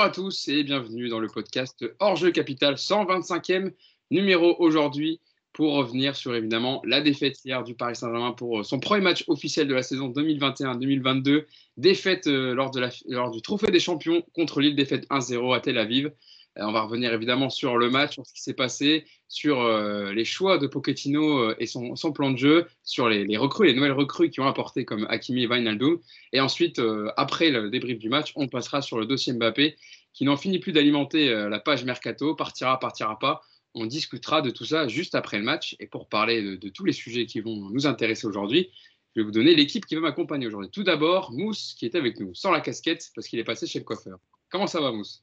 Bonjour à tous et bienvenue dans le podcast Hors-jeu Capital 125e numéro aujourd'hui pour revenir sur évidemment la défaite hier du Paris Saint-Germain pour son premier match officiel de la saison 2021-2022. Défaite euh, lors, de la, lors du Trophée des Champions contre Lille, défaite 1-0 à Tel Aviv. Euh, on va revenir évidemment sur le match, sur ce qui s'est passé, sur euh, les choix de Pochettino euh, et son, plan de jeu, sur les, recrues, les nouvelles recrues qui ont apporté comme Hakimi et Wijnaldum. Et ensuite, après le débrief du match, on passera sur le dossier Mbappé qui n'en finit plus d'alimenter la page Mercato, partira, partira pas. On discutera de tout ça juste après le match. Et pour parler de, de tous les sujets qui vont nous intéresser aujourd'hui, je vais vous donner l'équipe qui va m'accompagner aujourd'hui. Tout d'abord, Mousse qui est avec nous, sans la casquette, parce qu'il est passé chez le coiffeur. Comment ça va, Mousse?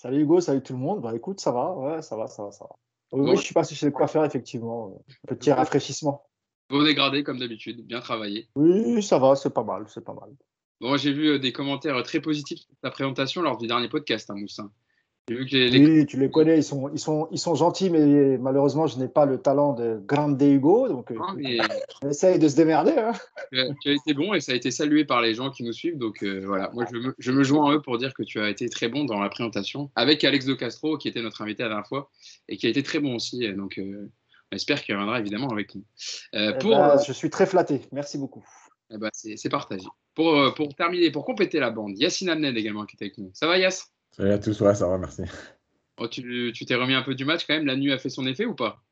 Salut Hugo, salut tout le monde. Bah écoute, ça va, ouais, ça va, ça va, ça va. Oui, je suis passé chez le coiffeur, effectivement. Petit rafraîchissement. Beau dégradé, comme d'habitude, bien travaillé. Oui, ça va, c'est pas mal, c'est pas mal. Bon, j'ai vu euh, des commentaires très positifs sur ta présentation lors du dernier podcast, hein, Moussin. Oui, tu les connais, ils sont, ils, sont, ils sont gentils, mais malheureusement, je n'ai pas le talent de Grande Hugo. Donc, euh, on essaye de se démerder. Hein. Tu as été bon et ça a été salué par les gens qui nous suivent. Donc euh, voilà, moi, je me, je me, joins à eux pour dire que tu as été très bon dans la présentation avec Alex De Castro, qui était notre invité la dernière fois et qui a été très bon aussi. Donc, euh, on espère qu'il reviendra évidemment avec nous. Eh pour, ben, je suis très flatté. Merci beaucoup. Eh ben, C'est partagé. Pour, pour terminer, pour compléter la bande, Yacine Amned également qui est avec nous. Ça va, Yass Salut à tous, ouais, ça va, merci. Oh, tu t'es remis un peu du match quand même La nuit a fait son effet ou pas?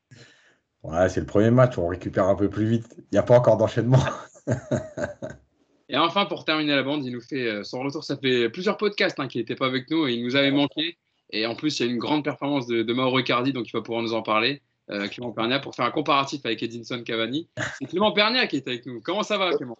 Ouais, c'est le premier match, on récupère un peu plus vite. Il n'y a pas encore d'enchaînement. et enfin, pour terminer la bande, il nous fait euh, son retour. Ça fait plusieurs podcasts hein, qu'il n'était pas avec nous et il nous avait manqué. Et en plus, il y a une grande performance de, de Mauro Riccardi, donc il va pouvoir nous en parler. Euh, Clément Pernia pour faire un comparatif avec Edinson Cavani. C'est Clément Pernia qui est avec nous. Comment ça va, Clément?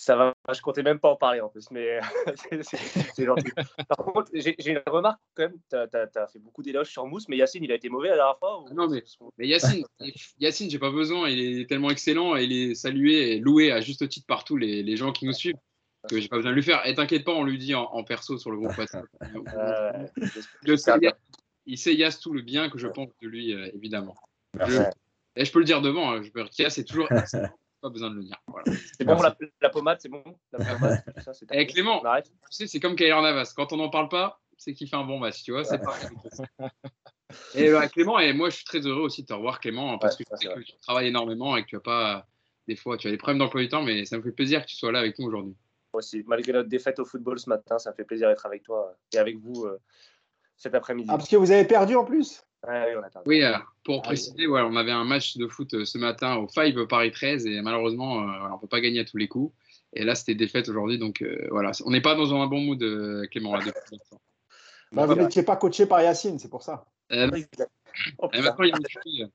Ça va, je comptais même pas en parler en plus, mais c'est gentil. Par contre, j'ai une remarque quand même, tu as, fait beaucoup d'éloges sur Mousse, mais Yacine, il a été mauvais la dernière fois Non, mais, mais Yacine, Yacine j'ai pas besoin, il est tellement excellent, il est salué et loué à juste titre par tous les, les gens qui nous suivent que j'ai pas besoin de lui faire. Et t'inquiète pas, on lui dit en, perso sur le groupe WhatsApp. il sait Yass tout le bien que je pense de lui, euh, évidemment. et je peux le dire devant, hein, je peux dire c'est toujours pas besoin de le dire. C'est bon, la, pommade, c'est bon la pommade, ça, Et eh, Clément, tu sais, c'est comme Kair Navas. Quand on n'en parle pas, c'est qu'il fait un bon match, tu vois. C'est et bah, Clément, et moi, je suis très heureux aussi de te revoir, Clément, parce que, que tu travailles énormément et que tu as pas. Des fois, tu as des problèmes d'emploi du temps, mais ça me fait plaisir que tu sois là avec nous aujourd'hui. Moi aussi, malgré notre défaite au football ce matin, ça me fait plaisir d'être avec toi et avec vous euh, cet après-midi. Ah, parce que vous avez perdu en plus? Oui, euh, pour ah, préciser, ouais, on avait un match de foot euh, ce matin au Five Paris 13 et malheureusement, euh, on ne peut pas gagner à tous les coups. Et là, c'était défaite aujourd'hui. Donc voilà, on n'est pas dans un bon mood, Clément. Là, bah, vous n'étiez pas coaché par Yacine, c'est pour ça. Oh, maintenant, il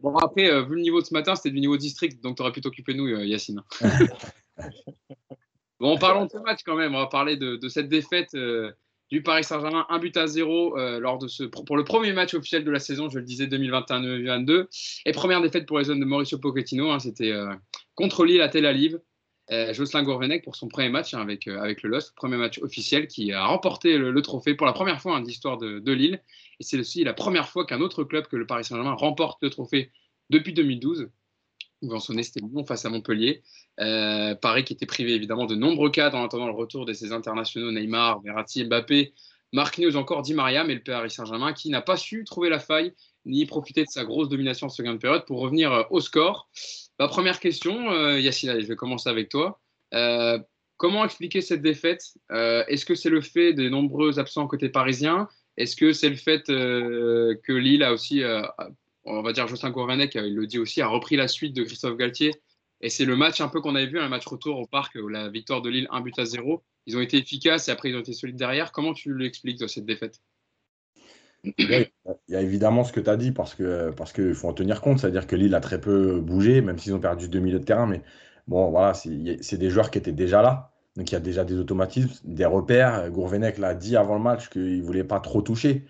bon, après, vu le niveau de ce matin, c'était du niveau district, donc tu aurais pu t'occuper nous, Yacine. bon, parlons de ce match quand même. On va parler de, de cette défaite du Paris Saint-Germain, un but à zéro euh, lors de ce, pour le premier match officiel de la saison, je le disais, 2021-2022. Et première défaite pour les zones de Mauricio Pochettino, hein, c'était euh, contre Lille à Tel Aviv. Euh, Jocelyn Gourvenec pour son premier match hein, avec, le LOSC, premier match officiel qui a remporté le, trophée pour la première fois hein, de, de, Lille. Et c'est aussi la première fois qu'un autre club que le Paris Saint-Germain remporte le trophée depuis 2012 sonné c'était Lyon face à Montpellier. Euh, Paris qui était privé évidemment de nombreux cadres en attendant le retour de ses internationaux Neymar, Verratti, Mbappé, Marquinhos encore Di Maria, mais le Paris Saint-Germain qui n'a pas su trouver la faille ni profiter de sa grosse domination en seconde période pour revenir euh, au score. Ma première question, euh, Yacine, je vais commencer avec toi. Euh, comment expliquer cette défaite? Est-ce que c'est le fait des nombreux absents côté parisien? Est-ce que c'est le fait que Lille a aussi on va dire Jocelyn Gourvenec, il le dit aussi, a repris la suite de Christophe Galtier. Et c'est le match un peu qu'on avait vu, un match retour au parc, la victoire de Lille, un but à zéro. Ils ont été efficaces et après ils ont été solides derrière. Comment tu l'expliques, cette défaite? Il y a évidemment ce que tu as dit parce qu'il parce que faut en tenir compte, c'est-à-dire que Lille a très peu bougé, même s'ils ont perdu deux milieux de terrain. Mais bon, voilà, c'est des joueurs qui étaient déjà là. Donc il y a déjà des automatismes, des repères. Gourvenec l'a dit avant le match qu'il ne voulait pas trop toucher.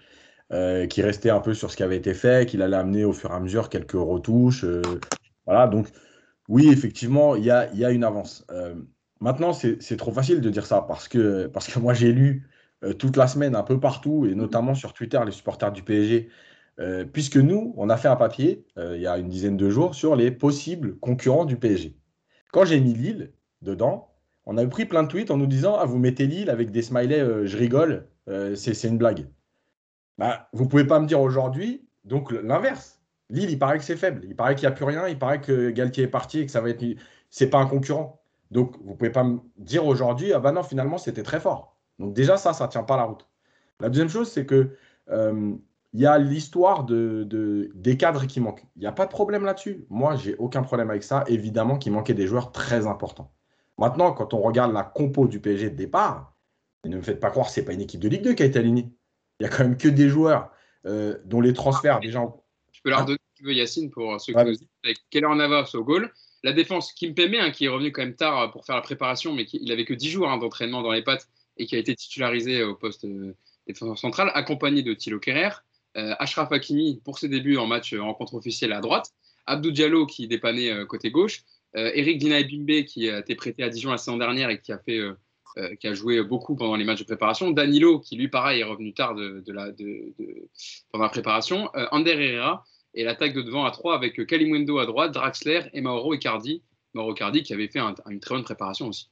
Euh, qui restait un peu sur ce qui avait été fait, qu'il allait amener au fur et à mesure quelques retouches. Euh, voilà, donc oui, effectivement, il y a, y a, une avance. Euh, maintenant, c'est trop facile de dire ça parce que, parce que moi, j'ai lu toute la semaine un peu partout, et notamment sur Twitter, les supporters du PSG, puisque nous, on a fait un papier il y a une dizaine de jours sur les possibles concurrents du PSG. Quand j'ai mis Lille dedans, on a pris plein de tweets en nous disant Ah, vous mettez Lille avec des smileys, je rigole, c'est une blague. Bah, vous ne pouvez pas me dire aujourd'hui, donc l'inverse. Lille, il paraît que c'est faible. Il paraît qu'il n'y a plus rien. Il paraît que Galtier est parti et que ça va être. C'est pas un concurrent. Donc, vous ne pouvez pas me dire aujourd'hui, ah bah non, finalement, c'était très fort. Donc, déjà, ça, ça ne tient pas la route. La deuxième chose, c'est que euh, il y a l'histoire de, des cadres qui manquent. Il n'y a pas de problème là-dessus. Moi, j'ai aucun problème avec ça. Évidemment qu'il manquait des joueurs très importants. Maintenant, quand on regarde la compo du PSG de départ, ne me faites pas croire que ce n'est pas une équipe de Ligue 2 qui a été alignée. Il n'y a quand même que des joueurs euh, dont les transferts ah, déjà. Je peux leur donner si tu veux, Yacine, pour ceux qui avec Keller Navas au goal. La défense, Kim Pembe, hein, qui est revenu quand même tard pour faire la préparation, mais il n'avait que 10 jours hein, d'entraînement dans les pattes et qui a été titularisé au poste euh, défenseur central, accompagné de Thilo Kerrer. Euh, Ashraf Hakimi pour ses débuts en match en rencontre officielle à droite, Abdou Diallo qui dépannait euh, côté gauche, euh, Eric Dinaï Bimbe qui a été prêté à Dijon la saison dernière et qui a fait qui a joué beaucoup pendant les matchs de préparation. Danilo, qui lui, pareil, est revenu tard de, la, de, pendant la préparation. Ander Herrera et l'attaque de devant à 3 avec Kalimundo à droite, Draxler et Mauro Icardi. Mauro qui avait fait une très bonne préparation aussi.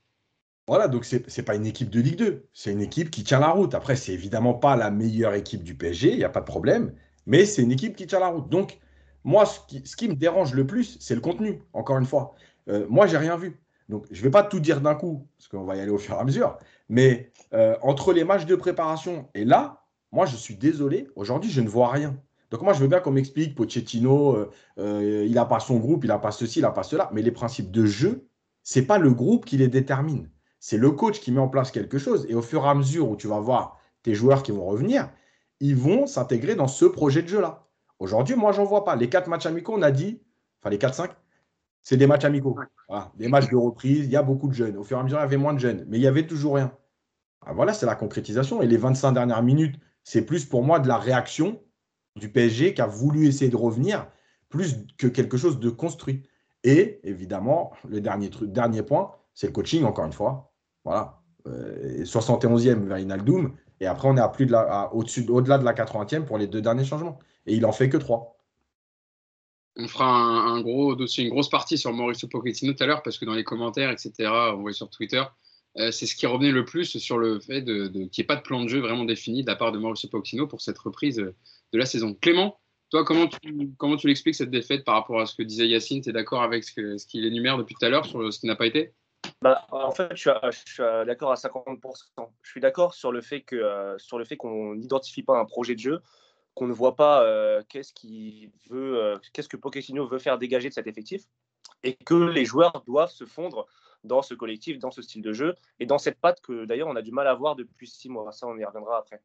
Voilà, donc ce n'est pas une équipe de Ligue 2, c'est une équipe qui tient la route. Après, c'est évidemment pas la meilleure équipe du PSG, il n'y a pas de problème, mais c'est une équipe qui tient la route. Donc, moi, ce qui, me dérange le plus, c'est le contenu, encore une fois. Euh, moi, j'ai rien vu. Donc, je ne vais pas tout dire d'un coup, parce qu'on va y aller au fur et à mesure, mais euh, entre les matchs de préparation et là, moi, je suis désolé, aujourd'hui, je ne vois rien. Donc, moi, je veux bien qu'on m'explique, Pochettino, euh, il n'a pas son groupe, il n'a pas ceci, il n'a pas cela, mais les principes de jeu, ce n'est pas le groupe qui les détermine c'est le coach qui met en place quelque chose. Et au fur et à mesure où tu vas voir tes joueurs qui vont revenir, ils vont s'intégrer dans ce projet de jeu-là. Aujourd'hui, moi, j'en vois pas. Les quatre matchs amicaux, on a dit, enfin les 4-5, c'est des matchs amicaux. des matchs de reprise, il y a beaucoup de jeunes. Au fur et à mesure, il y avait moins de jeunes, mais il y avait toujours rien. Ah, voilà, c'est la concrétisation. Et les 25 dernières minutes, c'est plus pour moi de la réaction du PSG qui a voulu essayer de revenir, plus que quelque chose de construit. Et évidemment, le dernier, truc, dernier point, c'est le coaching, encore une fois. Voilà. 71e euh, vers Inaldoum. Et après, on est à plus de la, au-dessus, au-delà de la 80e pour les deux derniers changements. Et il en fait que trois. On fera une grosse partie sur Mauricio Pochettino tout à l'heure, parce que dans les commentaires, etc., on voit sur Twitter, euh, c'est ce qui revenait le plus sur le fait de, qu'il n'y ait pas de plan de jeu vraiment défini de la part de Mauricio Pochettino pour cette reprise de la saison. Clément, toi, comment tu, comment tu l'expliques cette défaite par rapport à ce que disait Yacine? Tu es d'accord avec ce, qu'il énumère depuis tout à l'heure sur ce qui n'a pas été? Bah, en fait, je suis, d'accord à 50%. Je suis d'accord euh, sur le fait qu'on n'identifie pas un projet de jeu, qu'on ne voit pas euh, qu'est-ce qu'il veut, euh, qu'est-ce que Pochettino veut faire dégager de cet effectif, et que les joueurs doivent se fondre dans ce collectif, dans ce style de jeu, et dans cette patte que d'ailleurs on a du mal à voir depuis six mois. Ça, on y reviendra après.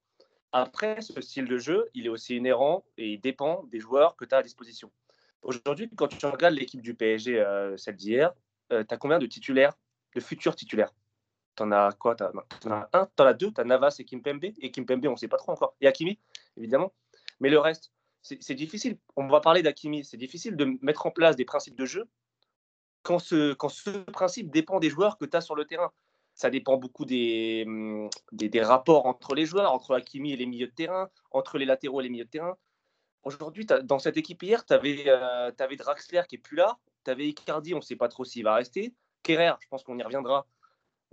Après, ce style de jeu, il est aussi inhérent et il dépend des joueurs que tu as à disposition. Aujourd'hui, quand tu regardes l'équipe du PSG, celle d'hier, tu as combien de titulaires de futurs titulaires? T'en as quoi? T'en as un, t'en as deux, t'as Navas et Kimpembe? Et Kimpembe, on ne sait pas trop encore. Et Hakimi, évidemment. Mais le reste, c'est difficile. On va parler d'Hakimi. C'est difficile de mettre en place des principes de jeu quand ce, principe dépend des joueurs que tu as sur le terrain. Ça dépend beaucoup des, des, rapports entre les joueurs, entre Hakimi et les milieux de terrain, entre les latéraux et les milieux de terrain. Aujourd'hui, dans cette équipe hier, tu avais, euh, Draxler qui est plus là, tu avais Icardi, on ne sait pas trop s'il va rester. Kerrer, je pense qu'on y reviendra,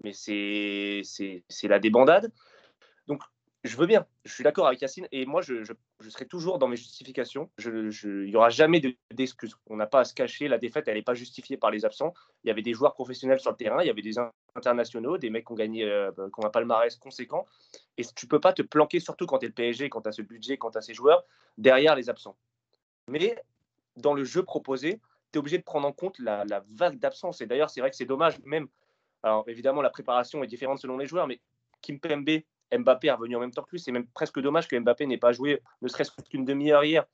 mais c'est la débandade. Je veux bien, je suis d'accord avec Yacine, et moi, je, serai toujours dans mes justifications. il n'y aura jamais d'excuses. On n'a pas à se cacher, la défaite, elle n'est pas justifiée par les absents. Il y avait des joueurs professionnels sur le terrain, il y avait des internationaux, des mecs qui ont gagné, euh, qui ont un palmarès conséquent. Et tu ne peux pas te planquer, surtout quand tu es le PSG, quand tu as ce budget, quand tu as ces joueurs, derrière les absents. Mais dans le jeu proposé, tu es obligé de prendre en compte la, vague d'absence. Et d'ailleurs, c'est vrai que c'est dommage, même. Alors, évidemment, la préparation est différente selon les joueurs, mais Kim Pembe, Mbappé est revenu en même temps que lui. C'est même presque dommage que Mbappé n'ait pas joué ne serait-ce qu'une demi-heure hier.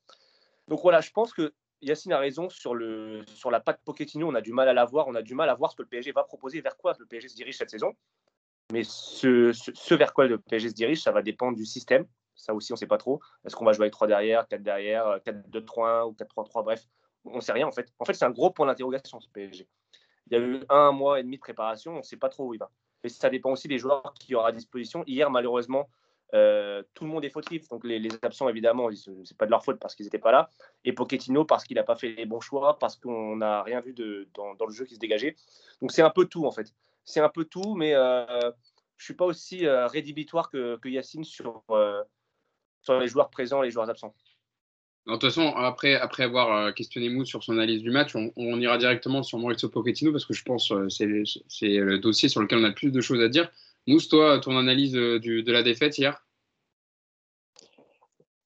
Donc voilà, je pense que Yacine a raison sur, le, sur la patte Pochettino. On a du mal à la voir. On a du mal à voir ce que le PSG va proposer, vers quoi le PSG se dirige cette saison? Mais ce, ce, vers quoi le PSG se dirige, ça va dépendre du système. Ça aussi, on ne sait pas trop. Est-ce qu'on va jouer avec 3 derrière, 4 derrière, 4-2-3-1 ou 4-3-3 Bref, on ne sait rien en fait. En fait, c'est un gros point d'interrogation ce PSG. Il y a eu un mois et demi de préparation, on ne sait pas trop où il va. Mais ça dépend aussi des joueurs qui aura à disposition. Hier, malheureusement, euh, tout le monde est fautif. Donc les, absents, évidemment, ce n'est pas de leur faute parce qu'ils n'étaient pas là. Et Pochettino parce qu'il n'a pas fait les bons choix, parce qu'on n'a rien vu dans, le jeu qui se dégageait. Donc c'est un peu tout en fait. C'est un peu tout, mais euh, je suis pas aussi rédhibitoire que, Yacine sur les joueurs présents et les joueurs absents. De toute façon, après, après avoir questionné Mou sur son analyse du match, on, ira directement sur Maurizio Pochettino parce que je pense que c'est le dossier sur lequel on a le plus de choses à dire. Mousse, toi, ton analyse de la défaite hier?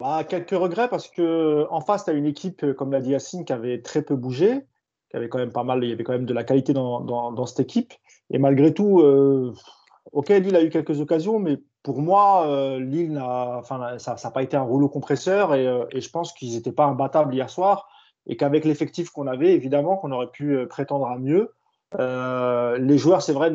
Bah, quelques regrets parce que en face, tu as une équipe, euh, comme l'a dit Yacine, qui avait très peu bougé, qui avait quand même pas mal, il y avait quand même de la qualité dans, dans, cette équipe. Et malgré tout, euh, ok, Lille a eu quelques occasions, mais pour moi, euh, Lille n'a, enfin, ça n'a pas été un rouleau compresseur et, euh, je pense qu'ils n'étaient pas imbattables hier soir et qu'avec l'effectif qu'on avait, évidemment, qu'on aurait pu prétendre à mieux. les joueurs, c'est vrai,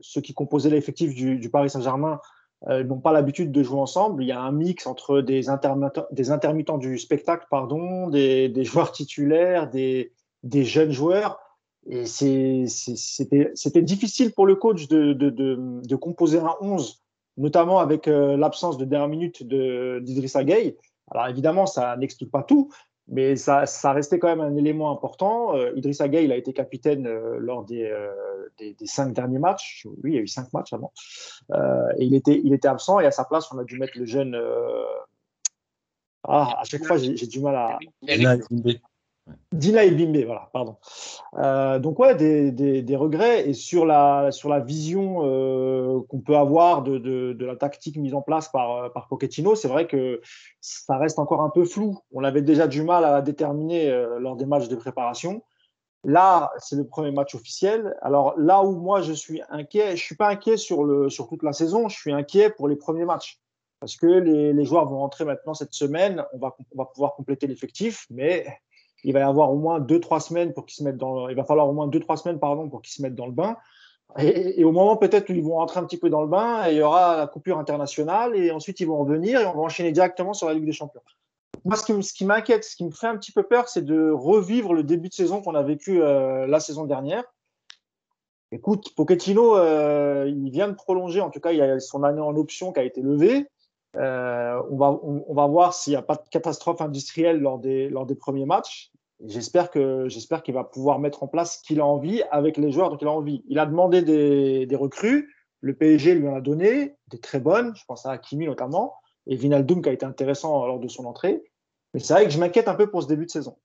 ceux qui composaient l'effectif du, Paris Saint-Germain euh, n'ont pas l'habitude de jouer ensemble. Il y a un mix entre des intermittents, des intermittents du spectacle, pardon, des, joueurs titulaires, des, jeunes joueurs. Et c'était difficile pour le coach de, composer un 11, notamment avec euh, l'absence de dernière minute d'Idrissa Gueye. Alors évidemment, ça n'explique pas tout, mais ça, ça, restait quand même un élément important. Euh, Idrissa a été capitaine euh, lors des, euh, des, des, cinq derniers matchs. Oui, il y a eu cinq matchs avant. Et il était, il était absent. Et à sa place, on a dû mettre le jeune. Ah, à chaque fois, j'ai du mal à. Dina et Bimbe, voilà, pardon. Euh, donc ouais, des, regrets et sur la sur la vision euh, qu'on peut avoir de, de, la tactique mise en place par par Pochettino, c'est vrai que ça reste encore un peu flou. On avait déjà du mal à déterminer euh, lors des matchs de préparation. Là, c'est le premier match officiel. Alors là où moi je suis inquiet, je suis pas inquiet sur le sur toute la saison, je suis inquiet pour les premiers matchs parce que les, les joueurs vont rentrer maintenant cette semaine. On va on va pouvoir compléter l'effectif, mais il va y avoir au moins deux trois semaines pour qu'ils se mettent dans il va falloir au moins deux trois semaines pardon pour qu'ils se mettent dans le bain. Et, au moment peut-être où ils vont rentrer un petit peu dans le bain il y aura la coupure internationale et ensuite ils vont revenir et on va enchaîner directement sur la Ligue des Champions. Moi ce qui, ce qui m'inquiète ce qui me fait un petit peu peur c'est de revivre le début de saison qu'on a vécu euh, la saison dernière. Écoute Pochettino euh, il vient de prolonger en tout cas il y a son année en option qui a été levée euh, on, va, on, va voir s'il n'y a pas de catastrophe industrielle lors des, lors des premiers matchs. J'espère que j'espère qu'il va pouvoir mettre en place ce qu'il a envie avec les joueurs dont il a envie. Il a demandé des, des recrues, le PSG lui en a donné, des très bonnes, je pense à Hakimi notamment, et Vinaldoom qui a été intéressant lors de son entrée. Mais c'est vrai que je m'inquiète un peu pour ce début de saison.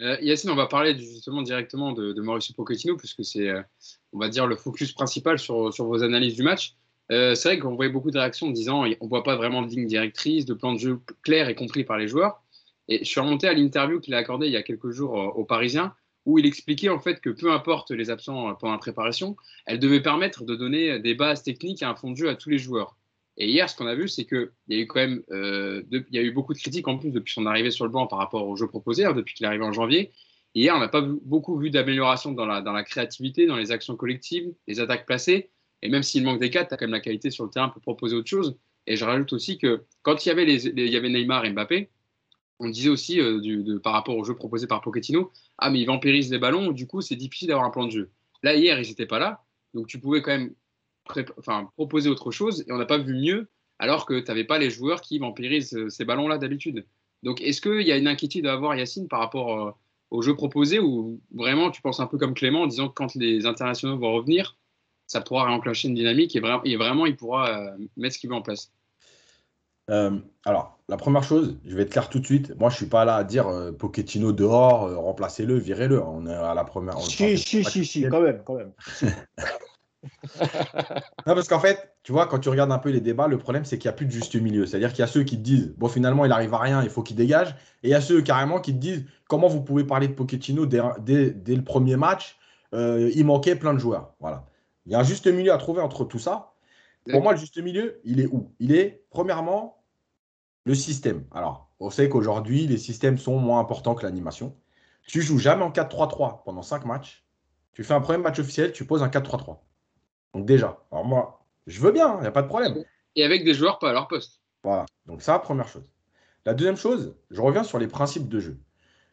Euh, Yacine, on va parler justement directement de, de Mauricio Pochettino, puisque c'est, euh, on va dire, le focus principal sur, sur vos analyses du match. Euh, c'est vrai qu'on voyait beaucoup de réactions en disant on ne voit pas vraiment de ligne directrice, de plan de jeu clair et compris par les joueurs. Et je suis remonté à l'interview qu'il a accordée il y a quelques jours aux Parisiens, où il expliquait en fait que peu importe les absents pendant la préparation, elle devait permettre de donner des bases techniques et un fond de jeu à tous les joueurs. Et hier, ce qu'on a vu, c'est qu'il y a eu quand même euh, il y a eu beaucoup de critiques en plus depuis son arrivée sur le banc par rapport au jeu proposé, hein, depuis qu'il est arrivé en janvier. Hier, on n'a pas beaucoup vu d'amélioration dans la, dans la créativité, dans les actions collectives, les attaques placées. Et même s'il manque des quatre, tu as quand même la qualité sur le terrain pour proposer autre chose. Et je rajoute aussi que quand il y avait, les, il y avait Neymar et Mbappé, on disait aussi euh, par rapport au jeu proposé par Pochettino, ah mais ils vampirisent les ballons, du coup c'est difficile d'avoir un plan de jeu. Là hier ils n'étaient pas là, donc tu pouvais quand même enfin, proposer autre chose et on n'a pas vu mieux alors que tu n'avais pas les joueurs qui vampirisent euh, ces ballons-là d'habitude. Donc est-ce qu'il y a une inquiétude à avoir Yacine par rapport euh, au jeu proposé ou vraiment tu penses un peu comme Clément en disant que quand les internationaux vont revenir, ça pourra enclencher une dynamique et, vraiment, et vraiment il pourra euh, mettre ce qu'il veut en place. Euh, alors, la première chose, je vais être clair tout de suite. Moi, je suis pas là à dire euh, Pochettino dehors, euh, remplacez-le, virez-le. On est à la première. Si, si, si, si, quand même, quand même. non, parce qu'en fait, tu vois, quand tu regardes un peu les débats, le problème, c'est qu'il n'y a plus de juste milieu. C'est-à-dire qu'il y a ceux qui te disent, bon, finalement, il arrive à rien, il faut qu'il dégage. Et il y a ceux carrément qui te disent, comment vous pouvez parler de Pochettino dès, dès, dès le premier match Il manquait plein de joueurs. Voilà. Il y a un juste milieu à trouver entre tout ça. Pour moi, le juste milieu, il est où? Il est, premièrement, le système. Alors, on sait qu'aujourd'hui, les systèmes sont moins importants que l'animation. Tu joues jamais en 4-3-3 pendant 5 matchs. Tu fais un premier match officiel, tu poses un 4-3-3. Donc déjà, alors moi, je veux bien, il n'y a pas de problème. Et avec des joueurs pas à leur poste. Voilà, donc ça, première chose. La deuxième chose, je reviens sur les principes de jeu.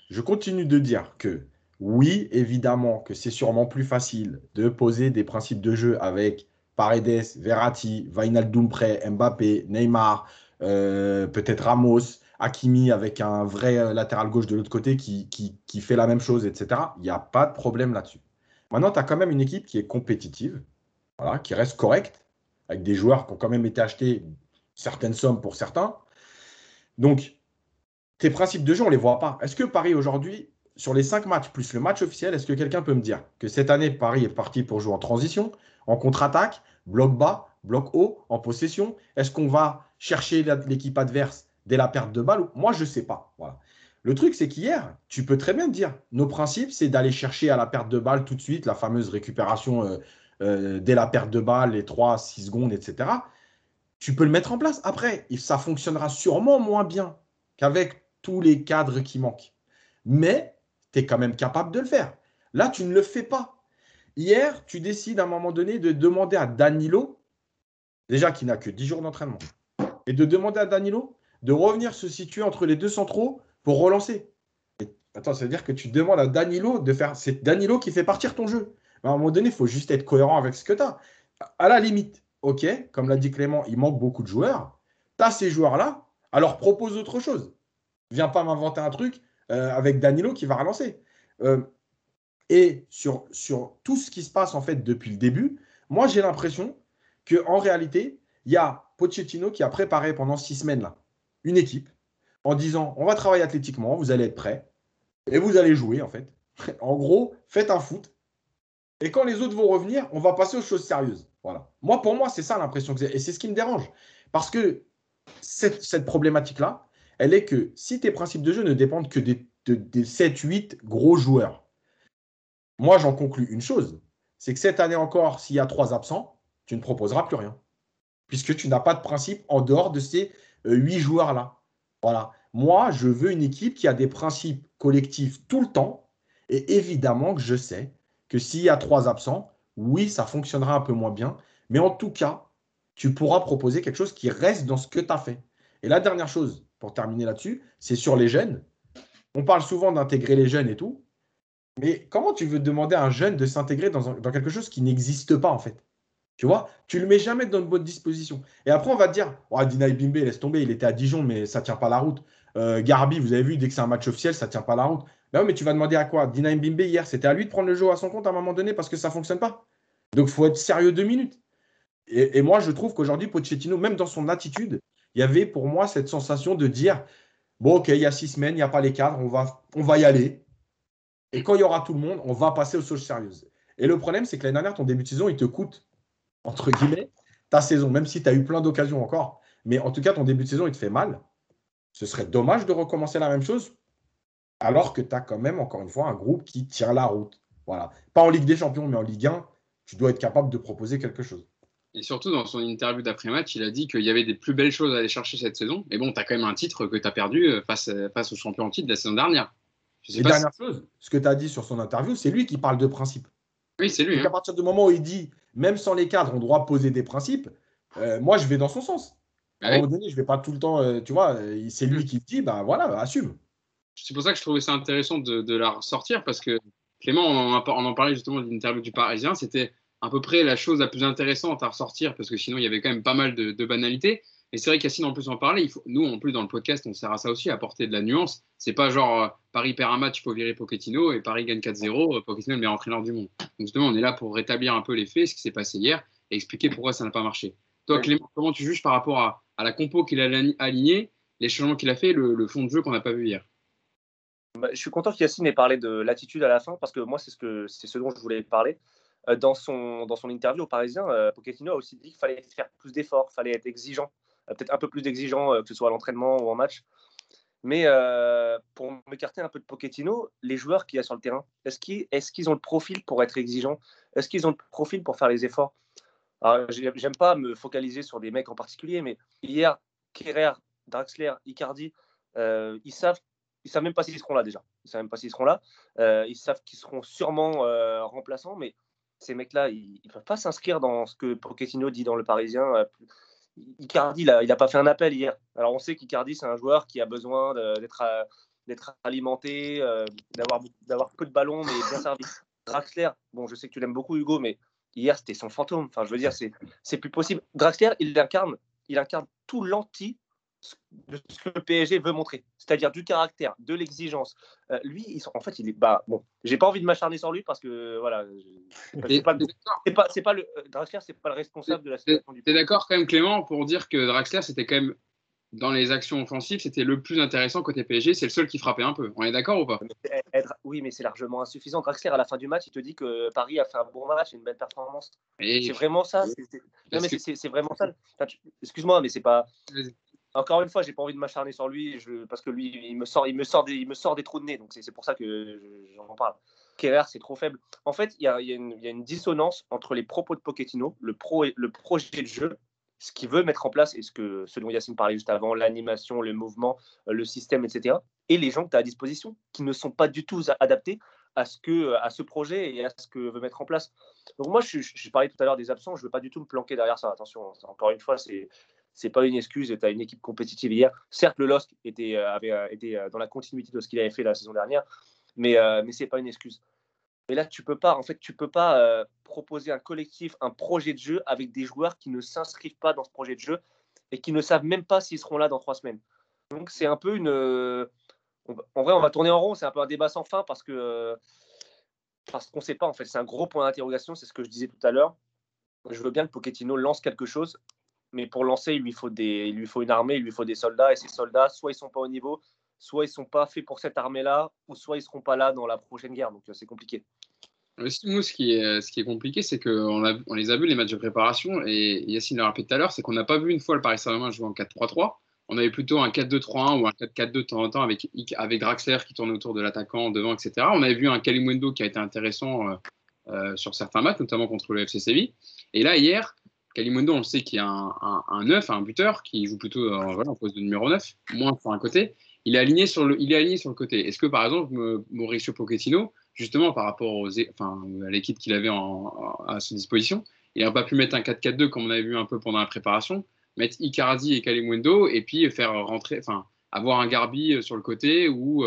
Je continue de dire que oui, évidemment que c'est sûrement plus facile de poser des principes de jeu avec Paredes, Verratti, Wijnaldum prêt, Mbappé, Neymar, euh, peut-être Ramos, Hakimi avec un vrai euh, latéral gauche de l'autre côté qui, qui, fait la même chose, etc. Il n'y a pas de problème là-dessus. Maintenant, tu as quand même une équipe qui est compétitive, voilà, qui reste correcte. avec des joueurs qui ont quand même été achetés certaines sommes pour certains. Donc, tes principes de jeu, on ne les voit pas. Est-ce que Paris aujourd'hui, sur les cinq matchs plus le match officiel, est-ce que quelqu'un peut me dire que cette année, Paris est parti pour jouer en transition, en contre-attaque, bloc bas, bloc haut, en possession? Est-ce qu'on va chercher l'équipe adverse dès la perte de balle Moi, je ne sais pas. Le truc, c'est qu'hier, tu peux très bien te dire, nos principes, c'est d'aller chercher à la perte de balle tout de suite, la fameuse récupération euh, euh, dès la perte de balle, les 3-6 secondes, etc. Tu peux le mettre en place. Après, ça fonctionnera sûrement moins bien qu'avec tous les cadres qui manquent. Mais quand même capable de le faire. Là, tu ne le fais pas. Hier, tu décides à un moment donné de demander à Danilo, déjà qui n'a que 10 jours d'entraînement, et de demander à Danilo de revenir se situer entre les deux centraux pour relancer. attends, ça veut dire que tu demandes à Danilo de faire. C'est Danilo qui fait partir ton jeu. à un moment donné, il faut juste être cohérent avec ce que tu as. À la limite, ok, comme l'a dit Clément, il manque beaucoup de joueurs. Tu as ces joueurs-là, alors propose autre chose. Viens pas m'inventer un truc euh, avec Danilo qui va relancer. Euh, et sur, sur tout ce qui se passe en fait depuis le début, moi j'ai l'impression qu'en réalité, il y a Pochettino qui a préparé pendant six semaines là, une équipe en disant on va travailler athlétiquement, vous allez être prêts et vous allez jouer en fait. en gros, faites un foot. Et quand les autres vont revenir, on va passer aux choses sérieuses. Voilà. Moi, pour moi, c'est ça l'impression que j'ai. Et c'est ce qui me dérange. Parce que cette, problématique-là, elle est que si tes principes de jeu ne dépendent que des, des 7-8 gros joueurs, moi, j'en conclus une chose c'est que cette année encore, s'il y a trois absents, tu ne proposeras plus rien. Puisque tu n'as pas de principe en dehors de ces euh, huit joueurs-là. Voilà. Moi, je veux une équipe qui a des principes collectifs tout le temps. Et évidemment que je sais que s'il y a trois absents, oui, ça fonctionnera un peu moins bien. Mais en tout cas, tu pourras proposer quelque chose qui reste dans ce que tu as fait. Et la dernière chose, pour terminer là-dessus, c'est sur les jeunes. On parle souvent d'intégrer les jeunes et tout. Mais comment tu veux demander à un jeune de s'intégrer dans, quelque chose qui n'existe pas en fait? Tu vois? Tu le mets jamais dans une bonne disposition. Et après, on va te dire oh, Dinaï Bimbe, laisse tomber, il était à Dijon, mais ça tient pas la route. Euh, Garbi, vous avez vu, dès que c'est un match officiel, ça tient pas la route. Bah mais tu vas demander à quoi? Dinaï Bimbe hier, c'était à lui de prendre le jeu à son compte à un moment donné parce que ça ne fonctionne pas. Donc, faut être sérieux deux minutes. Et moi, je trouve qu'aujourd'hui, Pochettino, même dans son attitude, il y avait pour moi cette sensation de dire bon, ok, il y a six semaines, il n'y a pas les cadres, on va, on va y aller. Et quand il y aura tout le monde, on va passer aux choses sérieuses. Et le problème, c'est que l'année dernière, ton début de saison, il te coûte, entre guillemets, ta saison, même si tu as eu plein d'occasions encore. Mais en tout cas, ton début de saison, il te fait mal. Ce serait dommage de recommencer la même chose, alors que tu as quand même, encore une fois, un groupe qui tient la route. Voilà. Pas en Ligue des Champions, mais en Ligue 1, tu dois être capable de proposer quelque chose. Et surtout, dans son interview d'après-match, il a dit qu'il y avait des plus belles choses à aller chercher cette saison. Mais bon, tu as quand même un titre que tu as perdu euh, face, face au champion en titre de la saison dernière. Et dernière chose, ce que tu as dit sur son interview, c'est lui qui parle de principe. Oui, c'est lui. À hein. partir du moment où il dit, même sans les cadres, on doit poser des principes, euh, moi, je vais dans son sens. À un moment donné, je ne vais pas tout le temps, euh, tu vois, euh, c'est lui mm. qui dit, bah voilà, assume. C'est pour ça que je trouvais ça intéressant de, la ressortir parce que Clément, on en, on en parlait justement de l'interview du Parisien, c'était à peu près la chose la plus intéressante à ressortir parce que sinon, il y avait quand même pas mal de, de banalités. Et c'est vrai qu'Yacine, en plus, en. Il faut, nous, en plus, dans le podcast, on sert à ça aussi, à apporter de la nuance. C'est pas genre euh, Paris perd un match, il faut virer Pochettino, et Paris gagne 4-0, euh, Pochettino est le meilleur entraîneur du monde. Donc, justement, on est là pour rétablir un peu les faits, ce qui s'est passé hier, et expliquer pourquoi ça n'a pas marché. Toi, Clément, comment tu juges par rapport à, la compo qu'il a alignée, les changements qu'il a fait, le, fond de jeu qu'on n'a pas vu hier? Bah, Je suis content qu'Yacine ait parlé de l'attitude à la fin, parce que moi, c'est ce, que, ce dont je voulais parler. Euh, dans, son, dans son interview au Parisien, Pochettino a aussi dit qu'il fallait faire plus d'efforts, il fallait être exigeant. Euh, peut-être un peu plus exigeant, euh, que ce soit à l'entraînement ou en match. Mais euh, pour m'écarter un peu de Pochettino, les joueurs qu'il y a sur le terrain, est-ce qu'ils ont le profil pour être exigeants? Est-ce qu'ils ont le profil pour faire les efforts? J'aime pas me focaliser sur des mecs en particulier, mais hier, Kerrer, Draxler, Icardi, ils savent ils savent même pas s'ils seront là déjà. Ils savent même pas s'ils seront là. ils savent qu'ils seront sûrement remplaçants, mais ces mecs-là, ils ne peuvent pas s'inscrire dans ce que Pochettino dit dans le Parisien. Icardi, il n'a pas fait un appel hier. Alors, on sait qu'Icardi, c'est un joueur qui a besoin d'être euh, alimenté, euh, d'avoir peu de ballons, mais bien servi. Draxler, bon, je sais que tu l'aimes beaucoup, Hugo, mais hier, c'était son fantôme. Enfin, je veux dire, c'est plus possible. Draxler, il incarne, il incarne tout l'anti de ce que le PSG veut montrer, c'est-à-dire du caractère, de l'exigence. Euh, lui, en fait, il est bah bon. J'ai pas envie de m'acharner sur lui parce que voilà, c'est pas, pas, pas, le euh, Draxler, c'est pas le responsable de la situation du. T'es d'accord quand même, Clément, pour dire que Draxler, c'était quand même dans les actions offensives, c'était le plus intéressant côté PSG. C'est le seul qui frappait un peu. On est d'accord ou pas? Oui, mais c'est largement insuffisant. Draxler, à la fin du match, il te dit que Paris a fait un bon match, une belle performance. C'est vraiment ça. C'est vraiment ça. Excuse-moi, mais c'est pas. Encore une fois, j'ai pas envie de m'acharner sur lui parce que lui, il me sort, des, trous de nez. Donc c'est pour ça que j'en parle. Kerrer, c'est trop faible. En fait, il y a, une dissonance entre les propos de Pochettino, le, le projet de jeu, ce qu'il veut mettre en place et ce, que, ce dont Yacine parlait juste avant, l'animation, le mouvement, le système, etc. Et les gens que tu as à disposition qui ne sont pas du tout adaptés à ce, projet et à ce que veut mettre en place. Donc moi, je, je, parlais tout à l'heure des absents, je ne veux pas du tout me planquer derrière ça. Attention, encore une fois, c'est c'est pas une excuse. Tu as une équipe compétitive hier. Certes, le LOSC était, euh, avait euh, été euh, dans la continuité de ce qu'il avait fait la saison dernière, mais, mais ce n'est pas une excuse. Mais là, tu peux pas, en fait, tu peux pas proposer un collectif, un projet de jeu avec des joueurs qui ne s'inscrivent pas dans ce projet de jeu et qui ne savent même pas s'ils seront là dans trois semaines. Donc, c'est un peu une. En vrai, on va tourner en rond. C'est un peu un débat sans fin parce que parce qu'on ne sait pas. En fait, c'est un gros point d'interrogation. C'est ce que je disais tout à l'heure. Je veux bien que Pochettino lance quelque chose mais pour lancer, il lui faut des, il lui faut une armée, il lui faut des soldats, et ces soldats, soit ils sont pas au niveau, soit ils sont pas faits pour cette armée-là, ou soit ils seront pas là dans la prochaine guerre. Donc euh, c'est compliqué. Nous, ce qui est, compliqué, c'est qu'on on les a vus les matchs de préparation, et Yacine l'a rappelé tout à l'heure, c'est qu'on n'a pas vu une fois le Paris Saint-Germain jouer en 4-3-3. On avait plutôt un 4-2-3-1 ou un 4-4-2 de temps en temps avec, avec Draxler qui tourne autour de l'attaquant devant, etc. On avait vu un Kalimundo qui a été intéressant euh, euh, sur certains matchs, notamment contre le FC Séville. Et là, hier, Kalimondo, on sait qu'il y a un, un, un 9, un buteur, qui joue plutôt euh, en poste de numéro 9, moins sur un côté. Il est aligné sur le, côté. Est-ce que, par exemple, Mauricio Pochettino, justement, par rapport à l'équipe qu'il avait à sa disposition, il n'a pas pu mettre un 4-4-2 comme on avait vu un peu pendant la préparation, mettre Icardi et Kalimundo et puis faire rentrer, enfin, avoir un Garbi sur le côté ou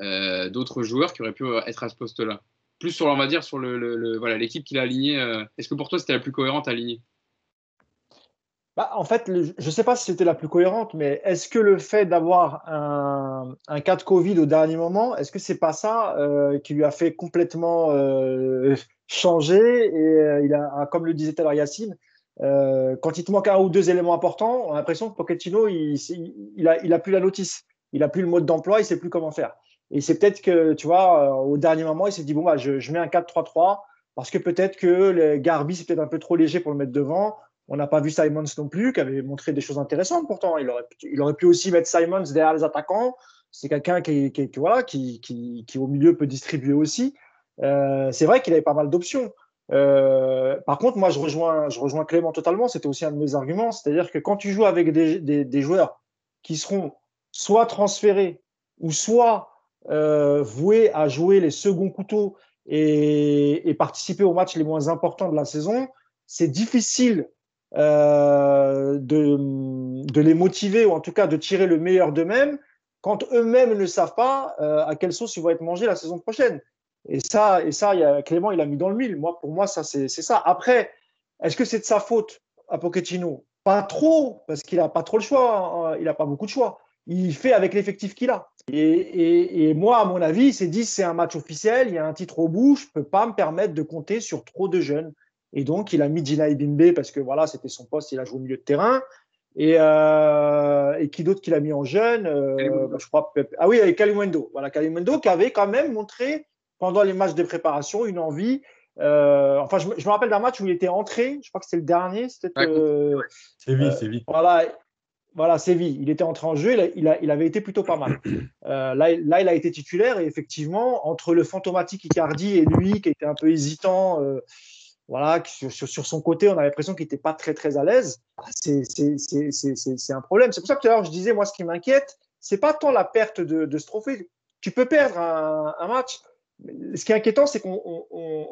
euh, d'autres joueurs qui auraient pu être à ce poste-là? Plus sur, on va dire, sur le, le, l'équipe qu'il a alignée. Euh, est-ce que pour toi, c'était la plus cohérente alignée bah, en fait, je ne sais pas si c'était la plus cohérente, mais est-ce que le fait d'avoir un, un, cas de Covid au dernier moment, est-ce que c'est pas ça euh, qui lui a fait complètement euh, changer Et euh, il a, comme le disait l'heure Yacine, euh, quand il te manque un ou deux éléments importants, on a l'impression que Pochettino, il, il, a, il a plus la notice, il a plus le mode d'emploi, il sait plus comment faire. Et c'est peut-être que, tu vois, euh, au dernier moment, il s'est dit bon bah, je, je mets un 4-3-3 parce que peut-être que le Garbi c'est peut-être un peu trop léger pour le mettre devant on n'a pas vu Simons non plus, qui avait montré des choses intéressantes pourtant. Il aurait, il aurait pu aussi mettre Simons derrière les attaquants. C'est quelqu'un qui, qui, voilà, qui, qui, qui, au milieu peut distribuer aussi. Euh, c'est vrai qu'il avait pas mal d'options. Euh, par contre, moi, je rejoins, je rejoins Clément totalement. C'était aussi un de mes arguments. C'est-à-dire que quand tu joues avec des, des, des joueurs qui seront soit transférés ou soit euh, voués à jouer les seconds couteaux et, et participer aux matchs les moins importants de la saison, c'est difficile euh, de, les motiver ou en tout cas de tirer le meilleur d'eux-mêmes quand eux-mêmes ne savent pas euh, à quelle sauce ils vont être mangés la saison prochaine. Et ça, et ça y a, Clément, il a mis dans le mille. Moi, pour moi, ça, c'est ça. Après, est-ce que c'est de sa faute à Pochettino? Pas trop, parce qu'il n'a pas trop le choix. Hein. Il n'a pas beaucoup de choix. Il fait avec l'effectif qu'il a. Et, et, et, moi, à mon avis, il s'est dit c'est un match officiel, il y a un titre au bout, je ne peux pas me permettre de compter sur trop de jeunes. Et donc, il a mis Gina Ibimbe parce que voilà, c'était son poste, il a joué au milieu de terrain. Et, euh, et qui d'autre qu'il a mis en jeune euh, bah, Je crois. Ah oui, avec Kalimwendo. Voilà, Kalimwendo qui avait quand même montré pendant les matchs de préparation une envie. Euh, enfin, je, je, me rappelle d'un match où il était entré. Je crois que c'était le dernier. C'était. Euh, c'est vie, c'est vie. Voilà. Voilà, Séville. Il était entré en jeu, il, a, il, a, il avait été plutôt pas mal. Euh, là, là, il a été titulaire et effectivement, entre le fantomatique Icardi et lui, qui était un peu hésitant, euh, voilà, sur, sur, sur, son côté, on a l'impression qu'il n'était pas très très à l'aise. Ah, c'est un problème. C'est pour ça que tout à l'heure je disais, moi, ce qui m'inquiète, c'est pas tant la perte de, de, ce trophée. Tu peux perdre un, un match. Ce qui est inquiétant, c'est qu'on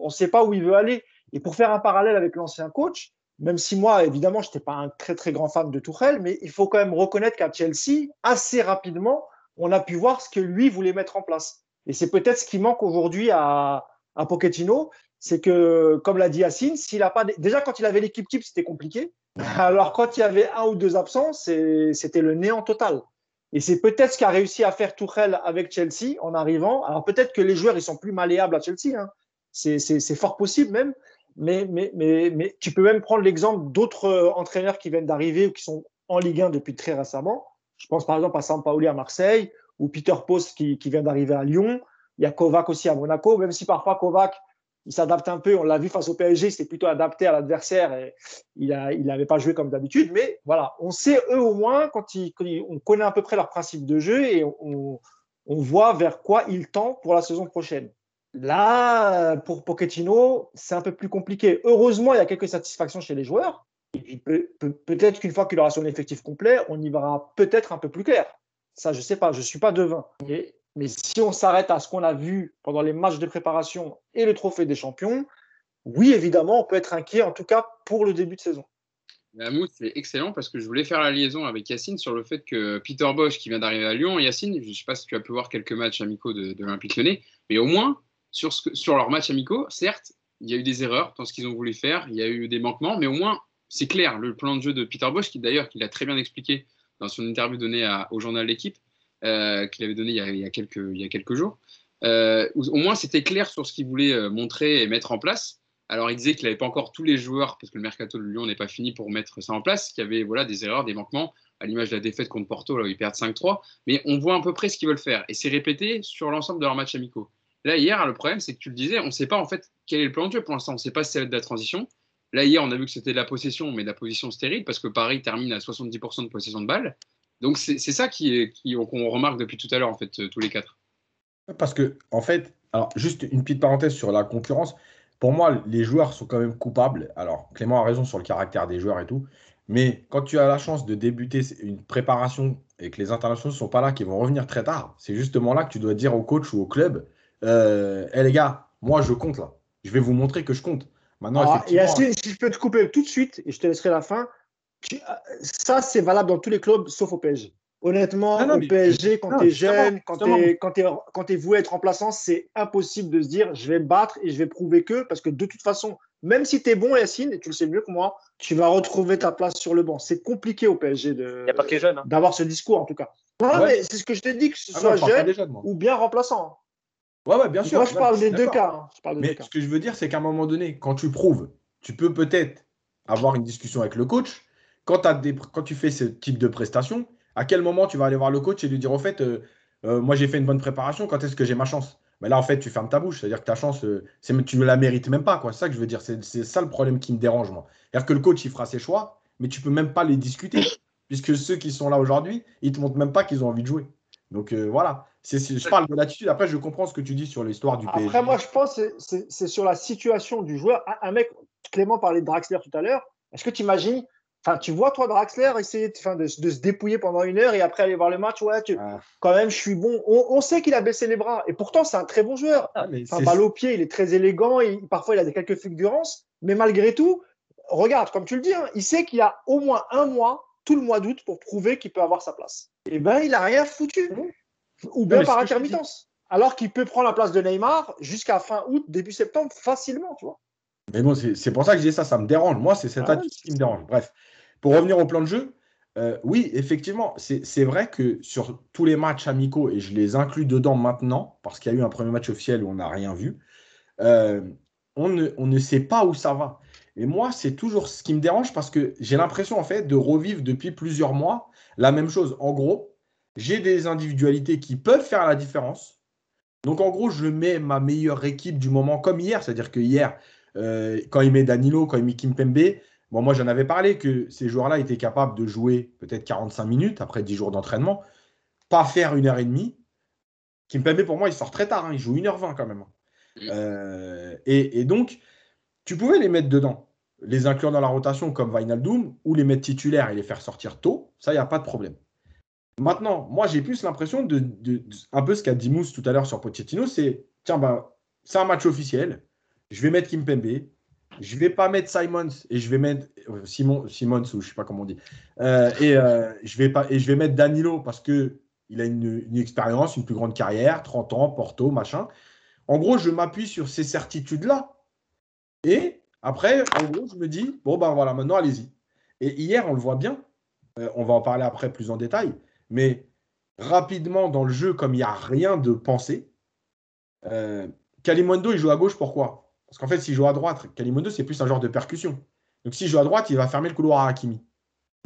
ne sait pas où il veut aller. Et pour faire un parallèle avec l'ancien coach, même si moi, évidemment, je n'étais pas un très très grand fan de Tourelle, mais il faut quand même reconnaître qu'à Chelsea, assez rapidement, on a pu voir ce que lui voulait mettre en place. Et c'est peut-être ce qui manque aujourd'hui à, à Pochettino, c'est que, comme l'a dit Yacine, s'il a pas déjà quand il avait l'équipe type, c'était compliqué. Alors, quand il y avait un ou deux absents, c'était le néant total. Et c'est peut-être ce qu'a réussi à faire Tuchel avec Chelsea en arrivant. Alors, peut-être que les joueurs, ils sont plus malléables à Chelsea. Hein. C'est fort possible même. Mais, mais, mais, mais, tu peux même prendre l'exemple d'autres euh, entraîneurs qui viennent d'arriver ou qui sont en Ligue 1 depuis très récemment. Je pense par exemple à Sampaoli à Marseille ou Peter Post qui, qui vient d'arriver à Lyon. Il y a Kovac aussi à Monaco, même si parfois Kovac, il s'adapte un peu. On l'a vu face au PSG, c'était plutôt adapté à l'adversaire il n'avait il pas joué comme d'habitude. Mais voilà, on sait eux au moins, quand, on connaît à peu près leur principe de jeu et on, on voit vers quoi ils tendent pour la saison prochaine. Là, pour Pochettino, c'est un peu plus compliqué. Heureusement, il y a quelques satisfactions chez les joueurs. Et peut, être qu'une fois qu'il aura son effectif complet, on y verra peut-être un peu plus clair. Ça, je ne sais pas, je ne suis pas devin. Mais si on s'arrête à ce qu'on a vu pendant les matchs de préparation et le trophée des champions, oui, évidemment, on peut être inquiet, en tout cas pour le début de saison. Mout, c'est excellent parce que je voulais faire la liaison avec Yacine sur le fait que Peter Bosch, qui vient d'arriver à Lyon, Yacine, je ne sais pas si tu as pu voir quelques matchs amicaux de, de l'Olympique lyonnais, mais au moins, sur leurs matchs amicaux, certes, il y a eu des erreurs dans ce qu'ils ont voulu faire, il y a eu des manquements, mais au moins, c'est clair, le plan de jeu de Peter Bosch, qui d'ailleurs, qu'il a très bien expliqué dans son interview donnée au journal L'équipe, euh, qu'il avait donné il y a, quelques, jours, euh, au moins c'était clair sur ce qu'il voulait euh, montrer et mettre en place. Alors il disait qu'il n'avait pas encore tous les joueurs, parce que le mercato de Lyon n'est pas fini pour mettre ça en place, qu'il y avait voilà, des erreurs, des manquements, à l'image de la défaite contre Porto, là où ils perdent 5-3, mais on voit à peu près ce qu'ils veulent faire, et c'est répété sur l'ensemble de leurs matchs amicaux. Là, hier, le problème, c'est que tu le disais, on ne sait pas en fait quel est le plan de jeu pour l'instant. On ne sait pas si ça va être de la transition. Là, hier, on a vu que c'était de la possession, mais de la position stérile, parce que Paris termine à 70% de possession de balles. Donc, c'est ça qu'on qui, qui, remarque depuis tout à l'heure, en fait, euh, tous les quatre. Parce que, en fait, alors, juste une petite parenthèse sur la concurrence. Pour moi, les joueurs sont quand même coupables. Alors, Clément a raison sur le caractère des joueurs et tout. Mais quand tu as la chance de débuter une préparation et que les internationaux ne sont pas là, qui vont revenir très tard, c'est justement là que tu dois dire au coach ou au club euh, hey, les gars, moi je compte là. Je vais vous montrer que je compte. Maintenant, ah, si je peux te couper tout de suite et je te laisserai la fin, ça c'est valable dans tous les clubs sauf au PSG. Honnêtement, au PSG, quand tu es jeune, quand tu es, quand quand es voué à être remplaçant, c'est impossible de se dire je vais me battre et je vais prouver que, parce que de toute façon, même si tu es bon, Yacine, et tu le sais mieux que moi, tu vas retrouver ta place sur le banc. C'est compliqué au PSG de, hein. d'avoir ce discours en tout cas. c'est ce que je te dis, que ce ah soit jeune ou bien remplaçant. Ouais, ouais, bien sûr. Moi, je parle des deux cas. Hein. Mais ce que je veux dire, c'est qu'à un moment donné, quand tu prouves, tu peux peut-être avoir une discussion avec le coach. Quand, tu fais ce type de prestation, à quel moment tu vas aller voir le coach et lui dire au fait, euh, euh, moi j'ai fait une bonne préparation, quand est-ce que j'ai ma chance? Mais là, en fait, tu fermes ta bouche. C'est-à-dire que ta chance, euh, tu ne la mérites même pas. C'est ça que je veux dire. C'est ça le problème qui me dérange, moi. C'est-à-dire que le coach, il fera ses choix, mais tu peux même pas les discuter. Puisque ceux qui sont là aujourd'hui, ils ne te montrent même pas qu'ils ont envie de jouer. Donc voilà je parle de l'attitude. Après, je comprends ce que tu dis sur l'histoire du PSG. Après, moi, je pense que c'est sur la situation du joueur. Un, mec, Clément parlait de Draxler tout à l'heure. Est-ce que tu imagines Enfin, tu vois, toi, Draxler, essayer de, de, se dépouiller pendant une heure et après aller voir le match. Ouais, ah. quand même, je suis bon. On, sait qu'il a baissé les bras. Et pourtant, c'est un très bon joueur. Ah, enfin, balle au pied, il est très élégant. Et parfois, il a des quelques fulgurances. Mais malgré tout, regarde, comme tu le dis, hein, il sait qu'il a au moins un mois, tout le mois d'août, pour prouver qu'il peut avoir sa place. Et eh ben, il n'a rien foutu. Mmh ou bien par intermittence. Alors qu'il peut prendre la place de Neymar jusqu'à fin août, début septembre, facilement, tu vois. Mais bon, c'est pour ça que je dis ça, ça me dérange. Moi, c'est cette ah attitude qui me dérange. Bref, pour revenir au plan de jeu, euh, oui, effectivement, c'est vrai que sur tous les matchs amicaux, et je les inclus dedans maintenant, parce qu'il y a eu un premier match officiel où on n'a rien vu, euh, on, ne, on, ne, sait pas où ça va. Et moi, c'est toujours ce qui me dérange parce que j'ai l'impression, en fait, de revivre depuis plusieurs mois la même chose. En gros, j'ai des individualités qui peuvent faire la différence. Donc en gros, je mets ma meilleure équipe du moment comme hier. C'est-à-dire que hier, euh, quand il met Danilo, quand il met Kimpembe, bon, moi j'en avais parlé que ces joueurs-là étaient capables de jouer peut-être 45 minutes après 10 jours d'entraînement, pas faire une heure et demie. Kimpembe, pour moi, il sort très tard. Hein. il joue 1h20 quand même. Euh, et, et, donc, tu pouvais les mettre dedans, les inclure dans la rotation comme Vinaldoom, ou les mettre titulaires et les faire sortir tôt. Ça, il n'y a pas de problème. Maintenant, moi, j'ai plus l'impression de, un peu ce qu'a dit Mousse tout à l'heure sur Pochettino, c'est tiens, ben, c'est un match officiel. Je vais mettre Kimpembe. Je vais pas mettre Simons et je vais mettre euh, Simon, Simons ou je sais pas comment on dit. Euh, et euh, je vais pas et je vais mettre Danilo parce que il a une, expérience, une plus grande carrière, 30 ans, Porto, machin. En gros, je m'appuie sur ces certitudes là. Et après, en gros, je me dis bon ben voilà, maintenant allez-y. Et hier, on le voit bien. On va en parler après plus en détail. Mais rapidement, dans le jeu, comme il n'y a rien de pensé, euh, il joue à gauche. Pourquoi? Parce qu'en fait, s'il joue à droite, Kalimondo, c'est plus un genre de percussion. Donc s'il joue à droite, il va fermer le couloir à Hakimi.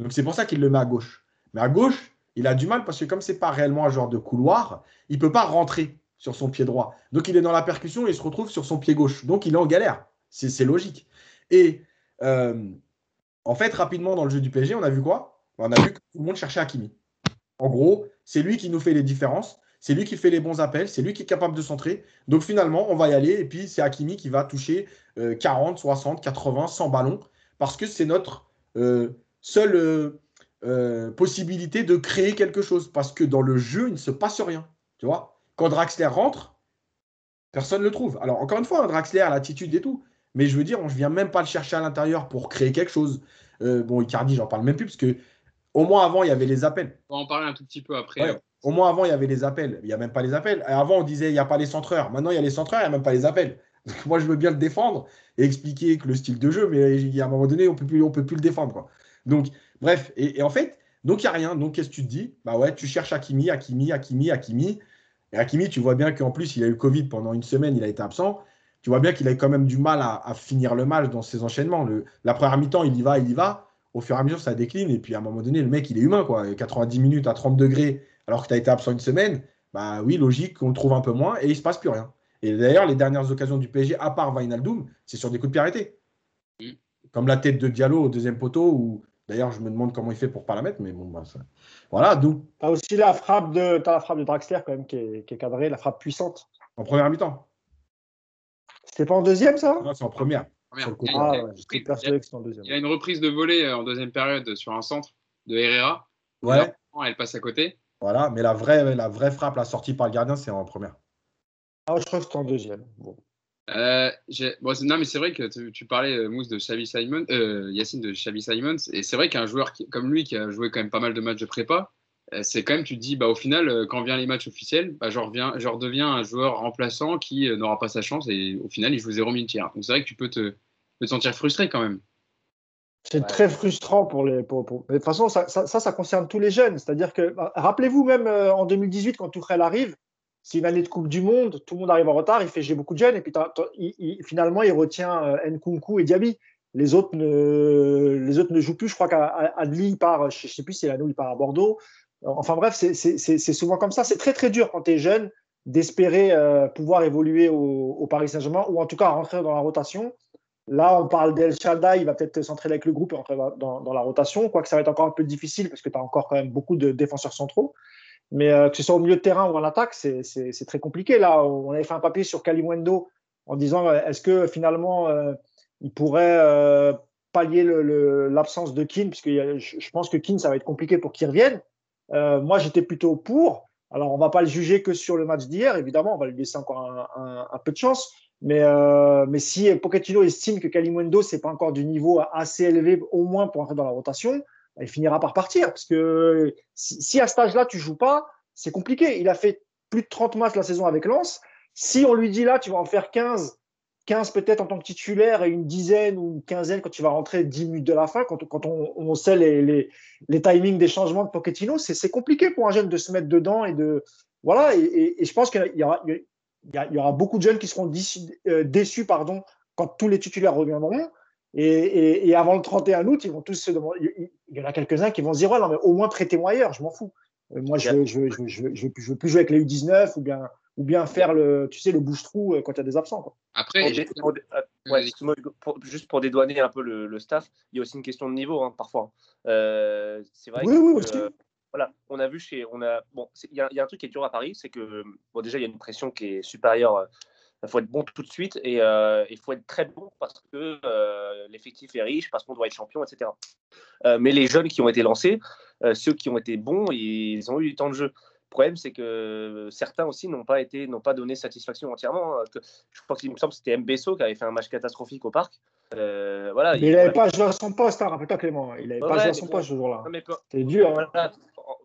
Donc c'est pour ça qu'il le met à gauche. Mais à gauche, il a du mal parce que comme c'est pas réellement un genre de couloir, il peut pas rentrer sur son pied droit. Donc il est dans la percussion et il se retrouve sur son pied gauche. Donc il est en galère. C'est logique. Et euh, en fait, rapidement dans le jeu du PSG, on a vu quoi? On a vu que tout le monde cherchait Hakimi. En gros, c'est lui qui nous fait les différences. C'est lui qui fait les bons appels, c'est lui qui est capable de centrer. Donc finalement, on va y aller et puis c'est Hakimi qui va toucher 40, 60, 80, 100 ballons parce que c'est notre euh, seule euh, euh, possibilité de créer quelque chose. Parce que dans le jeu, il ne se passe rien. Tu vois? Quand Draxler rentre, personne ne le trouve. Alors, encore une fois, un Draxler a l'attitude et tout. Mais je veux dire, on ne vient même pas le chercher à l'intérieur pour créer quelque chose. bon, Icardi, j'en parle même plus parce que au moins avant, il y avait les appels. On va en parler un tout petit peu après. Au moins avant, il y avait les appels. Il n'y a même pas les appels. avant, on disait il n'y a pas les centreurs. Maintenant, il y a les centreurs, il n'y a même pas les appels. moi, je veux bien le défendre et expliquer que le style de jeu, mais a un moment donné, on ne peut plus le défendre. Donc, bref, et, en fait, donc il n'y a rien. Donc, qu'est-ce que tu te dis? Bah ouais, tu cherches Hakimi, Hakimi, Hakimi, Hakimi. Et Hakimi, tu vois bien qu'en plus, il a eu Covid pendant une semaine, il a été absent. Tu vois bien qu'il a quand même du mal à, finir le match dans ses enchaînements. Le, la première mi-temps, il y va, il y va. Au fur et à mesure, ça décline. Et puis, à un moment donné, le mec, il est humain. quoi. 90 minutes à 30 degrés, alors que tu as été absent une semaine. Bah oui, logique qu'on le trouve un peu moins et il ne se passe plus rien. Et d'ailleurs, les dernières occasions du PSG, à part Vinaldoom, c'est sur des coups de pied arrêtés. Mm. Comme la tête de Diallo au deuxième poteau, où d'ailleurs, je me demande comment il fait pour ne pas la mettre, mais bon, bah, ça... voilà. Donc... Tu as aussi la frappe, de, as la frappe de Draxler, quand même, qui est, cadrée, la frappe puissante. En première mi-temps. C'était pas en deuxième, ça? Non, c'est en première. il, y a, une reprise de volée euh, en deuxième période sur un centre de Herrera. Ouais. elle passe à côté. Voilà, mais la vraie, la vraie frappe, la sortie par le gardien, c'est en première. Ah, je crois que c'était en deuxième. Euh, non, mais c'est vrai que tu, parlais, euh, Mousse, de Xavi Simon, euh, Yacine de Xavi Simons, et c'est vrai qu'un joueur comme lui, qui a joué quand même pas mal de matchs de prépa, c'est quand même, tu te dis, bah, au final, quand vient les matchs officiels, bah, je, reviens, je redeviens un joueur remplaçant qui n'aura pas sa chance, et au final, il joue 0 minutes Donc c'est vrai que tu peux te, te sentir frustré quand même. C'est très frustrant pour les. Pour, de toute façon, ça ça, ça, concerne tous les jeunes. C'est-à-dire que, bah, rappelez-vous, même en 2018, quand Tourelle arrive, c'est une année de Coupe du Monde, tout le monde arrive en retard, il fait j'ai beaucoup de jeunes, et puis finalement, il retient euh, Nkunku et Diaby. Les autres, ne, les autres ne jouent plus. Je crois qu'Adli part, je ne sais plus si c'est il part à Bordeaux. Enfin bref, c'est souvent comme ça. C'est très très dur quand tu es jeune d'espérer euh, pouvoir évoluer au, Paris Saint-Germain ou en tout cas rentrer dans la rotation. Là, on parle d'El Chalda, il va peut-être s'entraîner avec le groupe et rentrer dans, dans, la rotation, quoique ça va être encore un peu difficile parce que tu as encore quand même beaucoup de défenseurs centraux. Mais euh, que ce soit au milieu de terrain ou en attaque, c'est très compliqué. Là, on avait fait un papier sur Kalimwendo en disant euh, est-ce que finalement euh, il pourrait pallier l'absence de Keane, puisque je pense que Keane, ça va être compliqué pour qu'il revienne. moi, j'étais plutôt pour. Alors, on va pas le juger que sur le match d'hier, évidemment, on va lui laisser encore un, peu de chance. Mais, mais si Pochettino estime que Kalimwendo, c'est pas encore du niveau assez élevé, au moins pour entrer dans la rotation, bah, il finira par partir. Parce que si, à cet âge-là, tu joues pas, c'est compliqué. Il a fait plus de 30 matchs la saison avec Lens. Si on lui dit là, tu vas en faire 15, 15 peut-être en tant que titulaire et une dizaine ou une quinzaine quand tu vas rentrer 10 minutes de la fin, quand, on, sait les, timings des changements de Pochettino, c'est compliqué pour un jeune de se mettre dedans et de. Voilà, et, je pense qu'il y, y, aura beaucoup de jeunes qui seront déçus, euh, déçus pardon, quand tous les titulaires reviendront. Et, avant le 31 août, ils vont tous se demander. Il y en a quelques-uns qui vont se dire ouais, non, mais au moins prêtez-moi ailleurs, je m'en fous. Euh, moi, je veux, je, veux, je, veux, je, veux, plus jouer avec les U19 ou bien, ou bien faire le, tu sais, le bouche-trou euh, quand il y a des absents. Quoi. Après, juste pour dédouaner un peu le, staff, il y a aussi une question de niveau hein, parfois. Euh, c'est vrai oui, que, oui, aussi. Voilà, on a vu chez, on a, bon, il y, a un truc qui est dur à Paris, c'est que bon, déjà il y a une pression qui est supérieure il faut être bon tout de suite et euh, il faut être très bon parce que euh, l'effectif est riche, parce qu'on doit être champion, etc. Euh, mais les jeunes qui ont été lancés, ceux qui ont été bons, ils ont eu du temps de jeu. Le problème, c'est que certains aussi n'ont pas été, n'ont pas donné satisfaction entièrement. Hein, je crois qu'il me semble que c'était Mbesso qui avait fait un match catastrophique au parc. voilà, il n'avait pas joué à son poste, hein, rappelle-toi Clément. Il n'avait pas joué à son poste ce jour-là. C'était dur. Hein.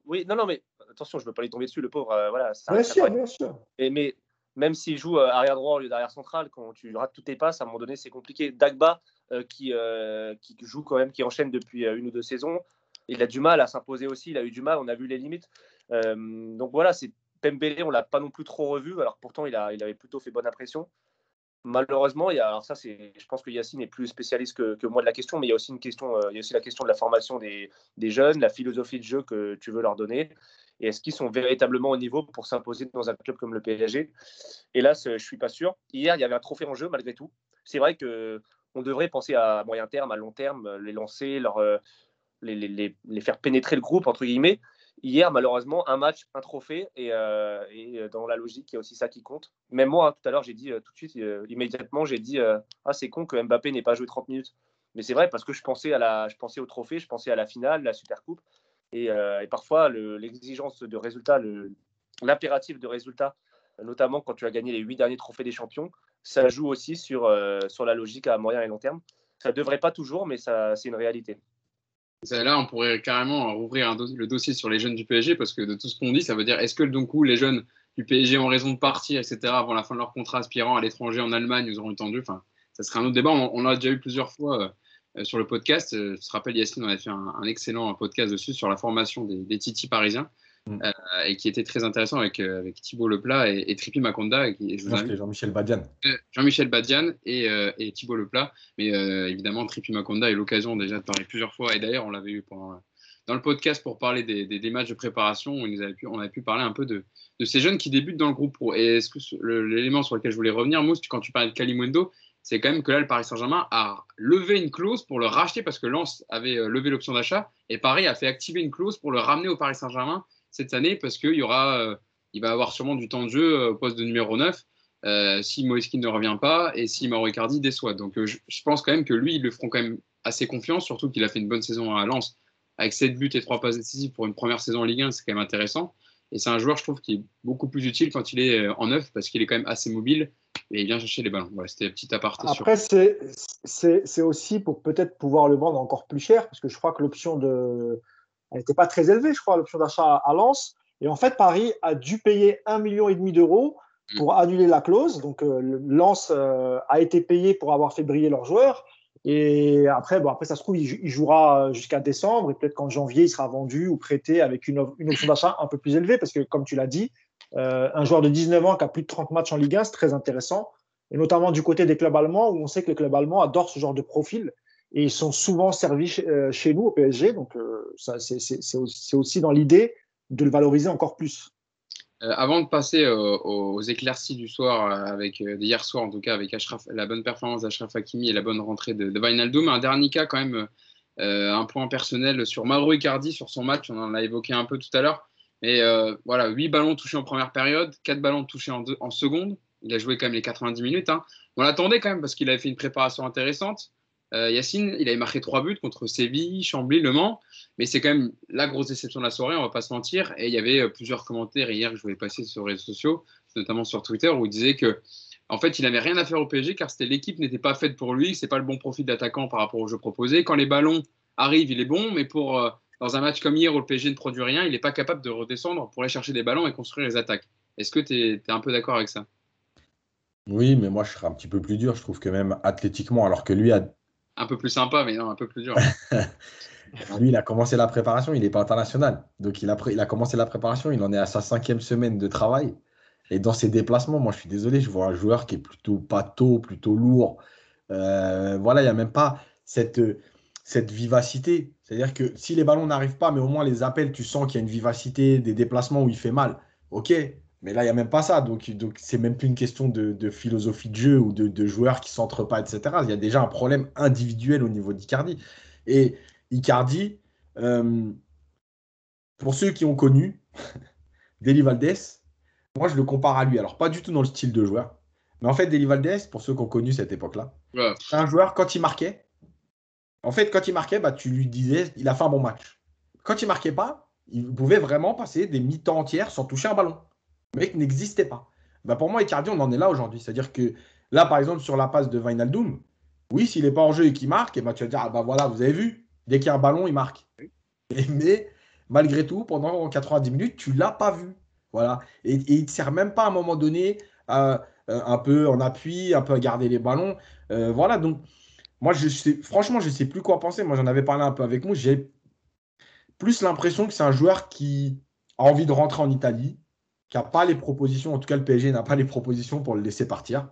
Oui, non, non, mais attention, je ne veux pas lui tomber dessus, le pauvre. voilà, bien sûr, bien sûr. Et, mais même s'il joue arrière droit au lieu d'arrière central, quand tu rates toutes tes passes, à un moment donné, c'est compliqué. Dagba, qui, qui joue quand même, qui enchaîne depuis une ou deux saisons, il a du mal à s'imposer aussi. Il a eu du mal, on a vu les limites. Donc voilà, c'est Pembele, on l'a pas non plus trop revu, alors pourtant il, avait plutôt fait bonne impression. Malheureusement, alors ça, je pense que Yacine est plus spécialiste que, moi de la question, mais il y a aussi une question, il y a aussi la question de la formation des, jeunes, la philosophie de jeu que tu veux leur donner, et est-ce qu'ils sont véritablement au niveau pour s'imposer dans un club comme le PSG Et là, je suis pas sûr. Hier, il y avait un trophée en jeu malgré tout. C'est vrai que on devrait penser à moyen terme, à long terme, les lancer, leur, les, les, les, faire pénétrer le groupe entre guillemets. Hier, malheureusement, un match, un trophée, et, euh, euh, dans la logique, il y a aussi ça qui compte. Même moi, hein, tout à l'heure, j'ai dit euh, tout de suite, immédiatement, j'ai dit Ah, c'est con que Mbappé n'ait pas joué 30 minutes. Mais c'est vrai, parce que je pensais, à la, je pensais au trophée, je pensais à la finale, la Super Coupe. Et, et parfois, l'exigence de résultat, l'impératif de résultat, notamment quand tu as gagné les huit derniers trophées des champions, ça joue aussi sur, sur la logique à moyen et long terme. Ça ne devrait pas toujours, mais c'est une réalité. Là, on pourrait carrément rouvrir le dossier sur les jeunes du PSG parce que de tout ce qu'on dit, ça veut dire est-ce que donc les jeunes du PSG ont raison de partir, etc., avant la fin de leur contrat aspirant à l'étranger en Allemagne, nous auront entendu. Enfin, ça serait un autre débat. On, l'a déjà eu plusieurs fois euh, sur le podcast. Euh, je te rappelle, Yacine, on a fait un, excellent podcast dessus sur la formation des Titi parisiens. Mm. Euh, et qui était très intéressant avec, euh, avec Thibaut Leplat et, et Tripi Maconda. Et Jean-Michel Badian. Euh, Jean-Michel Badian et, et Thibaut Leplat. Mais évidemment, Tripi Maconda a eu l'occasion déjà de parler plusieurs fois. Et d'ailleurs, on l'avait eu pendant, dans le podcast pour parler des, des, matchs de préparation. Où nous avait pu, on avait pu parler un peu de, de ces jeunes qui débutent dans le groupe pro. Et est-ce que l'élément sur lequel je voulais revenir, Mousse, quand tu parlais de Kalimundo, c'est quand même que là, le Paris Saint-Germain a levé une clause pour le racheter parce que Lens avait levé l'option d'achat et Paris a fait activer une clause pour le ramener au Paris Saint-Germain cette année parce qu'il aura, euh, il va avoir sûrement du temps de jeu euh, au poste de numéro 9 euh, si Moïskine ne revient pas et si Mauro Icardi déçoit. Donc je, pense quand même que lui, ils le feront quand même assez confiance, surtout qu'il a fait une bonne saison à Lens avec 7 buts et 3 passes décisives pour une première saison en Ligue 1, c'est quand même intéressant. Et c'est un joueur, je trouve, qui est beaucoup plus utile quand il est en neuf parce qu'il est quand même assez mobile et il vient chercher les ballons. Voilà, c'était un petit aparté. Après, c'est aussi pour peut-être pouvoir le vendre encore plus cher parce que je crois que l'option de, elle n'était pas très élevée, je crois, l'option d'achat à Lens. Et en fait, Paris a dû payer 1,5 million d'euros pour mm. annuler la clause. Donc, euh, Lens euh, a été payé pour avoir fait briller leurs joueurs. Et après, bon, après ça se trouve, il, jouera jusqu'à décembre. Et peut-être qu'en janvier, il sera vendu ou prêté avec une, option d'achat un peu plus élevée. Parce que, comme tu l'as dit, euh, un joueur de 19 ans qui a plus de 30 matchs en Ligue 1, c'est très intéressant. Et notamment du côté des clubs allemands, où on sait que les clubs allemands adorent ce genre de profil et ils sont souvent servis chez, euh, nous au PSG. Donc, euh, c'est aussi dans l'idée de le valoriser encore plus. Euh, avant de passer aux, éclaircies du soir, avec d'hier soir en tout cas, avec la bonne performance d'Ashraf Hakimi et la bonne rentrée de, de Wijnaldum, un dernier cas quand même, un point personnel sur Mauro Icardi, sur son match, on en a évoqué un peu tout à l'heure. Mais voilà, 8 ballons touchés en première période, 4 ballons touchés en, seconde. Il a joué quand même les 90 minutes. Hein. On l'attendait quand même parce qu'il avait fait une préparation intéressante. Euh, Yacine, il avait marqué trois buts contre Séville, Chambly, Le Mans, mais c'est quand même la grosse déception de la soirée, on va pas se mentir. Et il y avait euh, plusieurs commentaires hier que je voulais passer sur les réseaux sociaux, notamment sur Twitter, où il disait que en fait, il n'avait rien à faire au PSG car c'était l'équipe n'était pas faite pour lui, c'est pas le bon profil d'attaquant par rapport au jeu proposé. Quand les ballons arrivent, il est bon, mais pour euh, dans un match comme hier où le PSG ne produit rien, il n'est pas capable de redescendre pour aller chercher des ballons et construire les attaques. Est-ce que tu es, un peu d'accord avec ça? Oui, mais moi je serais un petit peu plus dur. Je trouve que même athlétiquement, alors que lui a un peu plus sympa, mais non, un peu plus dur. Lui, il a commencé la préparation, il n'est pas international. Donc, il a, il a commencé la préparation, il en est à sa cinquième semaine de travail. Et dans ses déplacements, moi, je suis désolé, je vois un joueur qui est plutôt pâteau, plutôt lourd. Euh, voilà, il n'y a même pas cette, cette vivacité. C'est-à-dire que si les ballons n'arrivent pas, mais au moins les appels, tu sens qu'il y a une vivacité, des déplacements où il fait mal. Ok, mais là, il n'y a même pas ça. Donc, donc c'est même plus une question de, philosophie de jeu ou de, joueurs qui ne s'entrent pas, etc. Il y a déjà un problème individuel au niveau d'Icardi. Et Icardi, euh, pour ceux qui ont connu Deli Valdés, moi, je le compare à lui. Alors, pas du tout dans le style de joueur. Mais en fait, Deli Valdés, pour ceux qui ont connu cette époque-là, c'est un joueur, quand il marquait, en fait, quand il marquait, bah, tu lui disais, il a fait un bon match. Quand il marquait pas, il pouvait vraiment passer des mi-temps entières sans toucher un ballon. Le mec n'existait pas. Bah pour moi, Icardi, on en est là aujourd'hui. C'est-à-dire que là, par exemple, sur la passe de Vinaldoom, oui, s'il n'est pas en jeu et qu'il marque, et eh ben, tu vas dire, ah bah voilà, vous avez vu, dès qu'il y a un ballon, il marque. mais malgré tout, pendant 90 minutes, tu ne l'as pas vu. Voilà. Et, il ne te sert même pas à un moment donné un peu en appui, un peu à garder les ballons. voilà, donc moi, je sais, franchement, je ne sais plus quoi penser. Moi, j'en avais parlé un peu avec moi. J'ai plus l'impression que c'est un joueur qui a envie de rentrer en Italie, qui n'a pas les propositions, en tout cas le PSG n'a pas les propositions pour le laisser partir.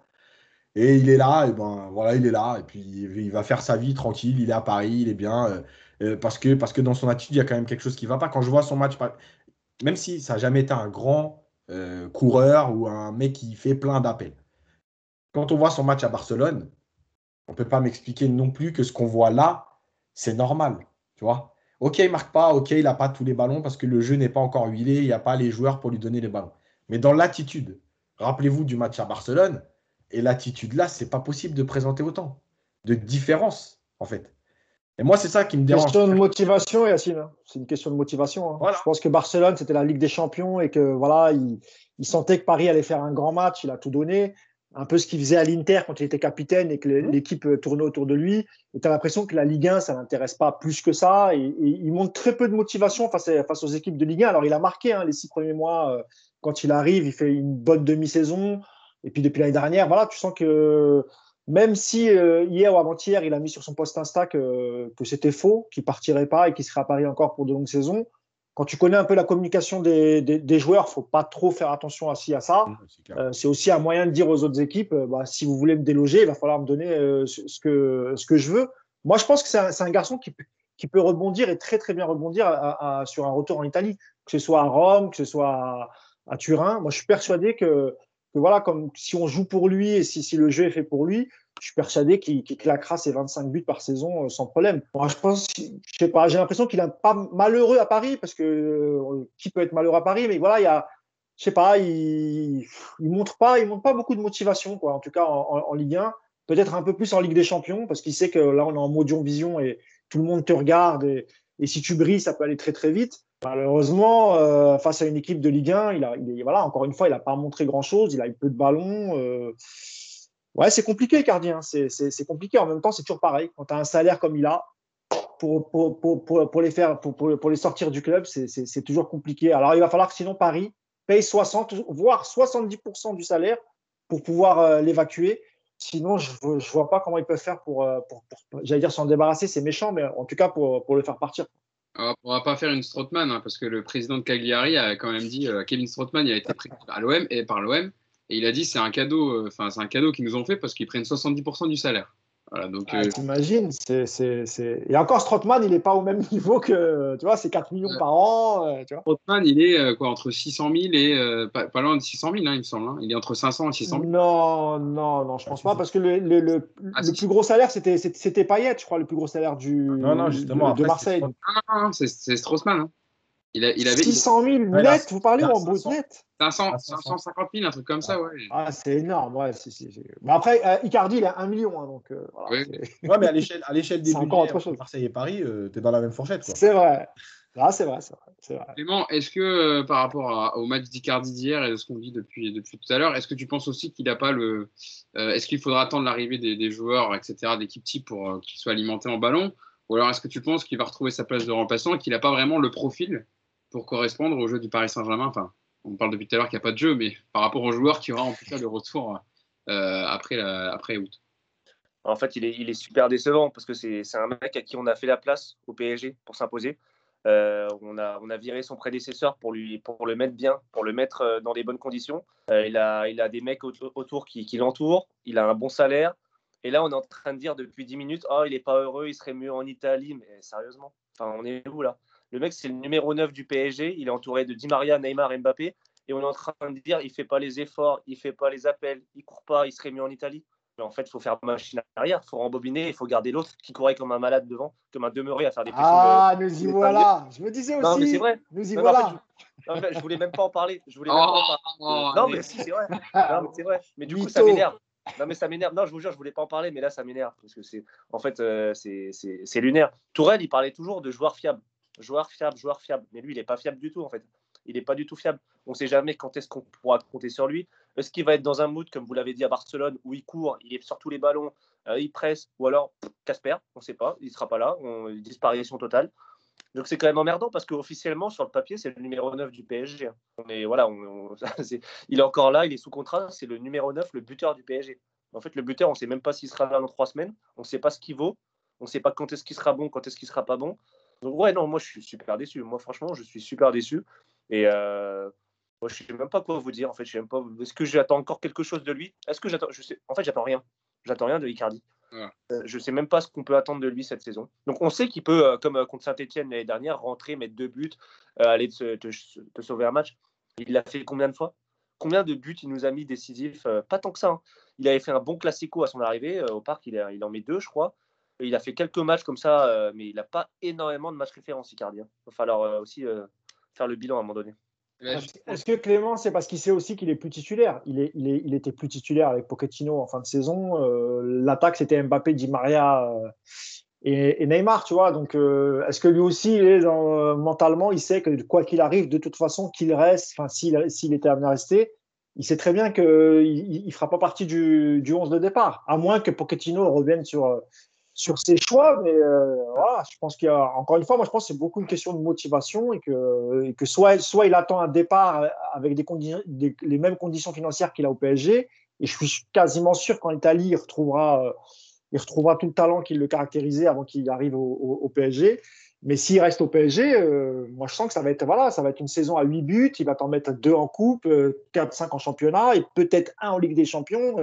Et il est là, et ben voilà, il est là, et puis il va faire sa vie tranquille, il est à Paris, il est bien, euh, euh, parce, que, dans son attitude, il y a quand même quelque chose qui ne va pas. Quand je vois son match, même si ça n'a jamais été un grand euh, coureur ou un mec qui fait plein d'appels, quand on voit son match à Barcelone, on ne peut pas m'expliquer non plus que ce qu'on voit là, c'est normal, tu vois. Ok, il marque pas, ok, il n'a pas tous les ballons parce que le jeu n'est pas encore huilé, il n'y a pas les joueurs pour lui donner les ballons. Mais dans l'attitude, rappelez-vous du match à Barcelone, et l'attitude là, c'est pas possible de présenter autant de différence, en fait. Et moi, c'est ça qui me dérange. Question de motivation, Yacine. Hein. C'est une question de motivation. Hein. Je pense que Barcelone, c'était la Ligue des Champions et que voilà, il, il, sentait que Paris allait faire un grand match. Il a tout donné un peu ce qu'il faisait à l'Inter quand il était capitaine et que mmh. l'équipe euh, tournait autour de lui. Et tu as l'impression que la Ligue 1, ça l'intéresse pas plus que ça. Et, il montre très peu de motivation face, face aux équipes de Ligue 1. Alors, il a marqué hein, les six premiers mois. Euh, quand il arrive, il fait une bonne demi-saison. Et puis, depuis l'année dernière, voilà, tu sens que même si euh, hier ou avant-hier, il a mis sur son post Insta que, que c'était faux, qu'il partirait pas et qu'il serait à Paris encore pour de longues saisons, quand tu connais un peu la communication des, des, joueurs, il faut pas trop faire attention à ci, à ça. Euh, c'est aussi un moyen de dire aux autres équipes, euh, bah, si vous voulez me déloger, il va falloir me donner euh, ce, que, ce que je veux. Moi, je pense que c'est un, un, garçon qui, qui, peut rebondir et très très bien rebondir à, sur un retour en Italie, que ce soit à Rome, que ce soit à, Turin. Moi, je suis persuadé que, que, voilà, comme si on joue pour lui et si, si le jeu est fait pour lui, je suis persuadé qu'il claquera ses 25 buts par saison euh, sans problème. Moi, je pense, je sais pas, j'ai l'impression qu'il est pas malheureux à Paris parce que euh, qui peut être malheureux à Paris, mais voilà, il y a, je sais pas, il, montre pas, il montre pas beaucoup de motivation, quoi. En tout cas, en, Ligue 1, peut-être un peu plus en Ligue des Champions parce qu'il sait que là, on est en mode vision et tout le monde te regarde et, si tu brilles, ça peut aller très très vite. Malheureusement, euh, face à une équipe de Ligue 1, il a, il voilà, encore une fois, il n'a pas montré grand chose. Il a eu peu de ballons. Ouais, c'est compliqué, Cardi. Hein. C'est compliqué. En même temps, c'est toujours pareil. Quand tu as un salaire comme il a, pour, pour, pour, pour les, faire, pour, les sortir du club, c'est toujours compliqué. Alors, il va falloir que sinon Paris paye 60, voire 70% du salaire pour pouvoir euh, l'évacuer. Sinon, je ne vois pas comment ils peuvent faire pour, euh, j'allais dire, s'en débarrasser. C'est méchant, mais en tout cas, pour, le faire partir. on ne va pas faire une Strootman, hein, parce que le président de Cagliari a quand même dit euh, Kevin Strootman a été pris à l'OM et par l'OM et il a dit c'est un cadeau, euh, enfin c'est un cadeau qu'ils nous ont fait parce qu'ils prennent 70% du salaire. Voilà, donc, ah, euh, T'imagines c'est, Et encore, Strottmann, il n'est pas au même niveau que. Tu vois, c'est 4 millions par an. Euh, Strottmann, il est quoi, entre 600 000 et. pas, loin de 600 000, hein, il me semble. Hein. Il est entre 500 et 600 000. Non, non, non, je pense pas, parce que le, le, le, ah, plus gros salaire, c'était, c'était Payet, je crois, le plus gros salaire du, non, non, justement, de, Marseille. Non, non, c'est, c'est Strossman. Hein. Il, a, il avait 600 000 net, vous parlez en brut net 500, 550 000, un truc comme ça, ouais. Ah, c'est énorme, ouais. Mais après, euh, Icardi, il a 1 million, hein, donc. Euh, voilà, ouais, mais à l'échelle, à l'échelle des budgets, Marseille et Paris, euh, tu es dans la même fourchette. C'est vrai. Ah, c'est vrai, c'est vrai. Clément, est-ce que par rapport au match d'Icardi d'hier et de ce qu'on dit depuis, depuis tout à l'heure, est-ce que tu penses aussi qu'il n'a pas le. est-ce qu'il faudra attendre l'arrivée des, des, joueurs, etc., d'équipe type pour qu'ils soient alimentés en ballon? Ou alors est-ce que tu penses qu'il va retrouver sa place de remplaçant et qu'il n'a pas vraiment le profil pour correspondre au jeu du Paris Saint-Germain. Enfin, on parle depuis tout à l'heure qu'il n'y a pas de jeu, mais par rapport au joueur qui aura en tout cas le retour euh, après, après août. En fait, il est, il est super décevant parce que c'est un mec à qui on a fait la place au PSG pour s'imposer. Euh, on, a, on a viré son prédécesseur pour, lui, pour le mettre bien, pour le mettre euh, dans des bonnes conditions. il, a, il a des mecs autour, qui, qui l'entourent, il a un bon salaire. Et là, on est en train de dire depuis 10 minutes Oh, il n'est pas heureux, il serait mieux en Italie. Mais sérieusement, enfin, on est où là? Le mec, c'est le numéro 9 du PSG. Il est entouré de Di Maria, Neymar, Mbappé. Et on est en train de dire il fait pas les efforts, il fait pas les appels, il court pas, il serait mieux en Italie. Mais en fait, il faut faire machine arrière, il faut rembobiner, il faut garder l'autre qui courait comme un malade devant, comme un demeuré à faire des Ah, nous y voilà Je me disais aussi. Non, mais c'est vrai. Nous y voilà. je voulais même pas en parler. Je voulais même pas en parler. Oh, non, mais si, c'est vrai. Non, mais c'est vrai. Mais du coup, ça m'énerve. Non, mais ça m'énerve. Non, je vous jure, je voulais pas en parler, mais là, ça m'énerve. Parce que c'est, en fait, euh, c'est lunaire. Tourelle, il parlait toujours de joueurs fiables joueur fiable, joueur fiable. Mais lui, il n'est pas fiable du tout, en fait. Il n'est pas du tout fiable. On ne sait jamais quand est-ce qu'on pourra compter sur lui. Est-ce qu'il va être dans un mood, comme vous l'avez dit à Barcelone, où il court, il est sur tous les ballons, euh, il presse, ou alors Casper, on ne sait pas, il ne sera pas là, on, disparition totale. Donc c'est quand même emmerdant parce qu'officiellement, sur le papier, c'est le numéro 9 du PSG. On est, voilà, il est encore là, il est sous contrat, c'est le numéro 9, le buteur du PSG. En fait, le buteur, on ne sait même pas s'il sera là dans trois semaines, on ne sait pas ce qu'il vaut, on ne sait pas quand est-ce qu'il sera bon, quand est-ce qu'il sera pas bon. Donc ouais, non, moi je suis super déçu. Moi franchement, je suis super déçu. Et euh, moi, je ne sais même pas quoi vous dire. En fait, je sais même pas. Est-ce que j'attends encore quelque chose de lui? Est-ce que j'attends Je sais. En fait, j'attends rien. J'attends rien de Icardi. Euh, je ne sais même pas ce qu'on peut attendre de lui cette saison. Donc on sait qu'il peut, euh, comme euh, contre Saint-Etienne l'année dernière, rentrer, mettre deux buts, aller te, sauver un match. Il l'a fait combien de fois? Combien de buts il nous a mis décisifs? Pas tant que ça. Hein. Il avait fait un bon classico à son arrivée. au parc, il, il, en met deux, je crois. Il a fait quelques matchs comme ça, mais il n'a pas énormément de matchs référence, Icardi. Hein. Il va falloir aussi faire le bilan à un moment donné. Est-ce que Clément, c'est parce qu'il sait aussi qu'il est plus titulaire? Il, est, il, est, il, était plus titulaire avec Pochettino en fin de saison. Euh, l'attaque, c'était Mbappé, Di Maria euh, et, Neymar, tu vois. Donc, euh, est-ce que lui aussi, il est mentalement, il sait que quoi qu'il arrive, de toute façon, qu'il reste, enfin, s'il était amené à rester, il sait très bien qu'il ne fera pas partie du, du 11 de départ, à moins que Pochettino revienne sur sur ses choix, mais euh, je pense qu'il y a, encore une fois, moi je pense que c'est beaucoup une question de motivation et que, que soit, soit il attend un départ avec des, des les mêmes conditions financières qu'il a au PSG, et je suis quasiment sûr qu'en Italie, il retrouvera, euh, il retrouvera tout le talent qui le caractérisait avant qu'il arrive au, PSG. Mais s'il reste au PSG, euh, moi je sens que ça va être voilà, ça va être une saison à 8 buts, il va t'en mettre 2 en coupe, 4 5 en championnat et peut-être un en Ligue des Champions,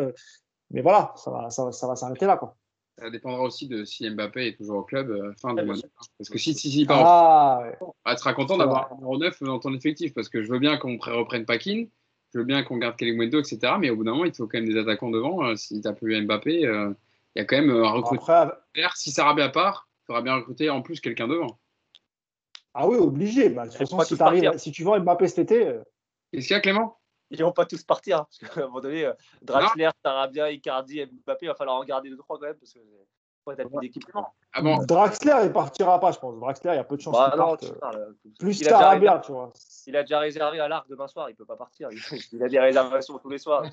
mais voilà, ça va ça, ça va s'arrêter là quoi. Ça dépendra aussi de si Mbappé est toujours au club euh, fin du mois. Parce que si, si, si il part ah, bah, tu seras content d'avoir un numéro 9 dans ton effectif parce que je veux bien qu'on reprenne Pakin, je veux bien qu'on garde Kelly etc. Mais au bout d'un moment, il faut quand même des attaquants devant. Euh, si tu n'as plus Mbappé, euh, il y a quand même un recrutement. Si Sarabia part, il faudra bien recruter en plus quelqu'un devant. Ah oui, obligé. Bah, de toute façon, si, si, tu vends Mbappé cet été. Qu'est-ce qu'il y a, Clément? Ils vont pas tous partir. Hein, parce qu'à un moment donné, euh, Draxler, Tarabia, Icardi, Mbappé, il va falloir en garder deux, trois quand même. Parce que ah bon. Draxler, il partira pas, je pense. Draxler, il y a peu de chances bah, qu'il parte. Euh, plus Tarabia, tu vois. Il a déjà réservé à l'arc demain soir, il peut pas partir. Il a des réservations tous les soirs.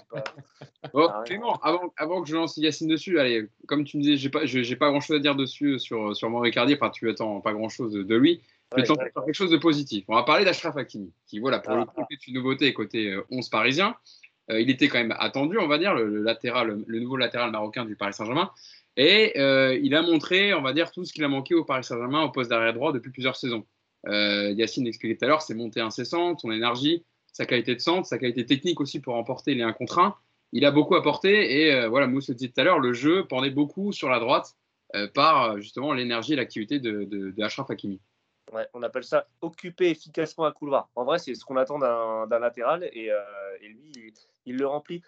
Clément, avant, avant, que je lance Yacine dessus, allez, comme tu me disais, j'ai pas, j'ai pas grand chose à dire dessus sur, sur mon Icardi, enfin, tu attends pas grand chose de lui. Quelque chose de positif. On va parler d'Ashraf Hakimi, qui, voilà, pour le coup, est une nouveauté côté 11 euh, parisien. Euh, il était quand même attendu, on va dire, le, latéral, le, nouveau latéral marocain du Paris Saint-Germain. Et euh, il a montré, on va dire, tout ce qu'il a manqué au Paris Saint-Germain au poste d'arrière droit depuis plusieurs saisons. Yacine expliquait tout à l'heure, c'est montée incessante, son énergie, sa qualité de centre, sa qualité technique aussi pour remporter les 1 contre 1. Il a beaucoup apporté et voilà, Mousse le disait tout à l'heure, le jeu pendait beaucoup sur la droite par justement l'énergie et l'activité de, de, de Ashraf Hakimi on appelle ça occuper efficacement un couloir. En vrai, c'est ce qu'on attend d'un latéral et, euh, lui, il, le remplit.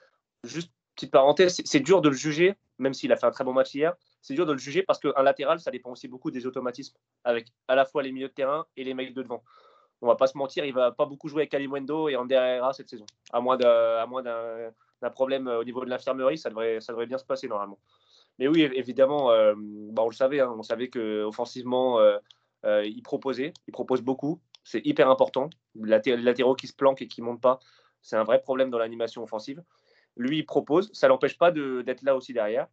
Juste petite parenthèse, c'est dur de le juger, même s'il a fait un très bon match hier. C'est dur de le juger parce qu'un latéral, ça dépend aussi beaucoup des automatismes, avec à la fois les milieux de terrain et les mecs de devant. On va pas se mentir, il va pas beaucoup jouer avec Kalimwendo et Ander Herrera cette saison. À moins d'un problème au niveau de l'infirmerie, ça devrait, ça devrait bien se passer normalement. Mais oui, évidemment, euh, bah, on le savait, hein, on savait que offensivement, euh, euh, il proposait, il propose beaucoup. C'est hyper important. Les latéraux qui se planquent et qui ne montent pas, c'est un vrai problème dans l'animation offensive. Lui, il propose. Ça l'empêche pas d'être là aussi derrière.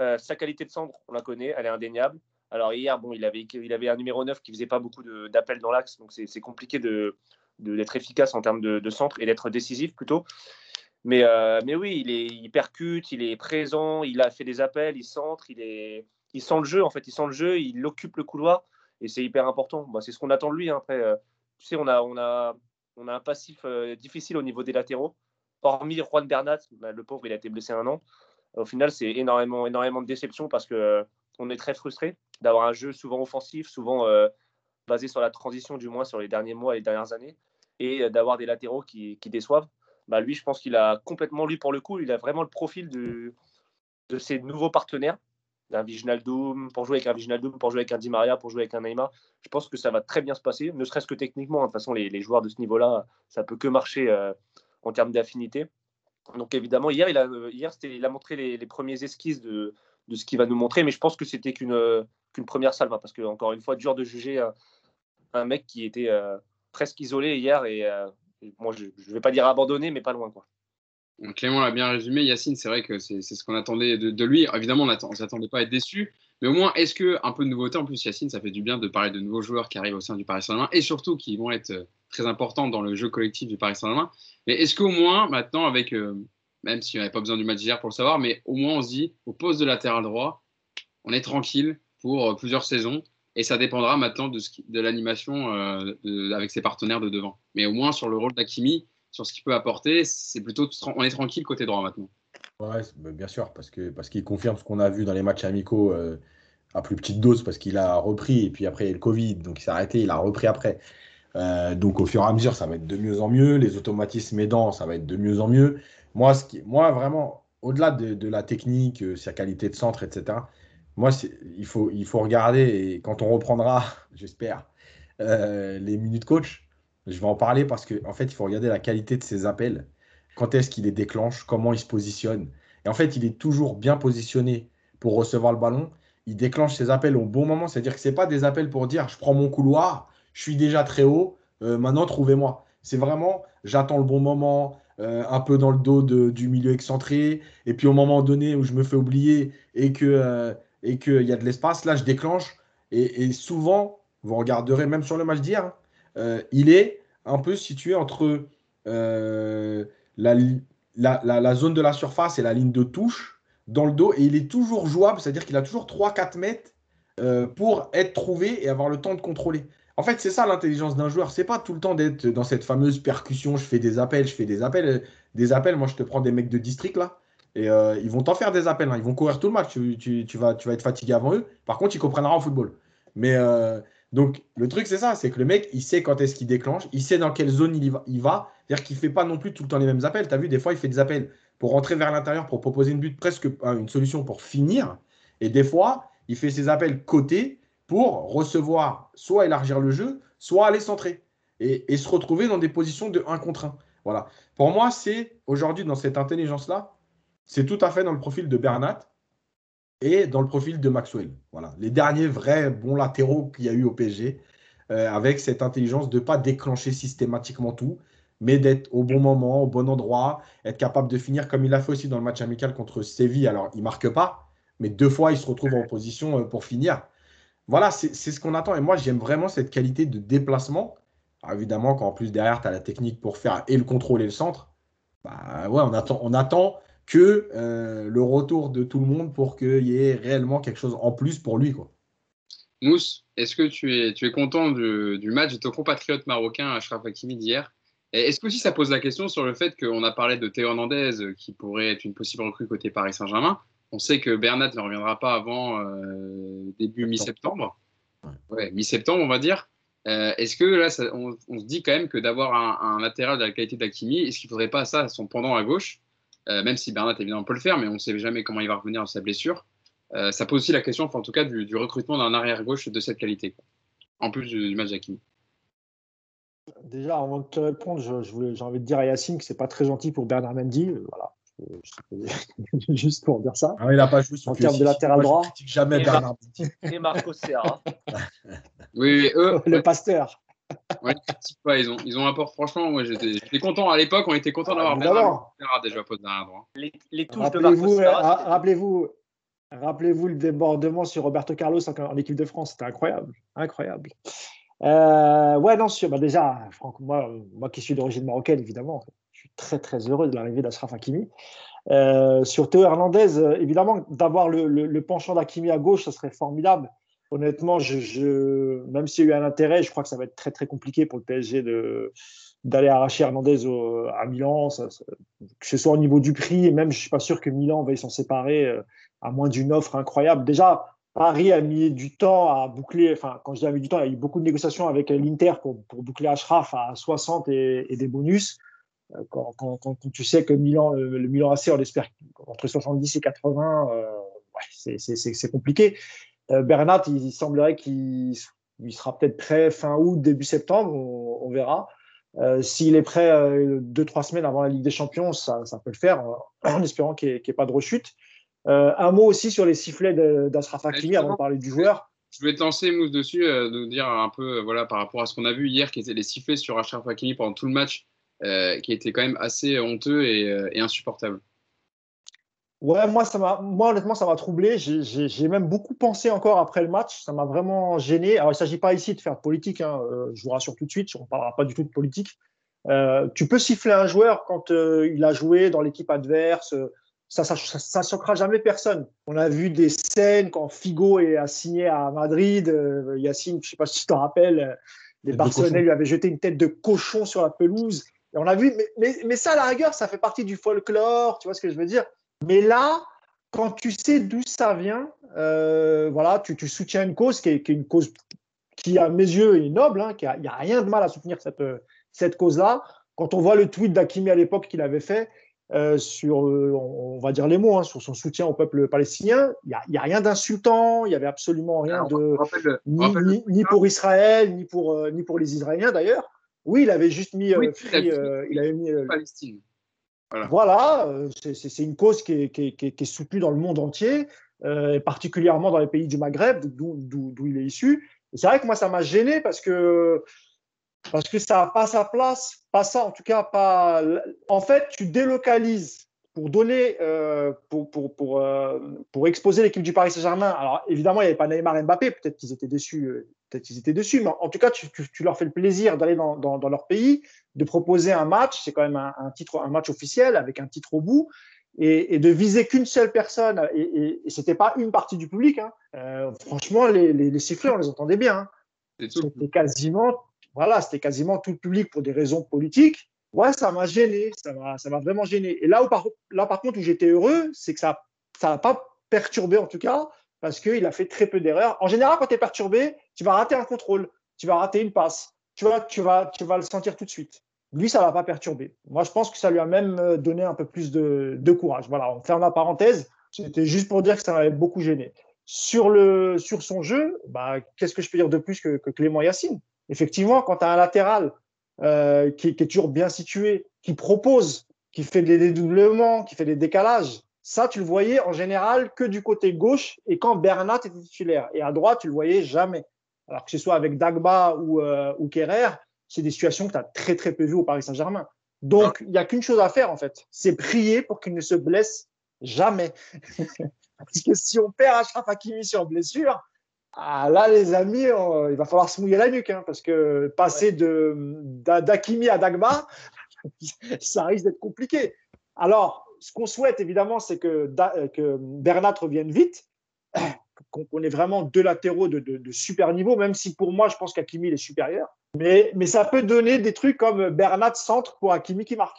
Euh, sa qualité de centre, on la connaît, elle est indéniable. Alors hier, bon, il avait, un numéro 9 qui faisait pas beaucoup d'appels dans l'axe, donc c'est compliqué d'être de, efficace en termes de, centre et d'être décisif plutôt. Mais, euh, mais oui, il, est, il percute, il est présent, il a fait des appels, il centre, il sent le jeu, en fait, il sent le jeu, il occupe le couloir et c'est hyper important. Bah, c'est ce qu'on attend de lui. Hein. Après, euh, tu sais, on a, on, a, on a un passif euh, difficile au niveau des latéraux. Hormis Juan Bernat, bah, le pauvre, il a été blessé un an. Au final, c'est énormément, énormément de déception parce que euh, on est très frustré d'avoir un jeu souvent offensif, souvent basé sur la transition, du moins sur les derniers mois et les dernières années, et d'avoir des latéraux qui, qui déçoivent. Bah, lui, je pense qu'il a complètement, lui pour le coup, il a vraiment le profil de, de ses nouveaux partenaires d'un Viginaldoum, pour jouer avec un Viginaldoum, pour jouer avec un Di Maria, pour jouer avec un Neymar. Je pense que ça va très bien se passer, ne serait-ce que techniquement. Hein. De toute façon, les, joueurs de ce niveau-là, ça peut que marcher euh, en termes d'affinité. Donc évidemment, hier, il a, euh, hier, il a montré les, premiers esquisses de, de ce qu'il va nous montrer, mais je pense que c'était qu'une euh, qu'une première salve, hein, parce que encore une fois, dur de juger un, mec qui était presque isolé hier, et, moi, je ne vais pas dire abandonné, mais pas loin. quoi. Clément l'a bien résumé. Yacine, c'est vrai que c'est ce qu'on attendait de, lui. Évidemment, on ne s'attendait pas à être déçu. Mais au moins, est-ce que un peu de nouveauté, en plus, Yacine, ça fait du bien de parler de nouveaux joueurs qui arrivent au sein du Paris Saint-Germain et surtout qui vont être euh, très importants dans le jeu collectif du Paris Saint-Germain. Mais est-ce qu'au moins, maintenant, avec, euh, même si on n'avait pas besoin du match d'hier pour le savoir, mais au moins on se dit, au poste de latéral droit, on est tranquille pour euh, plusieurs saisons et ça dépendra maintenant de, de l'animation avec ses partenaires de devant. Mais au moins sur le rôle d'Akimi, sur ce qu'il peut apporter, c'est plutôt on est tranquille côté droit maintenant. Ouais, bien sûr, parce que parce qu'il confirme ce qu'on a vu dans les matchs amicaux euh, à plus petite dose, parce qu'il a repris, et puis après il y a le Covid, donc il s'est arrêté, il a repris après. Euh, donc au fur et à mesure, ça va être de mieux en mieux. Les automatismes aidants, ça va être de mieux en mieux. Moi, moi vraiment, au-delà de, la technique, euh, sa qualité de centre, etc., moi, il faut, il faut regarder, et quand on reprendra, j'espère, les minutes coach, je vais en parler parce qu'en en fait, il faut regarder la qualité de ses appels quand est-ce qu'il les déclenche, comment il se positionne? Et en fait, il est toujours bien positionné pour recevoir le ballon. Il déclenche ses appels au bon moment, c'est-à-dire que ce n'est pas des appels pour dire je prends mon couloir, je suis déjà très haut, euh, maintenant trouvez-moi. C'est vraiment j'attends le bon moment, euh, un peu dans le dos du milieu excentré, et puis au moment donné où je me fais oublier et que euh, qu'il y a de l'espace, là je déclenche. Et, souvent, vous regarderez même sur le match d'hier, hein, il est un peu situé entre la, la, zone de la surface et la ligne de touche dans le dos et il est toujours jouable, c'est-à-dire qu'il a toujours 3-4 mètres euh, pour être trouvé et avoir le temps de contrôler. En fait, c'est ça l'intelligence d'un joueur. C'est pas tout le temps d'être dans cette fameuse percussion. Je fais des appels, je fais des appels, des appels. Moi, je te prends des mecs de district là, et euh, ils vont t'en faire des appels. Hein. Ils vont courir tout le match. Tu, vas, tu vas être fatigué avant eux. Par contre, ils comprennent en football. Mais euh, donc, le truc, c'est ça c'est que le mec, il sait quand est-ce qu'il déclenche, il sait dans quelle zone il va. C'est-à-dire qu'il ne fait pas non plus tout le temps les mêmes appels. Tu as vu, des fois, il fait des appels pour rentrer vers l'intérieur, pour proposer une but, presque une solution pour finir. Et des fois, il fait ses appels côté pour recevoir, soit élargir le jeu, soit aller centrer. Et, se retrouver dans des positions de 1 contre 1. Voilà. Pour moi, c'est aujourd'hui, dans cette intelligence-là, c'est tout à fait dans le profil de Bernat et dans le profil de Maxwell. Voilà, les derniers vrais bons latéraux qu'il y a eu au PSG, euh, avec cette intelligence de ne pas déclencher systématiquement tout, mais d'être au bon moment, au bon endroit, être capable de finir comme il l'a fait aussi dans le match amical contre Séville. Alors, il ne marque pas, mais deux fois, il se retrouve en position euh, pour finir. Voilà, c'est ce qu'on attend. Et moi, j'aime vraiment cette qualité de déplacement. évidemment, quand en plus derrière, tu as la technique pour faire et le contrôle et le centre, bah ouais, on attend, on attend que euh, le retour de tout le monde pour qu'il y ait réellement quelque chose en plus pour lui. Quoi. Mousse, est-ce que tu es, tu es content du, match de ton compatriote marocain Ashraf Hakimi d'hier? Est-ce que aussi ça pose la question sur le fait qu'on a parlé de Théo Hernandez euh, qui pourrait être une possible recrue côté Paris Saint-Germain? On sait que Bernat ne reviendra pas avant euh, début mi-septembre. Ouais. mi-septembre, on va dire. est-ce que là, on, se dit quand même que d'avoir un, un, latéral de la qualité d'Akimi, est-ce qu'il ne faudrait pas ça son pendant à gauche? Euh, même si Bernat évidemment peut le faire, mais on ne sait jamais comment il va revenir de sa blessure. Euh, ça pose aussi la question, en tout cas, du, recrutement d'un arrière gauche de cette qualité, en plus du, match d'Akimi. Déjà, avant de te répondre, j'ai envie de dire à Yacine que c'est pas très gentil pour Bernard Mendy. Euh, voilà. Juste pour dire ça. Ah, il n'a pas joué en termes de latéral droit. jamais Bernard Mendy. Et Marco Serra. oui, eux, le pasteur ouais, ils ont, ils ont un port. Franchement, moi j'étais content à l'époque, on était content d'avoir Bernard déjà poste derrière droit. Les, les touches rappelez-vous, de rappelez-vous, rappelez-vous le débordement sur Roberto Carlos en, équipe de France, c'était incroyable, incroyable. Euh, ouais, non, sûr. Bah déjà, Franck, moi, moi qui suis d'origine marocaine, évidemment, je suis très très heureux de l'arrivée d'Ashraf Hakimi. Euh, sur Théo Hernandez, euh, évidemment, d'avoir le, le, le penchant d'Hakimi à gauche, ça serait formidable honnêtement, même s'il y a eu un intérêt, je crois que ça va être très très compliqué pour le PSG de d'aller arracher Hernandez à Milan, que ce soit au niveau du prix, et même je suis pas sûr que Milan va s'en séparer euh, à moins d'une offre incroyable. Déjà, Paris a mis du temps à boucler, enfin quand je dis a mis du temps, il y a eu beaucoup de négociations avec l'Inter pour, pour, boucler Ashraf à 60 et, des bonus. Euh, quand, tu sais que Milan, le, Milan AC, on espère entre 70 et 80, euh, c'est compliqué. Euh, Bernat, il, semblerait qu'il sera peut-être prêt fin août, début septembre, on, verra. Euh, s'il est prêt euh, deux, trois semaines avant la Ligue des Champions, ça, peut le faire, en espérant qu'il n'y ait, pas de rechute. un mot aussi sur les sifflets d'Ashraf Hakimi avant de parler du joueur. Je vais te lancer, Mousse, dessus, de dire un peu voilà, par rapport à ce qu'on a vu hier, qui étaient les sifflets sur Ashraf Hakimi pendant tout le match, qui étaient quand même assez honteux et, et insupportables. Ouais, moi, ça m'a, moi honnêtement, ça m'a troublé. J'ai même beaucoup pensé encore après le match. Ça m'a vraiment gêné. Alors, il ne s'agit pas ici de faire de politique. Hein. Euh, je vous rassure tout de suite, on ne parlera pas du tout de politique. Euh, tu peux siffler un joueur quand euh, il a joué dans l'équipe adverse. Ça ça, choquera jamais personne. On a vu des scènes quand Figo a signé à Madrid. Yacine, je ne sais pas si tu t'en rappelles, les Barcelonais lui avaient jeté une tête de cochon sur la pelouse. Et on a vu, mais, mais, mais ça, à la rigueur, ça fait partie du folklore. Tu vois ce que je veux dire? Mais là, quand tu sais d'où ça vient, euh, voilà, tu, soutiens une cause qui est, une cause qui, à mes yeux, est noble. Hein, il n'y a, rien de mal à soutenir cette, cette cause-là. Quand on voit le tweet d'Akimi à l'époque qu'il avait fait euh, sur, euh, on va dire les mots, hein, sur son soutien au peuple palestinien, il n'y a, rien d'insultant, il n'y avait absolument rien de. ni, pour Israël, ni pour, ni pour les Israéliens d'ailleurs. Oui, il avait juste mis. il avait mis Palestine. Voilà, euh, c'est une cause qui est, soutenue dans le monde entier, euh, particulièrement dans les pays du Maghreb, d'où il est issu. C'est vrai que moi, ça m'a gêné parce que, parce que ça n'a pas sa place, pas ça en tout cas, pas. En fait, tu délocalises pour donner, euh, pour, pour, pour, pour, exposer l'équipe du Paris Saint-Germain. Alors évidemment, il n'y avait pas Neymar Mbappé, peut-être qu'ils étaient déçus, peut-être qu'ils étaient dessus, mais en tout cas, tu, tu, leur fais le plaisir d'aller dans, dans, dans, leur pays, de proposer un match, c'est quand même un, un, titre, un match officiel avec un titre au bout, et, et de viser qu'une seule personne, et, et, et c'était pas une partie du public. Hein. Euh, franchement, les, les, les, sifflets, on les entendait bien. Hein. C'était quasiment, voilà, c'était quasiment tout le public pour des raisons politiques. Ouais, ça m'a gêné, ça m'a, vraiment gêné. Et là où par, là, par contre, où j'étais heureux, c'est que ça, ça n'a pas perturbé en tout cas parce qu'il a fait très peu d'erreurs. En général, quand tu es perturbé, tu vas rater un contrôle, tu vas rater une passe, tu vas, tu vas, tu vas le sentir tout de suite. Lui, ça ne va pas perturber. Moi, je pense que ça lui a même euh, donné un peu plus de, courage. Voilà, on ferme la parenthèse. C'était juste pour dire que ça m'avait beaucoup gêné. Sur, le, sur son jeu, bah, qu'est-ce que je peux dire de plus que, que Clément Yacine? Effectivement, quand tu as un latéral euh, qui, qui, est toujours bien situé, qui propose, qui fait des dédoublements, qui fait des décalages, ça, tu le voyais en général que du côté gauche et quand Bernat était titulaire. Et à droite, tu le voyais jamais. Alors que ce soit avec Dagba ou, euh, Kerrer, c'est des situations que tu as très très peu vues au Paris Saint-Germain. Donc, il n'y a qu'une chose à faire en fait, c'est prier pour qu'il ne se blesse jamais. Parce que si on perd Achraf Hakimi sur blessure, ah, là les amis, il va falloir se mouiller la nuque, hein, parce que passer de à Dagba, ça risque d'être compliqué. Alors, ce qu'on souhaite évidemment, c'est que, que Bernat revienne vite, qu'on ait vraiment deux latéraux de, super niveau, même si pour moi, je pense qu'Akimi est supérieur. Mais, ça peut donner des trucs comme Bernat centre pour Akimi qui marque.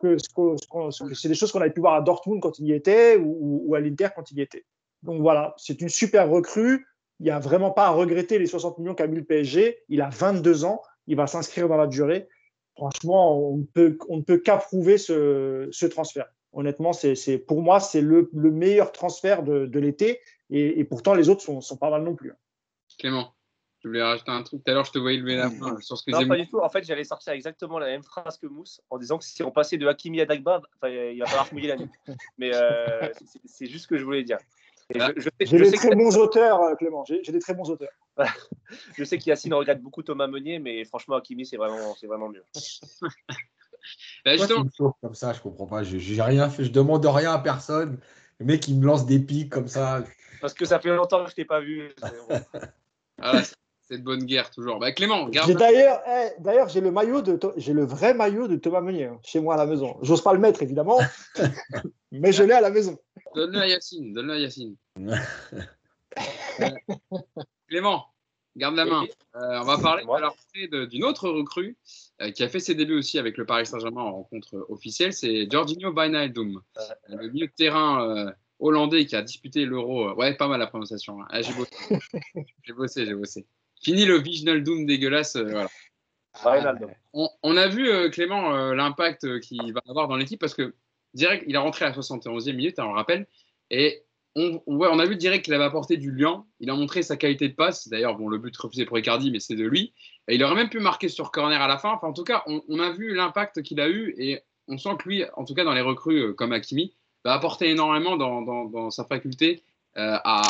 c'est des choses qu'on avait pu voir à Dortmund quand il y était ou, à l'Inter quand il y était. Donc voilà, c'est une super recrue. Il n'y a vraiment pas à regretter les 60 millions qu'a mis le PSG. Il a 22 ans. Il va s'inscrire dans la durée. Franchement, on, ne peut qu'approuver ce transfert. Honnêtement, c'est pour moi, c'est le, meilleur transfert de, l'été. Et, pourtant, les autres sont, sont pas mal non plus. Clément, je voulais rajouter un truc. Tout à l'heure, je te voyais lever la main sur ce que Non, pas du tout. En fait, j'allais sortir exactement la même phrase que Mousse en disant que si on passait de Hakimi à Dagba, il va falloir mouiller la nuque. Mais euh, c'est juste ce que je voulais dire. Ah. J'ai des très bons auteurs, Clément. J'ai des très bons auteurs. je sais qu'Yacine regrette beaucoup Thomas Meunier, mais franchement, Hakimi, c'est vraiment, vraiment mieux. Bah, comme ça, je comprends pas. J'ai rien fait, je demande rien à personne. Le mec, il me lance des pics comme ça. Parce que ça fait longtemps que je t'ai pas vu. ah, c'est de bonne guerre toujours. Bah, Clément, garde. D'ailleurs, eh, d'ailleurs, j'ai le maillot de, j'ai le vrai maillot de Thomas Meunier hein, chez moi à la maison. J'ose pas le mettre évidemment, mais je l'ai à la maison. Donne-le à Yacine. Donne-le à Yacine. Clément, Garde la main. Euh, on va parler alors d'une autre recrue euh, qui a fait ses débuts aussi avec le Paris Saint-Germain en rencontre officielle. C'est Jorginho Wijnaldum, euh, le milieu de terrain hollandais qui a disputé l'Euro. ouais, pas mal la prononciation. Hein. Ah, j'ai bossé, j'ai bossé, j'ai bossé. Fini le Wijnaldum dégueulasse. voilà. On, on, a vu Clément l'impact qu'il va avoir dans l'équipe parce que direct, il a rentré à la 71e minute, hein, on le rappelle, et on, a vu direct qu'il avait apporté du lien. Il a montré sa qualité de passe. D'ailleurs, bon, le but refusé pour Icardi, mais c'est de lui. Et il aurait même pu marquer sur corner à la fin. Enfin, en tout cas, on, a vu l'impact qu'il a eu et on sent que lui, en tout cas dans les recrues euh, comme Hakimi, va apporter énormément dans, sa faculté euh, à,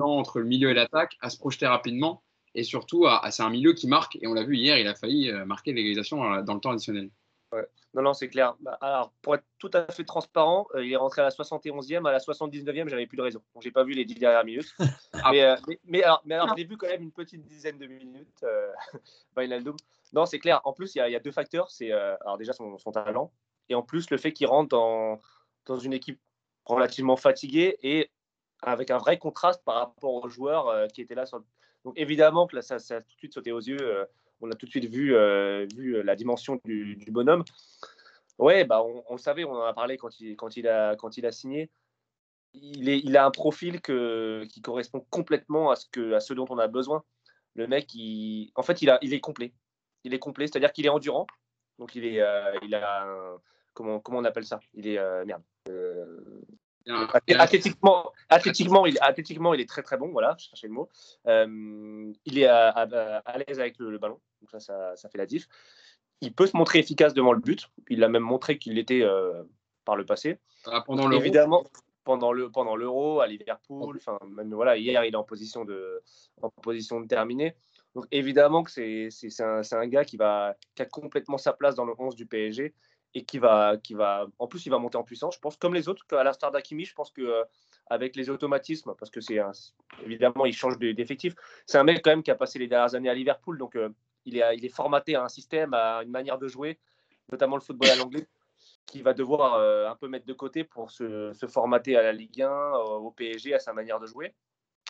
entre le milieu et l'attaque, à se projeter rapidement et surtout, à, c'est un milieu qui marque. Et on l'a vu hier, il a failli euh, marquer l'égalisation dans le temps additionnel. Non, non, c'est clair. Bah, alors, pour être tout à fait transparent, euh, il est rentré à la 71e, à la 79e, j'avais plus de raison. Donc, j'ai pas vu les 10 dernières minutes. Euh, mais, mais, alors, mais alors, je l'ai vu quand même une petite dizaine de minutes, euh, Non, c'est clair. En plus, il y, a deux facteurs. C'est alors déjà son, talent, et en plus le fait qu'il rentre dans, dans une équipe relativement fatiguée et avec un vrai contraste par rapport aux joueurs qui étaient là. Sur... Donc, évidemment que là, ça, ça a tout de suite sauté aux yeux on a tout de suite vu, euh, vu euh, la dimension du, bonhomme. Ouais, bah on, le savait, on en a parlé quand il, quand il, a, quand il a signé. Il, est, il a un profil que, qui correspond complètement à ce, que, à ce dont on a besoin. Le mec, il, en fait, il, a, il est complet. Il est complet, c'est-à-dire qu'il est endurant. Donc, il, est, euh, il a comment, comment on appelle ça? Il est. merde. Athlétiquement, athlétiquement, il, athlétiquement, il est très très bon. Voilà, je cherchais le mot. Euh, il est à, à, l'aise avec le, ballon, donc ça, ça, ça, fait la diff. Il peut se montrer efficace devant le but. Il a même montré qu'il l'était euh, par le passé. Ah, pendant Évidemment, pendant le pendant l'Euro à Liverpool. Enfin, même voilà, hier il est en position de en position de terminer. Donc évidemment que c'est un, un, gars qui va qui a complètement sa place dans le 11 du PSG et qui va, qui va, en plus, il va monter en puissance. Je pense, comme les autres, à l'instar d'Akimi, je pense que euh, avec les automatismes, parce que c'est évidemment, il change d'effectif. C'est un mec quand même qui a passé les dernières années à Liverpool, donc euh, il, est, il formaté à un système, à une manière de jouer, notamment le football à l'anglais, qui va devoir euh, un peu mettre de côté pour se, formater à la Ligue 1, au PSG, à sa manière de jouer.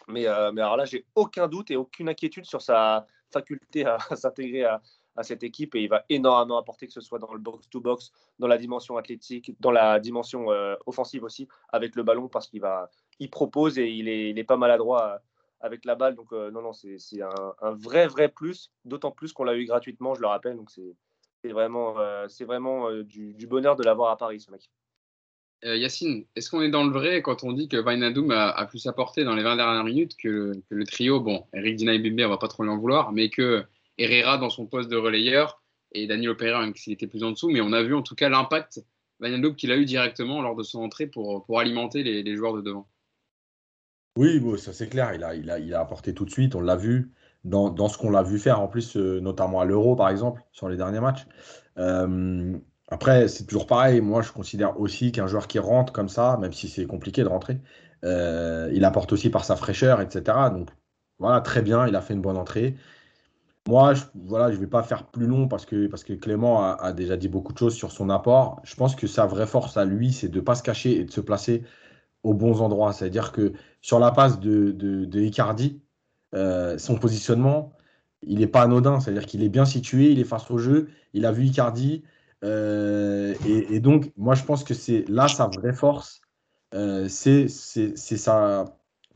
Mais, mais alors là, j'ai aucun doute et aucune inquiétude sur sa faculté à s'intégrer à, cette équipe et il va énormément apporter, que ce soit dans le box-to-box, dans la dimension athlétique, dans la dimension euh, offensive aussi, avec le ballon, parce qu'il propose et il est, il est pas maladroit euh, avec la balle. Donc, euh, non, non, c'est un, vrai, vrai plus, d'autant plus qu'on l'a eu gratuitement, je le rappelle. Donc, c'est vraiment, c'est vraiment du, du, bonheur de l'avoir à Paris, ce mec. Yacine, est-ce qu'on est dans le vrai quand on dit que Vainadoum a, a plus apporté dans les 20 dernières minutes que, le trio? Bon, Eric Dina et Bimbe, on va pas trop lui en vouloir, mais que Herrera dans son poste de relayeur et Daniel Pereira, même était plus en dessous. Mais on a vu en tout cas l'impact qu'il a eu directement lors de son entrée pour alimenter les, joueurs de devant. Oui, bon, ça c'est clair. Il a, il, a, il a apporté tout de suite. On l'a vu dans, dans ce qu'on l'a vu faire, en plus, euh, notamment à l'Euro, par exemple, sur les derniers matchs. Euh, après, c'est toujours pareil. Moi, je considère aussi qu'un joueur qui rentre comme ça, même si c'est compliqué de rentrer, euh, il apporte aussi par sa fraîcheur, etc. Donc, voilà, très bien. Il a fait une bonne entrée. Moi, je, voilà, ne vais pas faire plus long parce que, parce que Clément a, déjà dit beaucoup de choses sur son apport. Je pense que sa vraie force à lui, c'est de ne pas se cacher et de se placer aux bons endroits. C'est-à-dire que sur la passe de, de, Icardi, euh, son positionnement, il n'est pas anodin. C'est-à-dire qu'il est bien situé, il est face au jeu, il a vu Icardi. Euh, et, donc, moi, je pense que c'est là sa vraie force, euh, c'est sa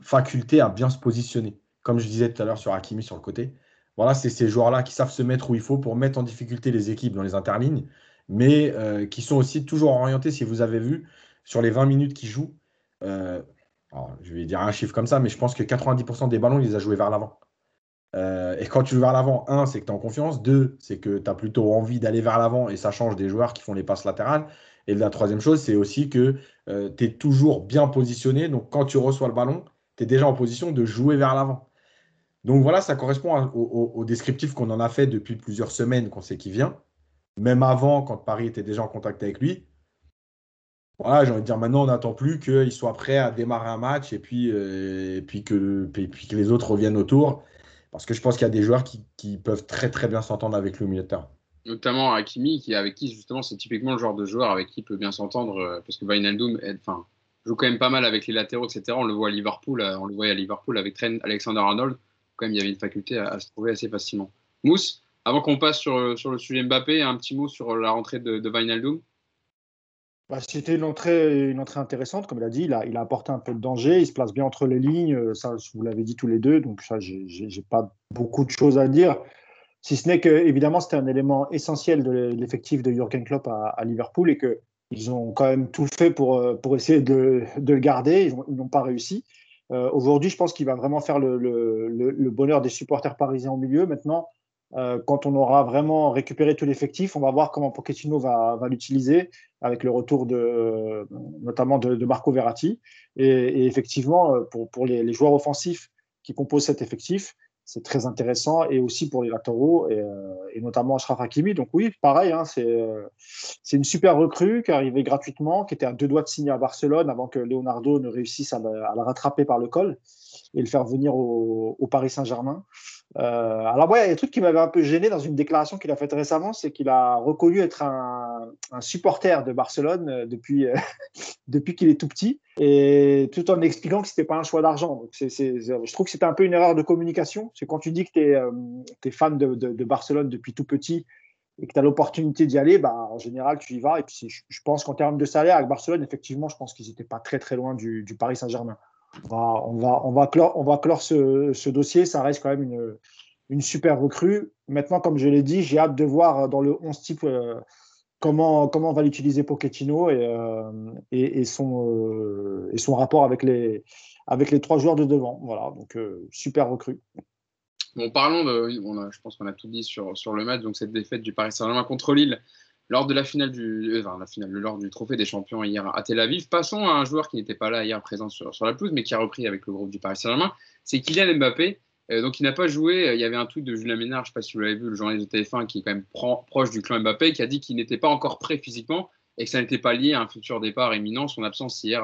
faculté à bien se positionner. Comme je disais tout à l'heure sur Hakimi sur le côté. Voilà, c'est ces joueurs-là qui savent se mettre où il faut pour mettre en difficulté les équipes dans les interlignes, mais qui sont aussi toujours orientés, si vous avez vu, sur les 20 minutes qu'ils jouent. Je vais dire un chiffre comme ça, mais je pense que 90% des ballons, il les a joués vers l'avant. Euh, et quand tu joues vers l'avant, un, c'est que tu es en confiance. Deux, c'est que tu as plutôt envie d'aller vers l'avant et ça change des joueurs qui font les passes latérales. Et la troisième chose, c'est aussi que tu es toujours bien positionné. Donc quand tu reçois le ballon, tu es déjà en position de jouer vers l'avant. Donc voilà, ça correspond au, descriptif qu'on en a fait depuis plusieurs semaines qu'on sait qu'il vient. Même avant, quand Paris était déjà en contact avec lui. Voilà, j'ai envie de dire maintenant, on n'attend plus qu'il soit prêt à démarrer un match et puis, euh, que, les autres reviennent autour. Parce que je pense qu'il y a des joueurs qui, peuvent très très bien s'entendre avec le milieu de terrain. Notamment Hakimi, qui, avec qui justement c'est typiquement le genre de joueur avec qui il peut bien s'entendre. Euh, parce que Wijnaldum enfin, joue quand même pas mal avec les latéraux, etc. On le voit à Liverpool, euh, on le voit à Liverpool avec Alexander-Arnold quand même, il y avait une faculté à, se trouver assez facilement. Mousse, avant qu'on passe sur, le sujet Mbappé, un petit mot sur la rentrée de, de bah, C'était une entrée, intéressante, comme il a dit. Il a, il a apporté un peu de danger. Il se place bien entre les lignes. Ça, vous l'avez dit tous les deux. Donc, ça, j'ai pas beaucoup de choses à dire. Si ce n'est que, évidemment, c'était un élément essentiel de l'effectif de Jürgen Klopp à, Liverpool et qu'ils ont quand même tout fait pour, pour essayer de, le garder. Ils n'ont pas réussi. Euh, aujourd'hui, je pense qu'il va vraiment faire le, bonheur des supporters parisiens au milieu. Maintenant, euh, quand on aura vraiment récupéré tout l'effectif, on va voir comment Pochettino va, l'utiliser avec le retour de, notamment de, Marco Verratti. Et, effectivement, euh, pour, les, joueurs offensifs qui composent cet effectif, c'est très intéressant et aussi pour les latéraux et, et notamment Ashraf Hakimi. Donc oui, pareil, hein, c'est c'est une super recrue qui est arrivée gratuitement, qui était à deux doigts de signer à Barcelone avant que Leonardo ne réussisse à, la rattraper par le col et le faire venir au Paris Saint-Germain. Euh, alors, ouais, il y a un truc qui m'avait un peu gêné dans une déclaration qu'il a faite récemment, c'est qu'il a reconnu être un, supporter de Barcelone euh, depuis, euh, depuis qu'il est tout petit, et tout en expliquant que ce n'était pas un choix d'argent. Je trouve que c'était un peu une erreur de communication. C'est quand tu dis que tu es, fan de, Barcelone depuis tout petit et que tu as l'opportunité d'y aller, bah, en général, tu y vas. Et puis, je, pense qu'en termes de salaire, avec Barcelone, effectivement, je pense qu'ils n'étaient pas très, très loin du Paris Saint-Germain on va, on va, on va clore, ce, dossier. Ça reste quand même une, une super recrue. Maintenant, comme je l'ai dit, j'ai hâte de voir dans le 11 type euh, comment, comment on va l'utiliser Pochettino et, euh, et, et, son, euh, et son rapport avec les, avec les trois joueurs de devant. Voilà, donc super recrue. Bon, parlons de. On je pense qu'on a tout dit sur, sur le match. Donc, cette défaite du Paris Saint-Germain contre Lille lors de la finale du, enfin, la finale, lors du trophée des champions hier à Tel Aviv. Passons à un joueur qui n'était pas là hier présent sur, la pelouse, mais qui a repris avec le groupe du Paris Saint-Germain. C'est Kylian Mbappé. Euh, donc, il n'a pas joué. Il y avait un tweet de Julien Ménard, je ne sais pas si vous l'avez vu, le journaliste de TF1, qui est quand même pro, proche du clan Mbappé, qui a dit qu'il n'était pas encore prêt physiquement et que ça n'était pas lié à un futur départ imminent, son absence hier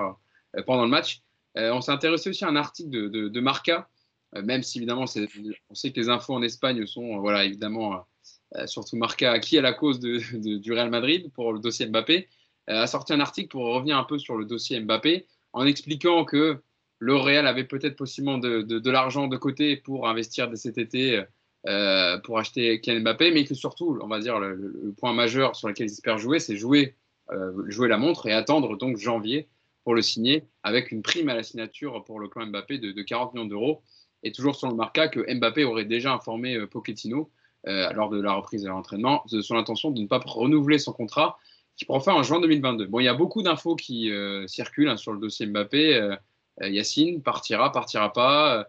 euh, pendant le match. Euh, on s'est intéressé aussi à un article de, de, Marca, euh, même si évidemment, on sait que les infos en Espagne sont, euh, voilà, évidemment euh, surtout Marca, qui est la cause du Real Madrid pour le dossier Mbappé, euh, a sorti un article pour revenir un peu sur le dossier Mbappé en expliquant que le Real avait peut-être possiblement de, l'argent de côté pour investir dès cet été euh, pour acheter Kylian Mbappé, mais que surtout, on va dire, le, point majeur sur lequel ils espèrent jouer, c'est jouer, euh, jouer la montre et attendre donc janvier pour le signer avec une prime à la signature pour le clan Mbappé de, de 40 millions d'euros. Et toujours sur le marca que Mbappé aurait déjà informé euh, Pochettino euh, lors de la reprise de l'entraînement, de son intention de ne pas renouveler son contrat qui prend fin en juin 2022. Bon, il y a beaucoup d'infos qui euh, circulent hein, sur le dossier Mbappé. Euh, Yacine partira, partira pas.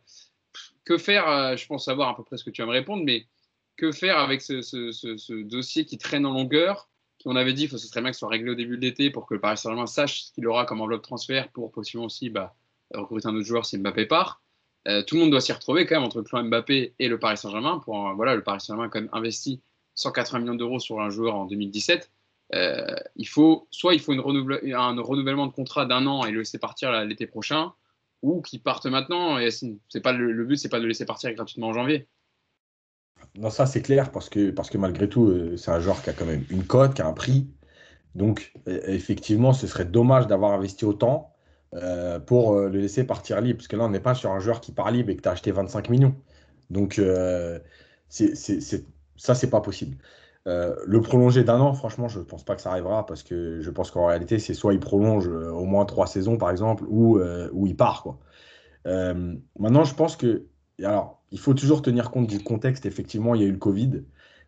Que faire Je pense savoir à peu près ce que tu vas me répondre, mais que faire avec ce, dossier qui traîne en longueur on avait dit que ce serait bien que ce soit réglé au début de l'été pour que le Paris Saint-Germain sache ce qu'il aura comme enveloppe transfert pour possiblement aussi bah, recruter un autre joueur si Mbappé part. Euh, tout le monde doit s'y retrouver quand même entre le clan Mbappé et le Paris Saint-Germain. Pour voilà, le Paris Saint-Germain a quand même investi 180 millions d'euros sur un joueur en 2017. Euh, il faut soit il faut un renouvellement de contrat d'un an et le laisser partir l'été prochain, ou qu'il parte maintenant. Et c'est pas le, le but, c'est pas de le laisser partir gratuitement en janvier. Non, ça c'est clair parce que parce que malgré tout, euh, c'est un joueur qui a quand même une cote, qui a un prix. Donc effectivement, ce serait dommage d'avoir investi autant euh, pour euh, le laisser partir libre. Parce que là, on n'est pas sur un joueur qui part libre et que tu as acheté 25 millions. Donc, euh, ça, c'est pas possible. Euh, le prolonger d'un an, franchement, je ne pense pas que ça arrivera parce que je pense qu'en réalité, c'est soit il prolonge au moins trois saisons, par exemple, ou, il part. Maintenant, je pense que. Alors, il faut toujours tenir compte du contexte. Effectivement, il y a eu le Covid.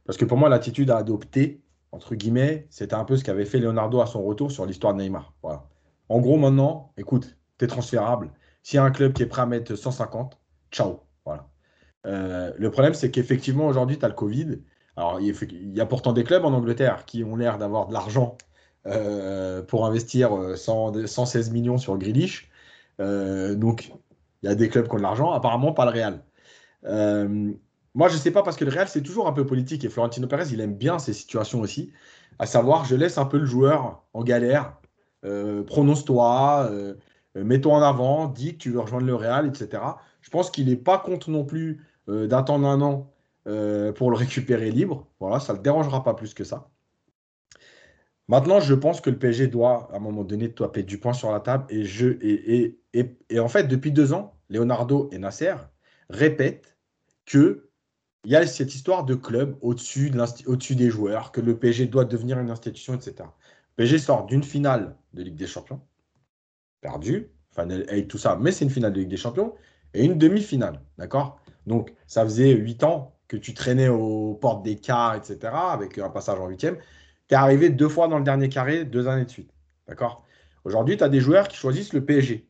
Parce que pour moi, l'attitude à adopter, entre guillemets, c'était un peu ce qu'avait fait Leonardo à son retour sur l'histoire de Neymar. Voilà. En gros, maintenant, écoute, tu es transférable. S'il y a un club qui est prêt à mettre 150, ciao. Voilà. Euh, le problème, c'est qu'effectivement, aujourd'hui, tu as le Covid. Alors, il y a pourtant des clubs en Angleterre qui ont l'air d'avoir de l'argent euh, pour investir 100, 116 millions sur Grealish. Euh, donc, il y a des clubs qui ont de l'argent, apparemment pas le Real. Euh, moi, je ne sais pas parce que le Real, c'est toujours un peu politique et Florentino Pérez, il aime bien ces situations aussi. À savoir, je laisse un peu le joueur en galère euh, prononce-toi, euh, mets-toi en avant, dis que tu veux rejoindre le Real, etc. Je pense qu'il n'est pas contre non plus euh, d'attendre un an euh, pour le récupérer libre. Voilà, ça ne le dérangera pas plus que ça. Maintenant, je pense que le PSG doit, à un moment donné, taper du poing sur la table. Et, je, et, et, et, en fait, depuis deux ans, Leonardo et Nasser répètent que il y a cette histoire de club au-dessus de au des joueurs, que le PSG doit devenir une institution, etc. PSG sort d'une finale de Ligue des Champions, perdue, Final 8, tout ça, mais c'est une finale de Ligue des Champions et une demi-finale, d'accord? Donc, ça faisait 8 ans que tu traînais aux portes des quarts, etc., avec un passage en huitième. Tu es arrivé deux fois dans le dernier carré, deux années de suite, d'accord? Aujourd'hui, tu as des joueurs qui choisissent le PSG.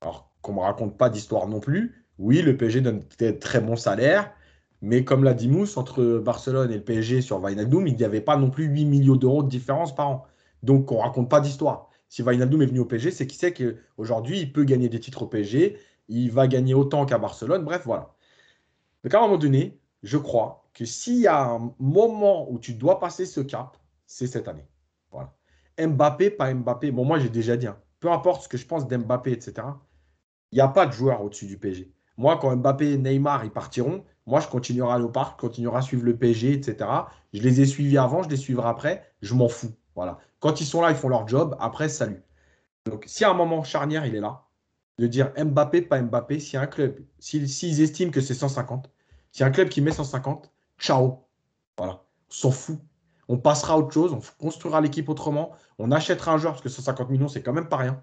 Alors, qu'on ne me raconte pas d'histoire non plus. Oui, le PSG donne des très bons salaires, mais comme l'a dit Mousse, entre Barcelone et le PSG sur Wijnaldum, il n'y avait pas non plus 8 millions d'euros de différence par an. Donc, on ne raconte pas d'histoire. Si Wijnaldum est venu au PSG, c'est qu'il sait qu'aujourd'hui, il peut gagner des titres au PSG. Il va gagner autant qu'à Barcelone. Bref, voilà. Donc à un moment donné, je crois que s'il y a un moment où tu dois passer ce cap, c'est cette année. Voilà. Mbappé, pas Mbappé. Bon, moi, j'ai déjà dit, hein, peu importe ce que je pense d'Mbappé, etc., il n'y a pas de joueur au-dessus du PSG. Moi, quand Mbappé et Neymar ils partiront, moi, je continuerai à aller au parc, je continuerai à suivre le PSG, etc. Je les ai suivis avant, je les suivrai après, je m'en fous. Voilà. Quand ils sont là, ils font leur job. Après, salut. Donc, si à un moment charnière, il est là, de dire Mbappé, pas Mbappé, si un club, s'ils estiment que c'est 150, si un club qui met 150, ciao. Voilà. On s'en fout. On passera à autre chose, on construira l'équipe autrement, on achètera un joueur parce que 150 millions, c'est quand même pas rien.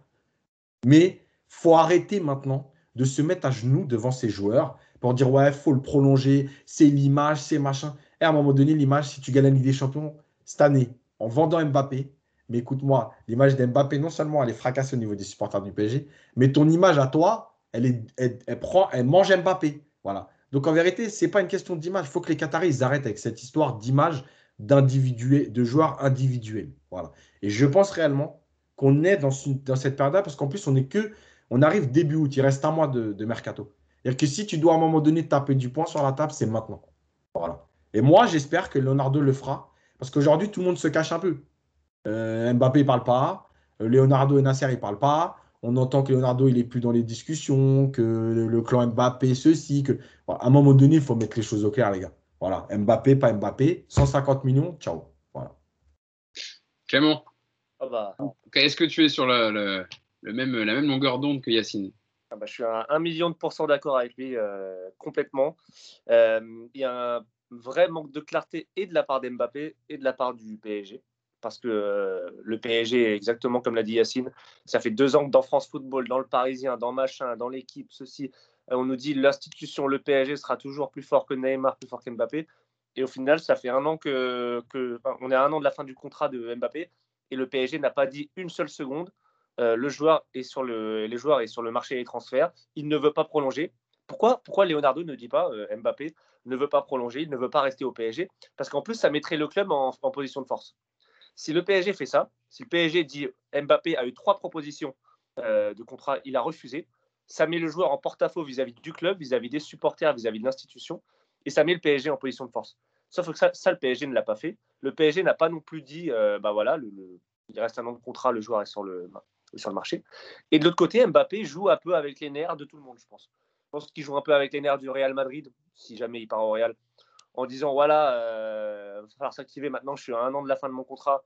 Mais faut arrêter maintenant de se mettre à genoux devant ces joueurs pour dire ouais, faut le prolonger, c'est l'image, c'est machin. Et à un moment donné, l'image, si tu gagnes la Ligue des Champions cette année en vendant Mbappé, mais écoute-moi, l'image d'Mbappé, non seulement elle est fracassée au niveau des supporters du PSG, mais ton image à toi, elle, prend, elle mange Mbappé. Voilà. Donc en vérité, ce n'est pas une question d'image. Il faut que les Qataris arrêtent avec cette histoire d'image de joueurs individuels. Voilà. Et je pense réellement qu'on est dans, dans cette période-là parce qu'en plus, on est que, on arrive début août, il reste un mois de, mercato. C'est-à-dire que si tu dois à un moment donné taper du poing sur la table, c'est maintenant. Voilà. Et moi, j'espère que Leonardo le fera parce qu'aujourd'hui, tout le monde se cache un peu. Euh, Mbappé ne parle pas. Euh, Leonardo et Nasser, ils ne parlent pas. On entend que Leonardo, il n'est plus dans les discussions, que le, clan Mbappé, ceci, que. à un moment donné, il faut mettre les choses au clair, les gars. Voilà. Mbappé, pas Mbappé. 150 millions, ciao. Voilà. Clément. Ah bah. Est-ce que tu es sur le, même, la même longueur d'onde que Yacine? Ah bah, Je suis à un million de pourcents d'accord avec lui, euh, complètement. il y a un vrai manque de clarté et de la part d'Mbappé et de la part du PSG parce que euh, le PSG, exactement comme l'a dit Yacine, ça fait deux ans que dans France Football, dans le Parisien, dans Machin, dans l'équipe, ceci, euh, on nous dit l'institution, le PSG sera toujours plus fort que Neymar, plus fort qu'Mbappé. Et au final, ça fait un an que, on est à un an de la fin du contrat de Mbappé et le PSG n'a pas dit une seule seconde. Euh, le joueur est sur le, les joueurs est sur le marché des transferts. Il ne veut pas prolonger. Pourquoi, Leonardo ne dit pas Mbappé ne veut pas prolonger, il ne veut pas rester au PSG Parce qu'en plus, ça mettrait le club en position de force. Si le PSG fait ça, si le PSG dit Mbappé a eu trois propositions euh, de contrat, il a refusé, ça met le joueur en porte-à-faux vis-à-vis du club, vis-à-vis des supporters, vis-à-vis de l'institution, et ça met le PSG en position de force. Sauf que ça, le PSG ne l'a pas fait. Le PSG n'a pas non plus dit, euh, bah voilà, il reste un an de contrat, le joueur est sur le marché. Et de l'autre côté, Mbappé joue un peu avec les nerfs de tout le monde, je pense. Je pense qu'il joue un peu avec les nerfs du Real Madrid, si jamais il part au Real en disant voilà, euh, il va falloir s'activer maintenant, je suis à un an de la fin de mon contrat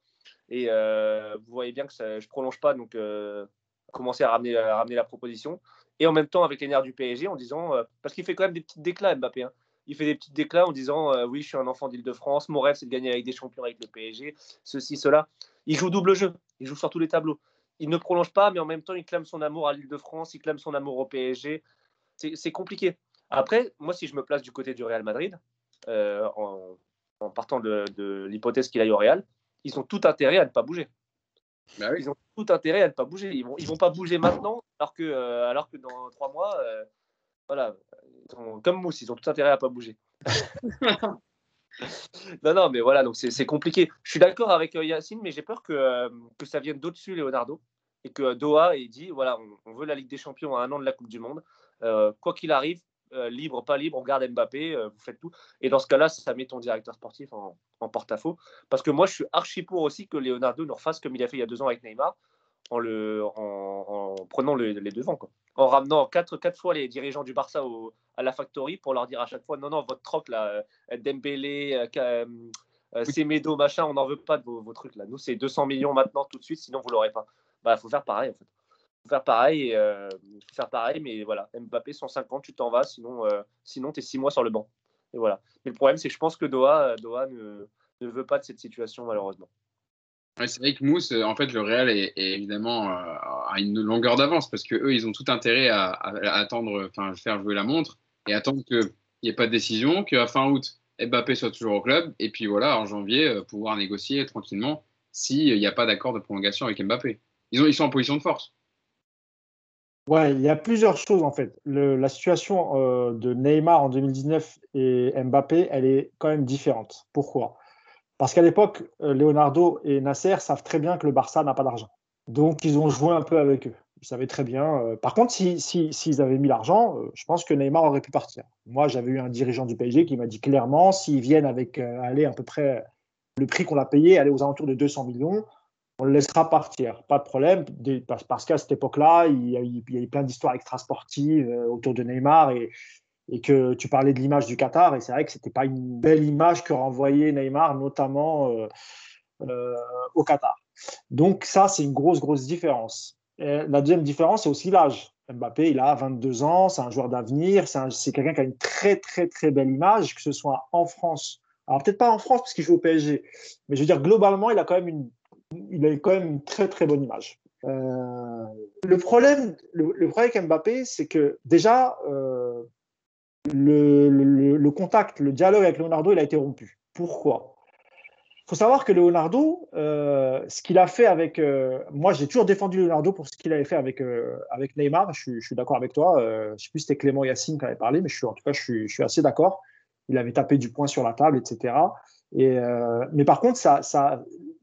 et euh, vous voyez bien que je prolonge pas, donc euh, commencer à ramener, la proposition. Et en même temps avec les nerfs du PSG en disant, parce qu'il fait quand même des petits déclats Mbappé, hein. il fait des petits déclats en disant oui, je suis un enfant d'Île-de-France, mon rêve c'est de gagner avec des champions avec le PSG, ceci, cela. Il joue double jeu, il joue sur tous les tableaux. Il ne prolonge pas, mais en même temps, il clame son amour à l'Île-de-France, il clame son amour au PSG. C'est compliqué. Après, moi, si je me place du côté du Real Madrid, euh, en, partant de, l'hypothèse qu'il aille au Real, ils ont tout intérêt à ne pas bouger. Bah ils ont tout intérêt à ne pas bouger. Ils vont, ils vont pas bouger maintenant, alors que, euh, alors que dans trois mois, euh, voilà, comme Mousse, ils ont tout intérêt à ne pas bouger. non, non, mais voilà, donc c'est compliqué. Je suis d'accord avec Yacine, mais j'ai peur que, que ça vienne d'au-dessus, Leonardo, et que Doha ait dit voilà, on, veut la Ligue des Champions à un an de la Coupe du Monde. Quoi qu'il arrive, euh, libre, pas libre, on garde Mbappé, euh, vous faites tout. Et dans ce cas-là, ça met ton directeur sportif en, porte-à-faux. Parce que moi, je suis archi pour aussi que Leonardo nous refasse comme il a fait il y a deux ans avec Neymar, en, le, en, prenant les devants. Quoi. En ramenant quatre, quatre fois les dirigeants du Barça au, à la factory pour leur dire à chaque fois non, non, votre troc là, euh, Dembélé, Semedo, machin, on n'en veut pas de vos, vos, trucs là. Nous, c'est 200 millions maintenant tout de suite, sinon vous l'aurez pas. Bah, faut faire pareil en fait faire pareil. Euh, faire pareil, mais voilà, Mbappé 150, tu t'en vas, sinon, euh, sinon tu six mois sur le banc. Et voilà. Mais le problème, c'est que je pense que Doha, Doha ne, ne veut pas de cette situation, malheureusement. c'est vrai que Mousse, en fait, le Real est, évidemment euh, à une longueur d'avance parce que eux, ils ont tout intérêt à, attendre, enfin, faire jouer la montre et attendre qu'il n'y ait pas de décision, qu'à fin août, Mbappé soit toujours au club et puis voilà, en janvier, pouvoir négocier tranquillement s'il n'y a pas d'accord de prolongation avec Mbappé. Ils sont en position de force. Ouais, il y a plusieurs choses en fait. la situation euh, de Neymar en 2019 et Mbappé, elle est quand même différente. Pourquoi? Parce qu'à l'époque, euh, Leonardo et Nasser savent très bien que le Barça n'a pas d'argent. Donc, ils ont joué un peu avec eux. Ils savaient très bien. Euh, par contre, s'ils si, si, avaient mis l'argent, je pense que Neymar aurait pu partir. Moi, j'avais eu un dirigeant du PSG qui m'a dit clairement, s'ils viennent avec aller à peu près le prix qu'on a payé, aller aux alentours de 200 millions, on le laissera partir. Pas de problème, parce qu'à cette époque-là, il, y a eu plein d'histoires extrasportives autour de Neymar et, que tu parlais de l'image du Qatar. Et c'est vrai que ce n'était pas une belle image que renvoyait Neymar, notamment au Qatar. Donc ça, c'est une grosse, grosse différence. la deuxième différence, c'est aussi l'âge. Mbappé, il a 22 ans, c'est un joueur d'avenir, c'est quelqu'un qui a une très, très, très belle image, que ce soit en France. Alors peut-être pas en France parce qu'il joue au PSG, mais je veux dire, globalement, il a quand même une, il a quand même une très, très bonne image. Euh, le problème, le, problème avec Mbappé, c'est que déjà, euh, le, contact, le dialogue avec Leonardo, il a été rompu. Pourquoi? Faut savoir que Leonardo, euh, ce qu'il a fait avec. Moi, j'ai toujours défendu Leonardo pour ce qu'il avait fait avec, avec Neymar. Je, suis d'accord avec toi. je ne sais plus si c'était Clément Yacine qui avait parlé, mais en tout cas, je suis assez d'accord. Il avait tapé du poing sur la table, etc. Et, mais par contre, ça,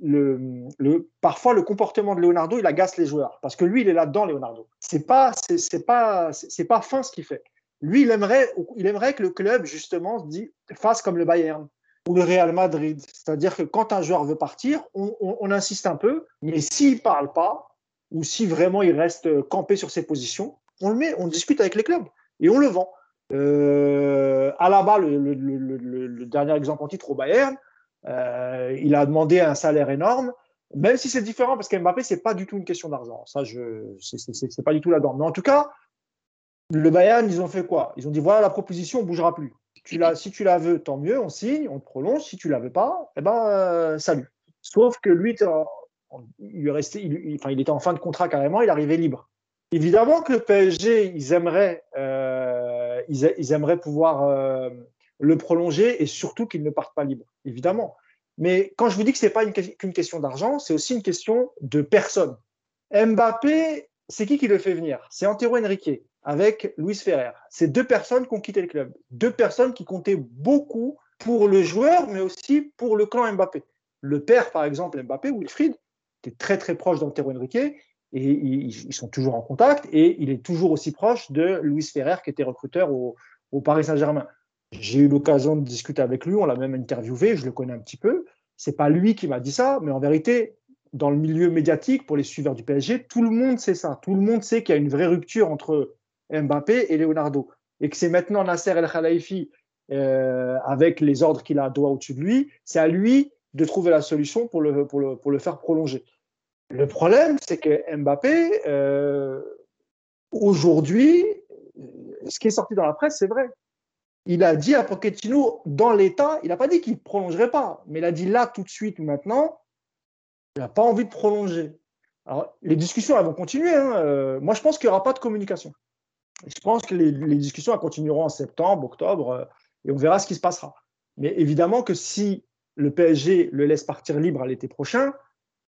le, parfois, le comportement de Leonardo, il agace les joueurs. Parce que lui, il est là-dedans, Leonardo. Ce n'est pas, c'est, pas, c'est, pas fin ce qu'il fait. Lui, il aimerait, il aimerait que le club, justement, dit, fasse comme le Bayern ou le Real Madrid. C'est-à-dire que quand un joueur veut partir, on, insiste un peu, mais s'il parle pas, ou si vraiment il reste campé sur ses positions, on le met, on discute avec les clubs et on le vend. Euh, Alaba, le, le, dernier exemple en titre au Bayern, euh, il a demandé un salaire énorme, même si c'est différent parce qu'Mbappé, c'est pas du tout une question d'argent. Ça, je, c'est pas du tout là-dedans. Mais en tout cas, le Bayern, ils ont fait quoi? Ils ont dit voilà la proposition, on bougera plus tu la, si tu la veux, tant mieux, on signe, on te prolonge. Si tu la veux pas, eh ben, euh, salut. Sauf que lui, il, restait, il, il était en fin de contrat carrément, il arrivait libre. Évidemment que le PSG, ils aimeraient, euh, ils, aimeraient pouvoir euh, le prolonger et surtout qu'il ne parte pas libre, évidemment. Mais quand je vous dis que ce n'est pas qu'une question d'argent, c'est aussi une question de personne. Mbappé, c'est qui qui le fait venir? C'est Antero Henrique avec Luis Ferrer. C'est deux personnes qui ont quitté le club. Deux personnes qui comptaient beaucoup pour le joueur, mais aussi pour le clan Mbappé. Le père, par exemple, Mbappé, Wilfried, était très très proche d'Antero Henrique et ils, sont toujours en contact et il est toujours aussi proche de Luis Ferrer qui était recruteur au, Paris Saint-Germain. J'ai eu l'occasion de discuter avec lui, on l'a même interviewé, je le connais un petit peu. C'est pas lui qui m'a dit ça, mais en vérité, dans le milieu médiatique, pour les suiveurs du PSG, tout le monde sait ça. Tout le monde sait qu'il y a une vraie rupture entre Mbappé et Leonardo. Et que c'est maintenant Nasser El Khalifi, euh, avec les ordres qu'il a à doigt au-dessus de lui, c'est à lui de trouver la solution pour le, faire prolonger. Le problème, c'est que Mbappé, euh, aujourd'hui, ce qui est sorti dans la presse, c'est vrai. Il a dit à Pochettino, dans l'état, il n'a pas dit qu'il ne prolongerait pas, mais il a dit là, tout de suite, maintenant, il n'a pas envie de prolonger. Alors, les discussions, elles vont continuer. Hein. Euh, moi, je pense qu'il n'y aura pas de communication. Je pense que les, discussions continueront en septembre, octobre, euh, et on verra ce qui se passera. Mais évidemment que si le PSG le laisse partir libre à l'été prochain,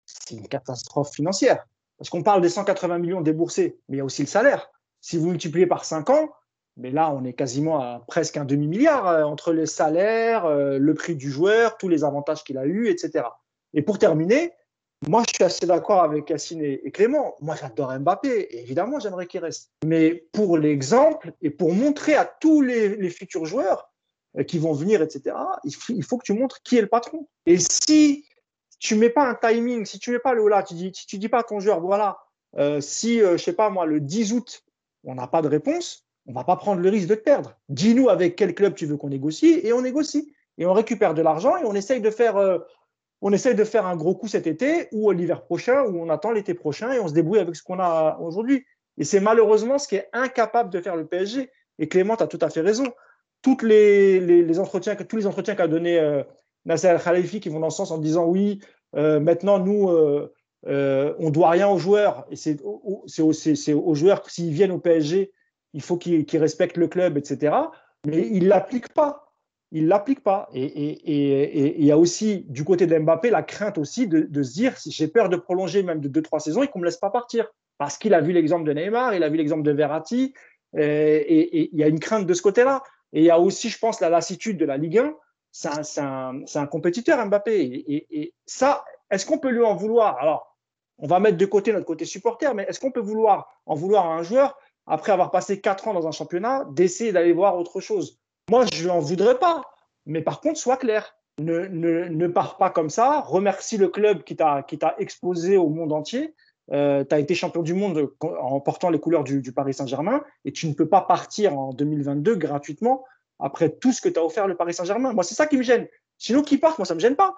c'est une catastrophe financière. Parce qu'on parle des 180 millions déboursés, mais il y a aussi le salaire. Si vous multipliez par 5 ans, mais là, on est quasiment à presque un demi-milliard euh, entre les salaires, euh, le prix du joueur, tous les avantages qu'il a eus, etc. Et pour terminer, moi, je suis assez d'accord avec Cassine et, Clément. Moi, j'adore Mbappé. évidemment, j'aimerais qu'il reste. Mais pour l'exemple et pour montrer à tous les, futurs joueurs euh, qui vont venir, etc., il faut, que tu montres qui est le patron. Et si tu mets pas un timing, si tu mets pas le là, tu dis, si tu dis pas à ton joueur, voilà, euh, si, euh, je sais pas moi, le 10 août, on n'a pas de réponse, on va pas prendre le risque de te perdre. Dis-nous avec quel club tu veux qu'on négocie et on négocie. Et on récupère de l'argent et on essaye de faire on essaye de faire un gros coup cet été ou l'hiver prochain ou on attend l'été prochain et on se débrouille avec ce qu'on a aujourd'hui. Et c'est malheureusement ce qui est incapable de faire le PSG. Et Clément, tu tout à fait raison. Toutes les, entretiens, tous les entretiens qu'a donné euh, Nasser Al-Khalifi qui vont dans le sens en disant oui, euh, maintenant nous, euh, euh, on doit rien aux joueurs. Et c'est aux, joueurs, s'ils viennent au PSG, il faut qu'ils respectent le club, etc. Mais ils ne l'appliquent pas il ne l'applique pas. Et il y a aussi, du côté de Mbappé, la crainte aussi de, se dire j'ai peur de prolonger même de 2-3 saisons et qu'on ne me laisse pas partir. Parce qu'il a vu l'exemple de Neymar, il a vu l'exemple de Verratti, et il y a une crainte de ce côté-là. Et il y a aussi, je pense, la lassitude de la Ligue 1. C'est un, compétiteur, Mbappé. Et, ça, est-ce qu'on peut lui en vouloir? Alors, on va mettre de côté notre côté supporter, mais est-ce qu'on peut vouloir en vouloir à un joueur, après avoir passé quatre ans dans un championnat, d'essayer d'aller voir autre chose? Moi, je n'en voudrais pas. Mais par contre, sois clair. Ne, ne, pars pas comme ça. Remercie le club qui t'a exposé au monde entier. Euh, tu as été champion du monde en portant les couleurs du Paris Saint-Germain et tu ne peux pas partir en 2022 gratuitement après tout ce que tu as offert le Paris Saint-Germain. Moi, c'est ça qui me gêne. Sinon, qui part, moi, ça ne me gêne pas.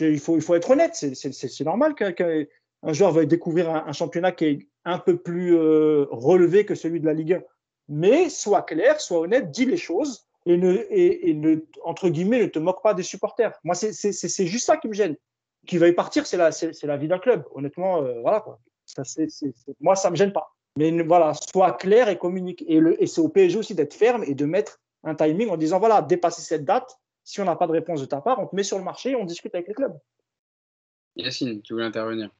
il, faut, il faut être honnête. C'est normal qu'un joueur veuille découvrir un, championnat qui est un peu plus euh, relevé que celui de la Ligue 1. Mais sois clair, sois honnête, dis les choses et, ne, et, ne, entre guillemets, ne te moque pas des supporters. Moi, c'est juste ça qui me gêne. Qui veuille partir, c'est la, la vie d'un club. Honnêtement, euh, voilà quoi. Ça, c moi, ça me gêne pas. Mais voilà, sois clair et communique. Et, et c'est au PSG aussi d'être ferme et de mettre un timing en disant voilà, dépasser cette date, si on n'a pas de réponse de ta part, on te met sur le marché et on discute avec les clubs. Yacine, tu voulais intervenir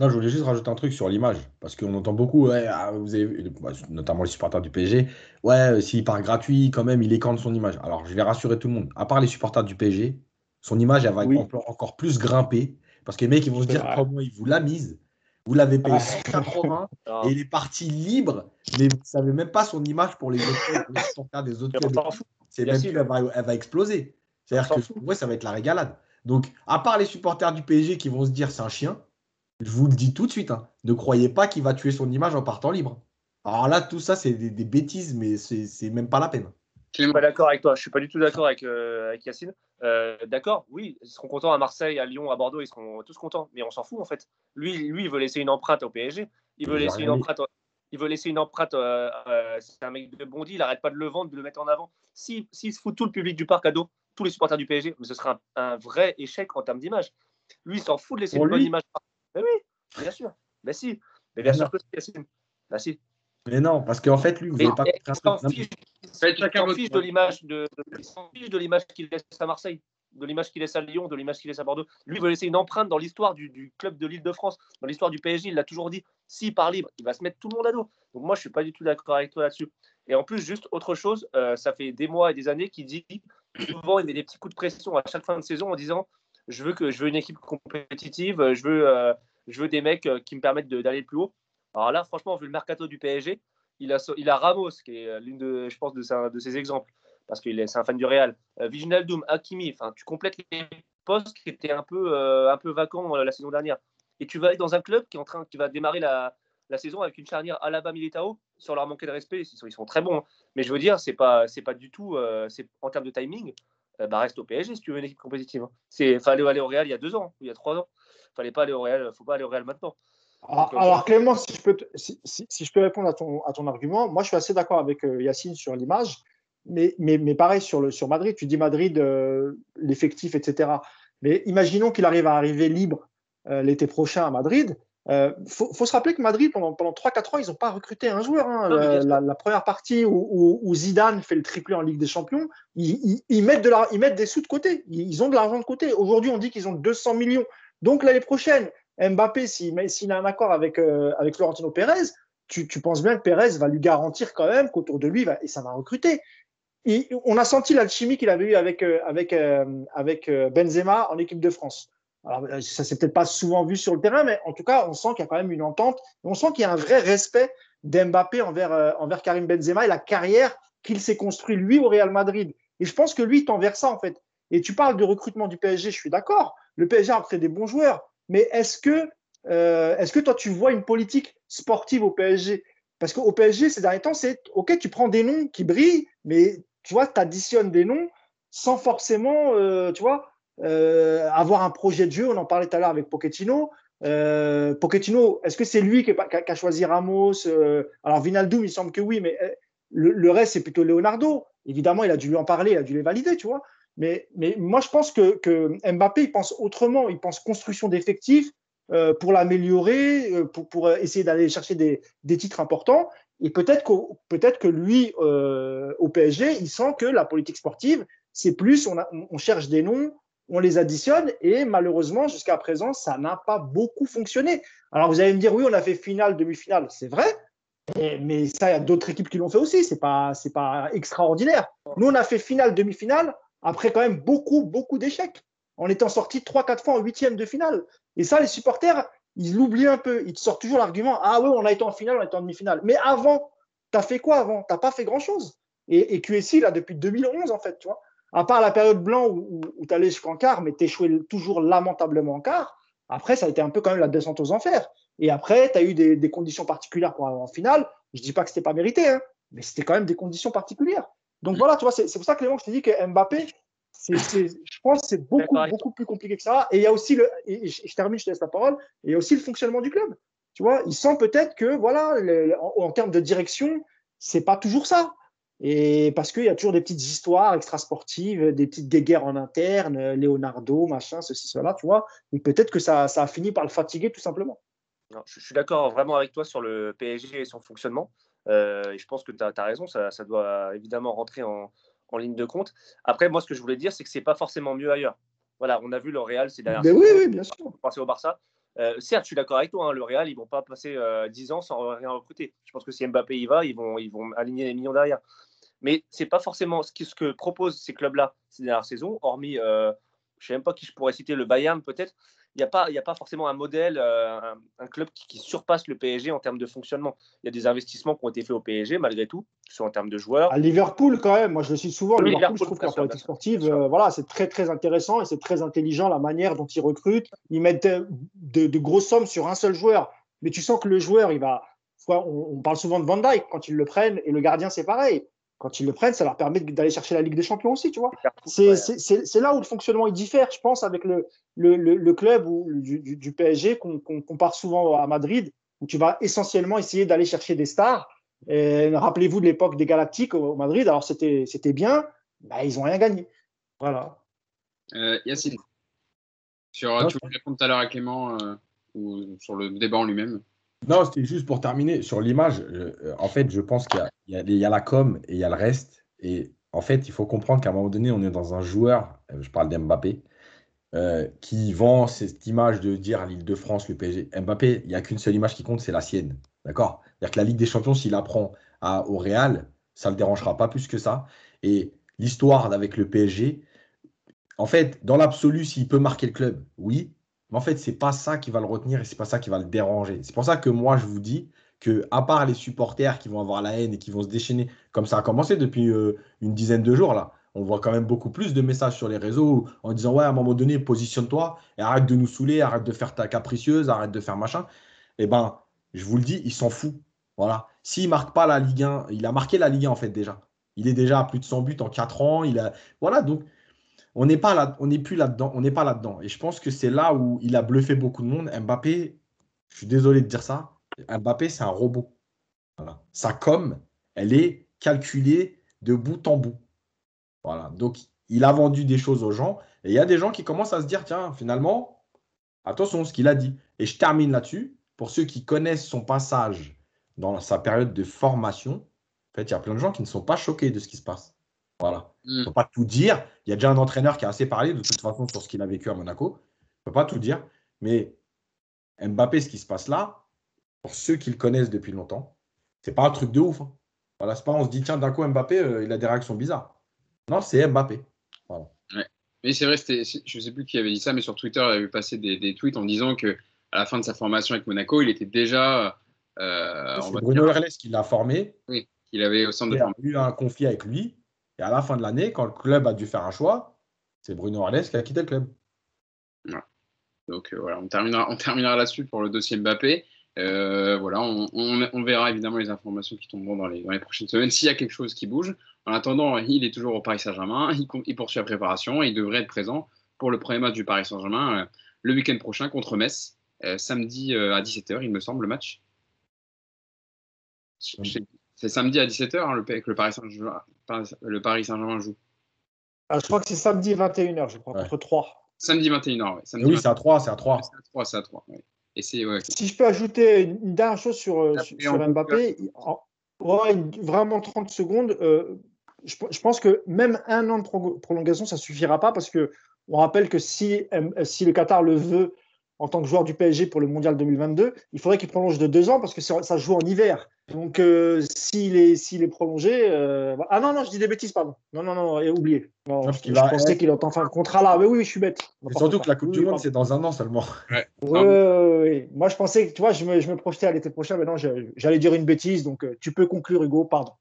non, je voulais juste rajouter un truc sur l'image, parce qu'on entend beaucoup, ah, vous avez, bah, notamment les supporters du PSG, ouais, euh, s'il part gratuit, quand même, il écante son image. Alors, je vais rassurer tout le monde. À part les supporters du PSG, son image, elle va encore plus grimper, parce que les mecs, ils vont se dire comment il vous l'a mise. Vous l'avez payé 180 ah. et il est parti libre, mais vous ne savez même pas son image pour les autres supporters des autres clubs. C'est même plus, elle va, elle va exploser. C'est-à-dire que ouais, ça va être la régalade. Donc, à part les supporters du PSG qui vont se dire c'est un chien, je vous le dis tout de suite, hein. ne croyez pas qu'il va tuer son image en partant libre. Alors là, tout ça, c'est des, bêtises, mais c'est même pas la peine. Je suis pas d'accord avec toi. Je suis pas du tout d'accord avec, euh, Yacine. Euh, d'accord, oui, ils seront contents à Marseille, à Lyon, à Bordeaux, ils seront tous contents. Mais on s'en fout en fait. Lui, lui, il veut laisser une empreinte au PSG. Il veut laisser une empreinte. Il veut laisser une empreinte. Euh, c'est un mec de Bondy. Il n'arrête pas de le vendre, de le mettre en avant. S'il si, se fout tout le public du parc à dos, tous les supporters du PSG, ce serait un, vrai échec en termes d'image. Lui, il s'en fout de laisser une bonne image mais oui, bien sûr. Mais si. Mais bien sûr que c'est bah, si. Mais non, parce qu'en fait, lui, vous n'avez pas Il s'en fiche de l'image de, de l'image qu'il laisse à Marseille, de l'image qu'il laisse à Lyon, de l'image qu'il laisse à Bordeaux. Lui, il veut laisser une empreinte dans l'histoire du, club de l'Île-de-France, dans l'histoire du PSG. Il l'a toujours dit. Si par libre, il va se mettre tout le monde à dos. Donc moi, je suis pas du tout d'accord avec toi là-dessus. Et en plus, juste autre chose, euh, ça fait des mois et des années qu'il dit souvent il met des petits coups de pression à chaque fin de saison en disant je veux que je veux une équipe compétitive, je veux, euh, je veux des mecs euh, qui me permettent d'aller plus haut. Alors là, franchement, vu le mercato du PSG, il a, Ramos, qui est euh, l'une de, je pense, de, de ses exemples, parce qu'il est, un fan du Real. Euh, Viginaldoum, Hakimi, tu complètes les postes qui étaient un peu, un peu vacants la saison dernière. Et tu vas aller dans un club qui est en train, qui va démarrer la, la saison avec une charnière Alaba Militao, sans leur manquer de respect. Ils sont, très bons, hein. mais je veux dire, c'est pas, c'est pas du tout, c'est en termes de timing, euh, bah, reste au PSG si tu veux une équipe compétitive. Hein. C'est fallait aller au Real il y a deux ans, il y a trois ans. Fallait pas aller au Real, faut pas aller au Real maintenant. Ah, alors, Clément, si je, peux si, si, je peux répondre à ton, à ton argument, moi je suis assez d'accord avec euh, Yacine sur l'image, mais, mais, mais, pareil sur, le, sur Madrid, tu dis Madrid, euh, l'effectif, etc. Mais imaginons qu'il arrive à arriver libre l'été prochain à Madrid, il euh, faut, se rappeler que Madrid, pendant, pendant 3-4 ans, ils n'ont pas recruté un joueur. Hein. la, première partie où, Zidane fait le triplé en Ligue des Champions, ils, mettent, de la, ils mettent des sous de côté. Ils, ont de l'argent de côté. Aujourd'hui, on dit qu'ils ont 200 millions. Donc l'année prochaine, Mbappé, s'il a un accord avec, euh, avec Florentino Pérez, tu, penses bien que Pérez va lui garantir quand même qu'autour de lui, et ça va recruter. on a senti l'alchimie qu'il avait eu avec, euh, avec, avec Benzema en équipe de France. Alors, euh, ça s'est peut-être pas souvent vu sur le terrain, mais en tout cas, on sent qu'il y a quand même une entente. on sent qu'il y a un vrai respect d'Mbappé envers, euh, envers Karim Benzema et la carrière qu'il s'est construit lui au Real Madrid. Et je pense que lui, tend vers ça, en fait. Et tu parles de recrutement du PSG, je suis d'accord. Le PSG a recruté des bons joueurs. Mais est-ce que, euh, est-ce que toi, tu vois une politique sportive au PSG Parce qu'au PSG, ces derniers temps, c'est OK, tu prends des noms qui brillent, mais tu vois, tu additionnes des noms sans forcément, tu vois, euh, avoir un projet de jeu. On en parlait tout à l'heure avec Pochettino. Euh, Pochettino, est-ce que c'est lui qui a, choisi Ramos euh, Alors Vinaldoom, il semble que oui, mais le, reste, c'est plutôt Leonardo. Évidemment, il a dû lui en parler, il a dû les valider, tu vois. Mais, moi, je pense que, Mbappé, il pense autrement. Il pense construction d'effectifs pour l'améliorer, pour, pour, essayer d'aller chercher des, titres importants. Et peut-être que, lui, au PSG, il sent que la politique sportive, c'est plus, on, cherche des noms, on les additionne et malheureusement, jusqu'à présent, ça n'a pas beaucoup fonctionné. Alors vous allez me dire, oui, on a fait finale, demi-finale, c'est vrai, mais ça, il y a d'autres équipes qui l'ont fait aussi, c'est pas, pas extraordinaire. Nous, on a fait finale, demi-finale, après quand même beaucoup, beaucoup d'échecs, en étant sortis 3-4 fois en huitième de finale. Et ça, les supporters, ils l'oublient un peu. Ils te sortent toujours l'argument Ah ouais, on a été en finale, on a été en demi-finale. Mais avant, tu as fait quoi avant? Tu n'as pas fait grand-chose. Et, QSI, là, depuis 2011, en fait, tu vois. À part la période blanc où, où, tu allais jusqu'en quart, mais tu échoué toujours lamentablement en quart. Après, ça a été un peu quand même la descente aux enfers. Et après, tu eu des, conditions particulières pour avoir en finale. Je dis pas que c'était pas mérité, hein, mais c'était quand même des conditions particulières. Donc voilà, tu vois, c'est pour ça, Clément, je te dis que Mbappé, je pense que c'est beaucoup, beaucoup plus compliqué que ça. Et il y a aussi le, et je, termine, je te laisse la parole, et il y a aussi le fonctionnement du club. Tu vois, il sent peut-être que, voilà, en, en, termes de direction, c'est pas toujours ça. Et parce qu'il y a toujours des petites histoires extrasportives, des petites guéguerres en interne, Leonardo, machin, ceci, cela, tu vois. Et peut-être que ça, ça, a fini par le fatiguer tout simplement. Non, je, suis d'accord vraiment avec toi sur le PSG et son fonctionnement. Euh, et je pense que tu as, as, raison, ça, ça, doit évidemment rentrer en, en ligne de compte. Après, moi, ce que je voulais dire, c'est que c'est pas forcément mieux ailleurs. Voilà, on a vu le Real ces dernières Mais oui, oui, bien sûr. Penser au Barça. Euh, certes, je suis d'accord avec toi, hein, le Real, ils vont pas passer euh, 10 ans sans rien recruter. Je pense que si Mbappé y va, ils vont, ils vont aligner les millions derrière. Mais c'est pas forcément ce que, ce que proposent ces clubs-là ces dernières saisons, hormis, euh, je sais même pas qui je pourrais citer, le Bayern peut-être il n'y a, pas, a pas forcément un modèle, euh, un, club qui, surpasse le PSG en termes de fonctionnement. Il y a des investissements qui ont été faits au PSG, malgré tout, que ce soit en termes de joueurs. À Liverpool, quand même, moi je le cite souvent, oui, Liverpool, je trouve que la politique sportive, euh, voilà, c'est très très intéressant et c'est très intelligent la manière dont ils recrutent. Ils mettent de, de, grosses sommes sur un seul joueur, mais tu sens que le joueur, il va. On, on parle souvent de Van Dyke quand ils le prennent, et le gardien, c'est pareil quand ils le prennent, ça leur permet d'aller chercher la Ligue des Champions aussi, tu vois. C'est là où le fonctionnement il diffère, je pense, avec le, le, le, club ou, du, du, PSG qu'on compare souvent à Madrid, où tu vas essentiellement essayer d'aller chercher des stars. Rappelez-vous de l'époque des Galactiques au, Madrid, alors c'était bien, bah, ils n'ont rien gagné. Voilà. Euh, Yacine, sur, tu voulais répondre tout à l'heure à Clément euh, ou sur le débat en lui-même non, c'était juste pour terminer sur l'image. Euh, en fait, je pense qu'il y, a la com et il y a le reste. Et en fait, il faut comprendre qu'à un moment donné, on est dans un joueur, euh, je parle d'Mbappé, euh, qui vend cette image de dire à l'Île-de-France, le PSG. Mbappé, il n'y a qu'une seule image qui compte, c'est la sienne. D'accord? C'est-à-dire que la Ligue des Champions, s'il apprend à, au Real, ça ne le dérangera pas plus que ça. Et l'histoire avec le PSG, en fait, dans l'absolu, s'il peut marquer le club, oui, mais en fait, c'est pas ça qui va le retenir et c'est pas ça qui va le déranger. C'est pour ça que moi, je vous dis que, à part les supporters qui vont avoir la haine et qui vont se déchaîner, comme ça a commencé depuis euh, une dizaine de jours là, on voit quand même beaucoup plus de messages sur les réseaux en disant ouais, à un moment donné, positionne-toi et arrête de nous saouler, arrête de faire ta capricieuse, arrête de faire machin. Eh ben, je vous le dis, il s'en fout. Voilà. S'il marque pas la Ligue 1, il a marqué la Ligue 1 en fait déjà. Il est déjà à plus de 100 buts en 4 ans. Il a... Voilà, donc on n'est pas là, on n'est plus là-dedans, on n'est pas là-dedans. Et je pense que c'est là où il a bluffé beaucoup de monde. Mbappé, je suis désolé de dire ça, Mbappé, c'est un robot. Sa com, elle est calculée de bout en bout. Voilà. Donc, il a vendu des choses aux gens. Et il y a des gens qui commencent à se dire, tiens, finalement, attention, ce qu'il a dit. Et je termine là-dessus. Pour ceux qui connaissent son passage dans sa période de formation, en il y a plein de gens qui ne sont pas choqués de ce qui se passe. Voilà. Il ne mm. faut pas tout dire. Il y a déjà un entraîneur qui a assez parlé de toute façon sur ce qu'il a vécu à Monaco. Il ne faut pas tout dire. Mais Mbappé, ce qui se passe là, pour ceux qui le connaissent depuis longtemps, c'est pas un truc de ouf. Hein. Voilà, c'est pas on se dit tiens d'un coup Mbappé, euh, il a des réactions bizarres. Non, c'est Mbappé. Voilà. Mais c'est vrai, je ne sais plus qui avait dit ça, mais sur Twitter, il avait passé des, des, tweets en disant que à la fin de sa formation avec Monaco, il était déjà. Euh, c'est Bruno Herles qui l'a formé. Oui, il avait au centre de formation. Il a eu un conflit avec lui. Et à la fin de l'année, quand le club a dû faire un choix, c'est Bruno Arles qui a quitté le club. Donc euh, voilà, on terminera, on terminera là-dessus pour le dossier Mbappé. Euh, voilà, on, verra évidemment les informations qui tomberont dans les, prochaines semaines s'il y a quelque chose qui bouge. En attendant, il est toujours au Paris Saint-Germain, il, poursuit la préparation et il devrait être présent pour le premier match du Paris Saint-Germain euh, le week-end prochain contre Metz, samedi à 17h, il me semble, le match. C'est samedi à 17h hein, le, que le Paris Saint-Germain le Paris Saint-Germain joue. Ah, je crois que c'est samedi 21h, je crois, contre 3. Samedi 21h, oui. oui, c'est à 3, c'est à 3. C'est à 3, c'est à 3. Et si je peux ajouter une dernière chose sur, euh, sur Mbappé, vraiment 30 secondes. Euh, je, je, pense que même un an de prolongation, ça ne suffira pas parce que on rappelle que si, si le Qatar le veut, en tant que joueur du PSG pour le mondial 2022, il faudrait qu'il prolonge de deux ans parce que ça joue en hiver. Donc, euh, s'il est, s'il est prolongé. Euh, ah non, non, je dis des bêtises, pardon. Non, non, non, oublié. Non, je, pensais qu'il entend faire le contrat là. Mais oui, je suis bête. surtout que la Coupe du Monde, c'est dans un an seulement. Oui, oui, Moi, je pensais que, tu vois, je me, je me projetais à l'été prochain, mais non, j'allais dire une bêtise. Donc, euh, tu peux conclure, Hugo, pardon.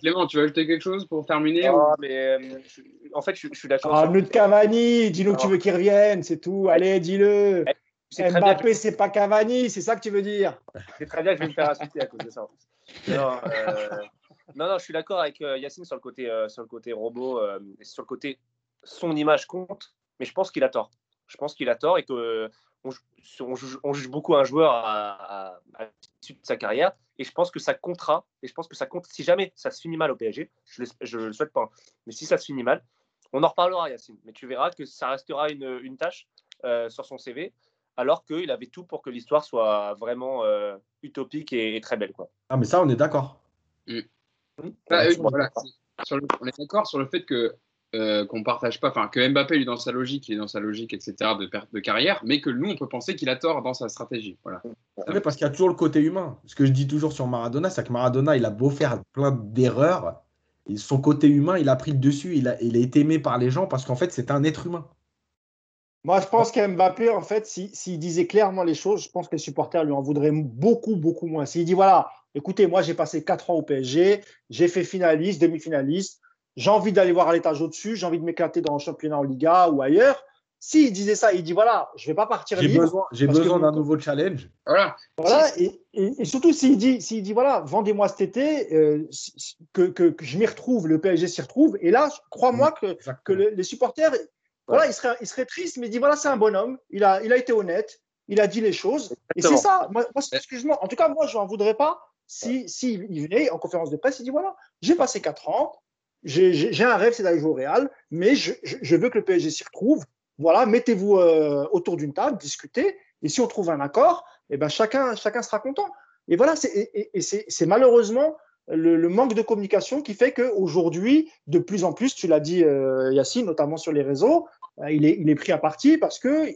Clément, tu veux ajouter quelque chose pour terminer ah, mais, En fait, je, suis d'accord. Ah, nous de Cavani, dis-nous que tu veux qu'il revienne, c'est tout. Allez, dis-le. Mbappé, c'est pas Cavani, c'est ça que tu veux dire C'est très bien que je vais me faire insulter à cause de ça. Non, euh, non, je suis d'accord avec euh, Yacine sur le côté, euh, sur le côté robot, et sur le côté son image compte, mais je pense qu'il a tort. Je pense qu'il a tort et que on, juge, beaucoup un joueur à, l'issue de sa carrière, et je pense que ça comptera, et je pense que ça compte si jamais ça se finit mal au PSG, je ne le souhaite pas, mais si ça se finit mal, on en reparlera, Yacine, mais tu verras que ça restera une, une tâche sur son CV alors qu'il avait tout pour que l'histoire soit vraiment euh, utopique et, très belle. Quoi. Ah, mais ça, on est d'accord. On est d'accord sur le fait que euh, qu'on partage pas, enfin que Mbappé lui dans sa logique, il est dans sa logique, etc. de perte de carrière, mais que nous on peut penser qu'il a tort dans sa stratégie. Voilà. parce qu'il y a toujours le côté humain. Ce que je dis toujours sur Maradona, c'est que Maradona, il a beau faire plein d'erreurs, son côté humain, il a pris le dessus, il a, il a été aimé par les gens parce qu'en fait, c'est un être humain. Moi, je pense qu'Mbappé, en fait, s'il disait clairement les choses, je pense que les supporters lui en voudraient beaucoup, beaucoup moins. S'il dit, voilà, écoutez, moi, j'ai passé 4 ans au PSG, j'ai fait finaliste, demi-finaliste, j'ai envie d'aller voir à l'étage au-dessus, j'ai envie de m'éclater dans le championnat en Liga ou ailleurs. S'il disait ça, il dit, voilà, je ne vais pas partir libre. J'ai besoin, d'un nouveau challenge. Voilà. voilà et, et, surtout, s'il dit, s'il dit, voilà, vendez-moi cet été, euh, que, que, que, je m'y retrouve, le PSG s'y retrouve. Et là, crois-moi que, que les supporters, voilà, il serait, il serait triste, mais il dit voilà, c'est un bonhomme, il a, il a été honnête, il a dit les choses. Et c'est ça. Moi, excuse-moi, en tout cas, moi, je n'en voudrais pas si, si il venait en conférence de presse, il dit voilà, j'ai passé 4 ans, j'ai un rêve, c'est d'aller jouer au Real, mais je, je, veux que le PSG s'y retrouve. Voilà, mettez-vous euh, autour d'une table, discutez, et si on trouve un accord, eh ben chacun, chacun sera content. Et voilà, c'est malheureusement le, manque de communication qui fait qu'aujourd'hui, de plus en plus, tu l'as dit euh, Yacine, notamment sur les réseaux, euh, il, est, il est pris à partie parce que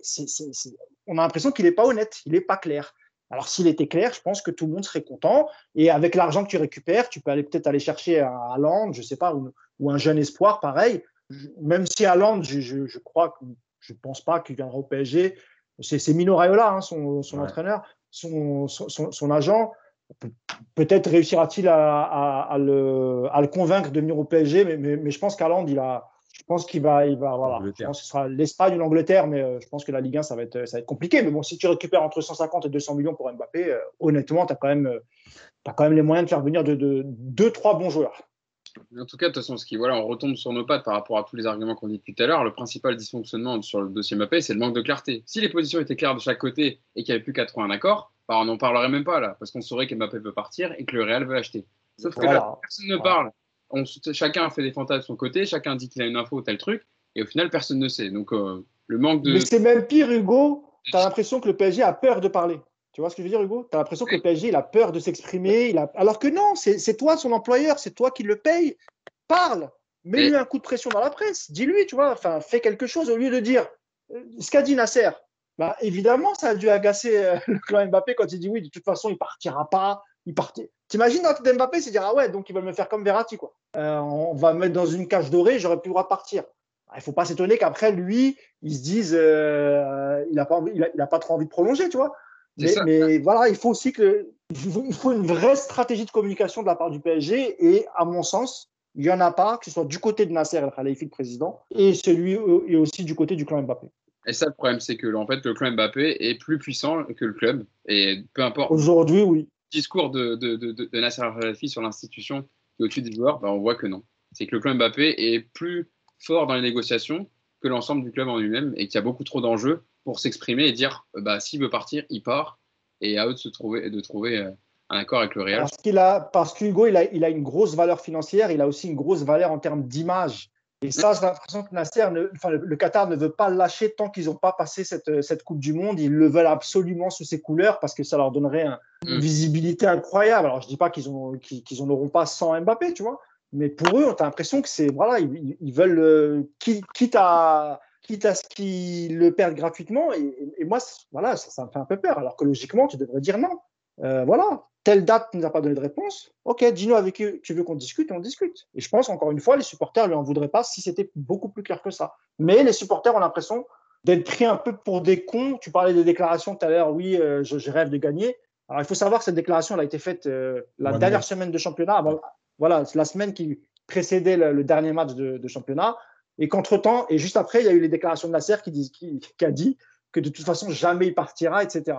on a l'impression qu'il n'est pas honnête, il n'est pas clair. Alors s'il était clair, je pense que tout le monde serait content. Et avec l'argent que tu récupères, tu peux aller peut-être aller chercher un Haaland, je sais pas, ou, un jeune espoir, pareil. Même si Haaland, je, je, crois que je pense pas qu'il viendra au PSG. C'est Mino Raiola, hein, son, son entraîneur, son, son, son agent. Peut-être réussira-t-il à, à, le, à, le, convaincre de venir au PSG, mais, mais, mais je pense qu'Haaland, il a, je pense qu'il va, il va, voilà. Je pense que ce sera l'Espagne ou l'Angleterre, mais euh, je pense que la Ligue 1, ça va, être, ça va être compliqué. Mais bon, si tu récupères entre 150 et 200 millions pour Mbappé, euh, honnêtement, tu as, quand même, euh, as quand même les moyens de faire venir de, de, deux, trois bons joueurs. En tout cas, de toute façon, ce qui, voilà, on retombe sur nos pattes par rapport à tous les arguments qu'on dit tout à l'heure. Le principal dysfonctionnement sur le dossier Mbappé, c'est le manque de clarté. Si les positions étaient claires de chaque côté et qu'il n'y avait plus qu'à trouver un accord, bah, on n'en parlerait même pas là, parce qu'on saurait qu'Mbappé peut partir et que le Real veut acheter. Sauf que là, personne ne parle. On, chacun fait des fantasmes de son côté, chacun dit qu'il a une info ou tel truc. Et au final, personne ne sait. Donc, euh, le manque de. Mais c'est même pire, Hugo. Tu as l'impression que le PSG a peur de parler. Tu vois ce que je veux dire, Hugo? Tu as l'impression que le PSG, il a peur de s'exprimer. A... Alors que non, c'est toi son employeur, c'est toi qui le paye. Parle. Mets-lui un coup de pression dans la presse. Dis-lui, tu vois, enfin, fais quelque chose au lieu de dire euh, ce qu'a dit Nasser. Bah, évidemment, ça a dû agacer euh, le clan Mbappé quand il dit oui, de toute façon, il partira pas. Il partit. T'imagines notre Mbappé, c'est dire ah ouais, donc ils veulent me faire comme Verratti quoi. on va me mettre dans une cage dorée, j'aurais plus le droit de partir. Il ne faut pas s'étonner qu'après, lui, il se dise euh, il n'a pas, il a, pas trop envie de prolonger, tu vois. Mais, voilà, il faut aussi que, il faut une vraie stratégie de communication de la part du PSG. Et à mon sens, il n'y en a pas, que ce soit du côté de Nasser El Khalifi, le président, et celui et aussi du côté du clan Mbappé. Et ça, le problème, c'est que en fait, le clan Mbappé est plus puissant que le club. Et peu importe. Aujourd'hui, oui. Discours de, de, de, Nasser El Khalifi sur l'institution qui est au-dessus des joueurs, ben, on voit que non. C'est que le clan Mbappé est plus fort dans les négociations que l'ensemble du club en lui-même et qu'il y a beaucoup trop d'enjeux pour s'exprimer et dire bah, s'il veut partir, il part et à eux de, se trouver, de trouver euh, un accord avec le Real. Parce, qu'il a, parce qu'Hugo, il a, il a une grosse valeur financière, il a aussi une grosse valeur en termes d'image. Et ça, j'ai l'impression que Nasser, enfin, le, Qatar ne veut pas lâcher tant qu'ils n'ont pas passé cette, cette, Coupe du Monde. Ils le veulent absolument sous ses couleurs parce que ça leur donnerait une mm. visibilité incroyable. Alors, je ne dis pas qu'ils n'en qu'ils, auront pas sans Mbappé, tu vois, mais pour eux, on a l'impression que c'est voilà, ils, veulent euh, quitte à quitte à ce qu'ils le perdent gratuitement. Et, moi, voilà, ça, me fait un peu peur. Alors que logiquement, tu devrais dire non. Euh, voilà, telle date ne nous a pas donné de réponse. Ok, dis-nous avec qui tu veux qu'on discute, on discute. Et je pense, encore une fois, les supporters ne lui en voudraient pas si c'était beaucoup plus clair que ça. Mais les supporters ont l'impression d'être pris un peu pour des cons. Tu parlais des déclarations tout à l'heure, oui, euh, je, rêve de gagner. Alors, il faut savoir que cette déclaration elle a été faite euh, la dernière semaine de championnat. voilà, la semaine qui précédait le, dernier match de, championnat. Et qu'entre-temps, et juste après, il y a eu les déclarations de Nasser qui, qui, qui, a dit que de toute façon, jamais il partira, etc.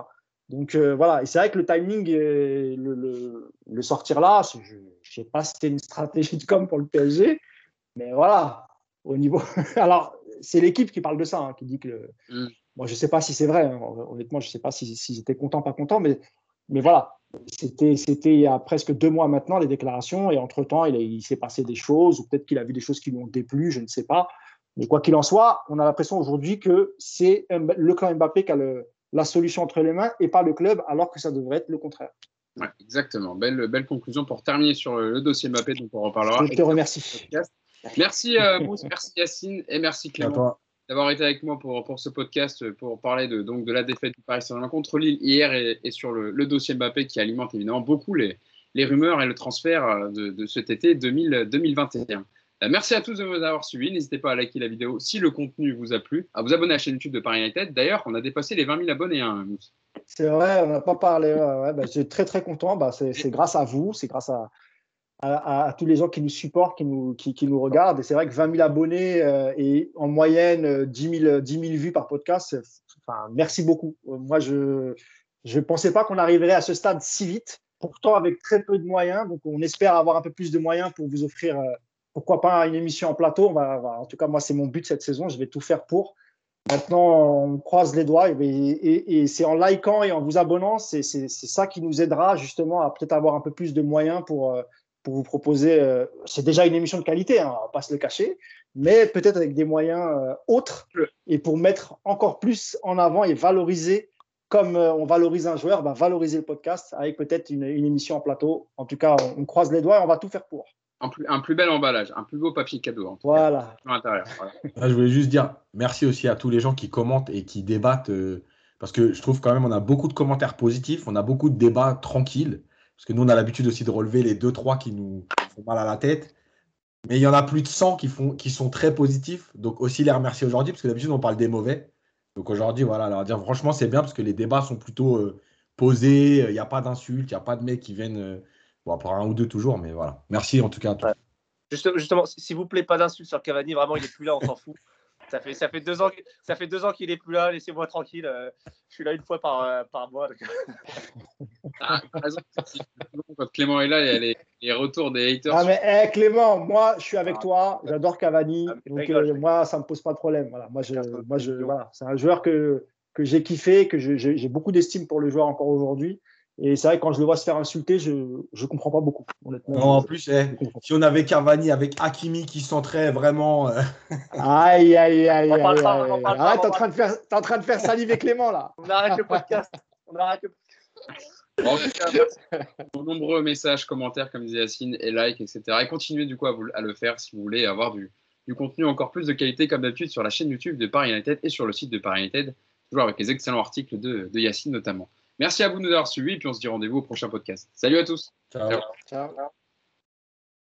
Donc euh, voilà, et c'est vrai que le timing, le, le, sortir là, je ne sais pas si c'était une stratégie de com pour le PSG, mais voilà, au niveau. Alors, c'est l'équipe qui parle de ça, hein, qui dit que. Mm. Moi, je ne sais pas si c'est vrai, hein. honnêtement, je ne sais pas s'ils si, étaient contents, pas contents, mais, mais voilà, c'était il y a presque deux mois maintenant, les déclarations, et entre-temps, il, il s'est passé des choses, ou peut-être qu'il a vu des choses qui lui ont déplu, je ne sais pas. Mais quoi qu'il en soit, on a l'impression aujourd'hui que c'est le clan Mbappé qui a le, la solution entre les mains et pas le club, alors que ça devrait être le contraire. Ouais, exactement. Belle, belle conclusion pour terminer sur le, dossier Mbappé, dont on reparlera. Je te remercie. Merci euh, Mousse, merci Yacine et merci Clément d'avoir été avec moi pour, pour ce podcast pour parler de, donc, de la défaite du Paris Saint-Germain contre Lille hier et, sur le, dossier Mbappé qui alimente évidemment beaucoup les, les rumeurs et le transfert euh, de, de cet été 2000, 2021. Euh, merci à tous de vous avoir suivis. N'hésitez pas à liker la vidéo si le contenu vous a plu, à vous abonner à la chaîne YouTube de Paris United. D'ailleurs, on a dépassé les 20 000 abonnés, hein, C'est vrai, on n'a pas parlé. Bah, je suis très très content. Bah, c'est grâce à vous, c'est grâce à, tous les gens qui nous supportent, qui nous, nous regardent. Et c'est vrai que 20 000 abonnés euh, et en moyenne 10 000, 10 000 vues par podcast, merci beaucoup. Euh, moi, je ne pensais pas qu'on arriverait à ce stade si vite, pourtant avec très peu de moyens. Donc, on espère avoir un peu plus de moyens pour vous offrir pourquoi pas une émission en plateau. en tout cas, moi, c'est mon but cette saison. Je vais tout faire pour. Maintenant, on croise les doigts et, c'est en likant et en vous abonnant, c'est ça qui nous aidera justement à peut-être avoir un peu plus de moyens pour, euh, pour vous proposer. Euh, c'est déjà une émission de qualité, hein, on ne va pas se le cacher, mais peut-être avec des moyens euh, autres et pour mettre encore plus en avant et valoriser, comme on valorise un joueur, bah, valoriser le podcast avec peut-être une, émission en plateau. En tout cas, on croise les doigts et on va tout faire pour un plus, bel emballage, un plus beau papier cadeau. voilà. je voulais juste dire merci aussi à tous les gens qui commentent et qui débattent. Euh, parce que je trouve quand même on a beaucoup de commentaires positifs, on a beaucoup de débats tranquilles. Parce que nous, on a l'habitude aussi de relever les 2-3 qui nous font mal à la tête. Mais il y en a plus de 100 qui, font, qui sont très positifs. Donc aussi les remercier aujourd'hui, parce que d'habitude, on parle des mauvais. Donc aujourd'hui, voilà, leur dire franchement, c'est bien parce que les débats sont plutôt euh, posés. Il n'y a pas d'insultes, il n'y a pas de mecs qui viennent. Euh, Bon, à part un ou deux toujours, mais voilà. Merci en tout cas à tous. justement, s'il vous plaît, pas d'insultes sur Cavani. Vraiment, il n'est plus là, on s'en fout. Ça fait, ça fait deux ans, ça fait deux ans qu'il est plus là. Laissez-moi tranquille. Euh, je suis là une fois par, euh, par mois. Ah, quand Clément est là, il y a les, retours des haters. Ah mais eh, Clément, moi, je suis avec ah. toi. J'adore Cavani. Ah, donc euh, moi, ça me pose pas de problème. Voilà, moi, je, moi, je, voilà, c'est un joueur que que j'ai kiffé, que j'ai beaucoup d'estime pour le joueur encore aujourd'hui. Et c'est vrai, quand je le vois se faire insulter, je ne comprends pas beaucoup, honnêtement. Non, en plus, eh, si on avait Cavani avec Hakimi qui centrait vraiment. Euh, aïe, aïe, aïe, aïe. Arrête, t'es en, train de faire, en train de faire saliver Clément, là. On arrête le podcast. On arrête le en tout cas, pour nombreux messages, commentaires, comme disait Yacine, et likes, etc. Et continuez du coup à, à le faire si vous voulez avoir du, du contenu encore plus de qualité, comme d'habitude, sur la chaîne YouTube de Paris United et sur le site de Paris United, toujours avec les excellents articles de, de Yacine notamment. Merci à vous de nous avoir suivis et puis on se dit rendez-vous au prochain podcast. Salut à tous. Ciao. Ciao.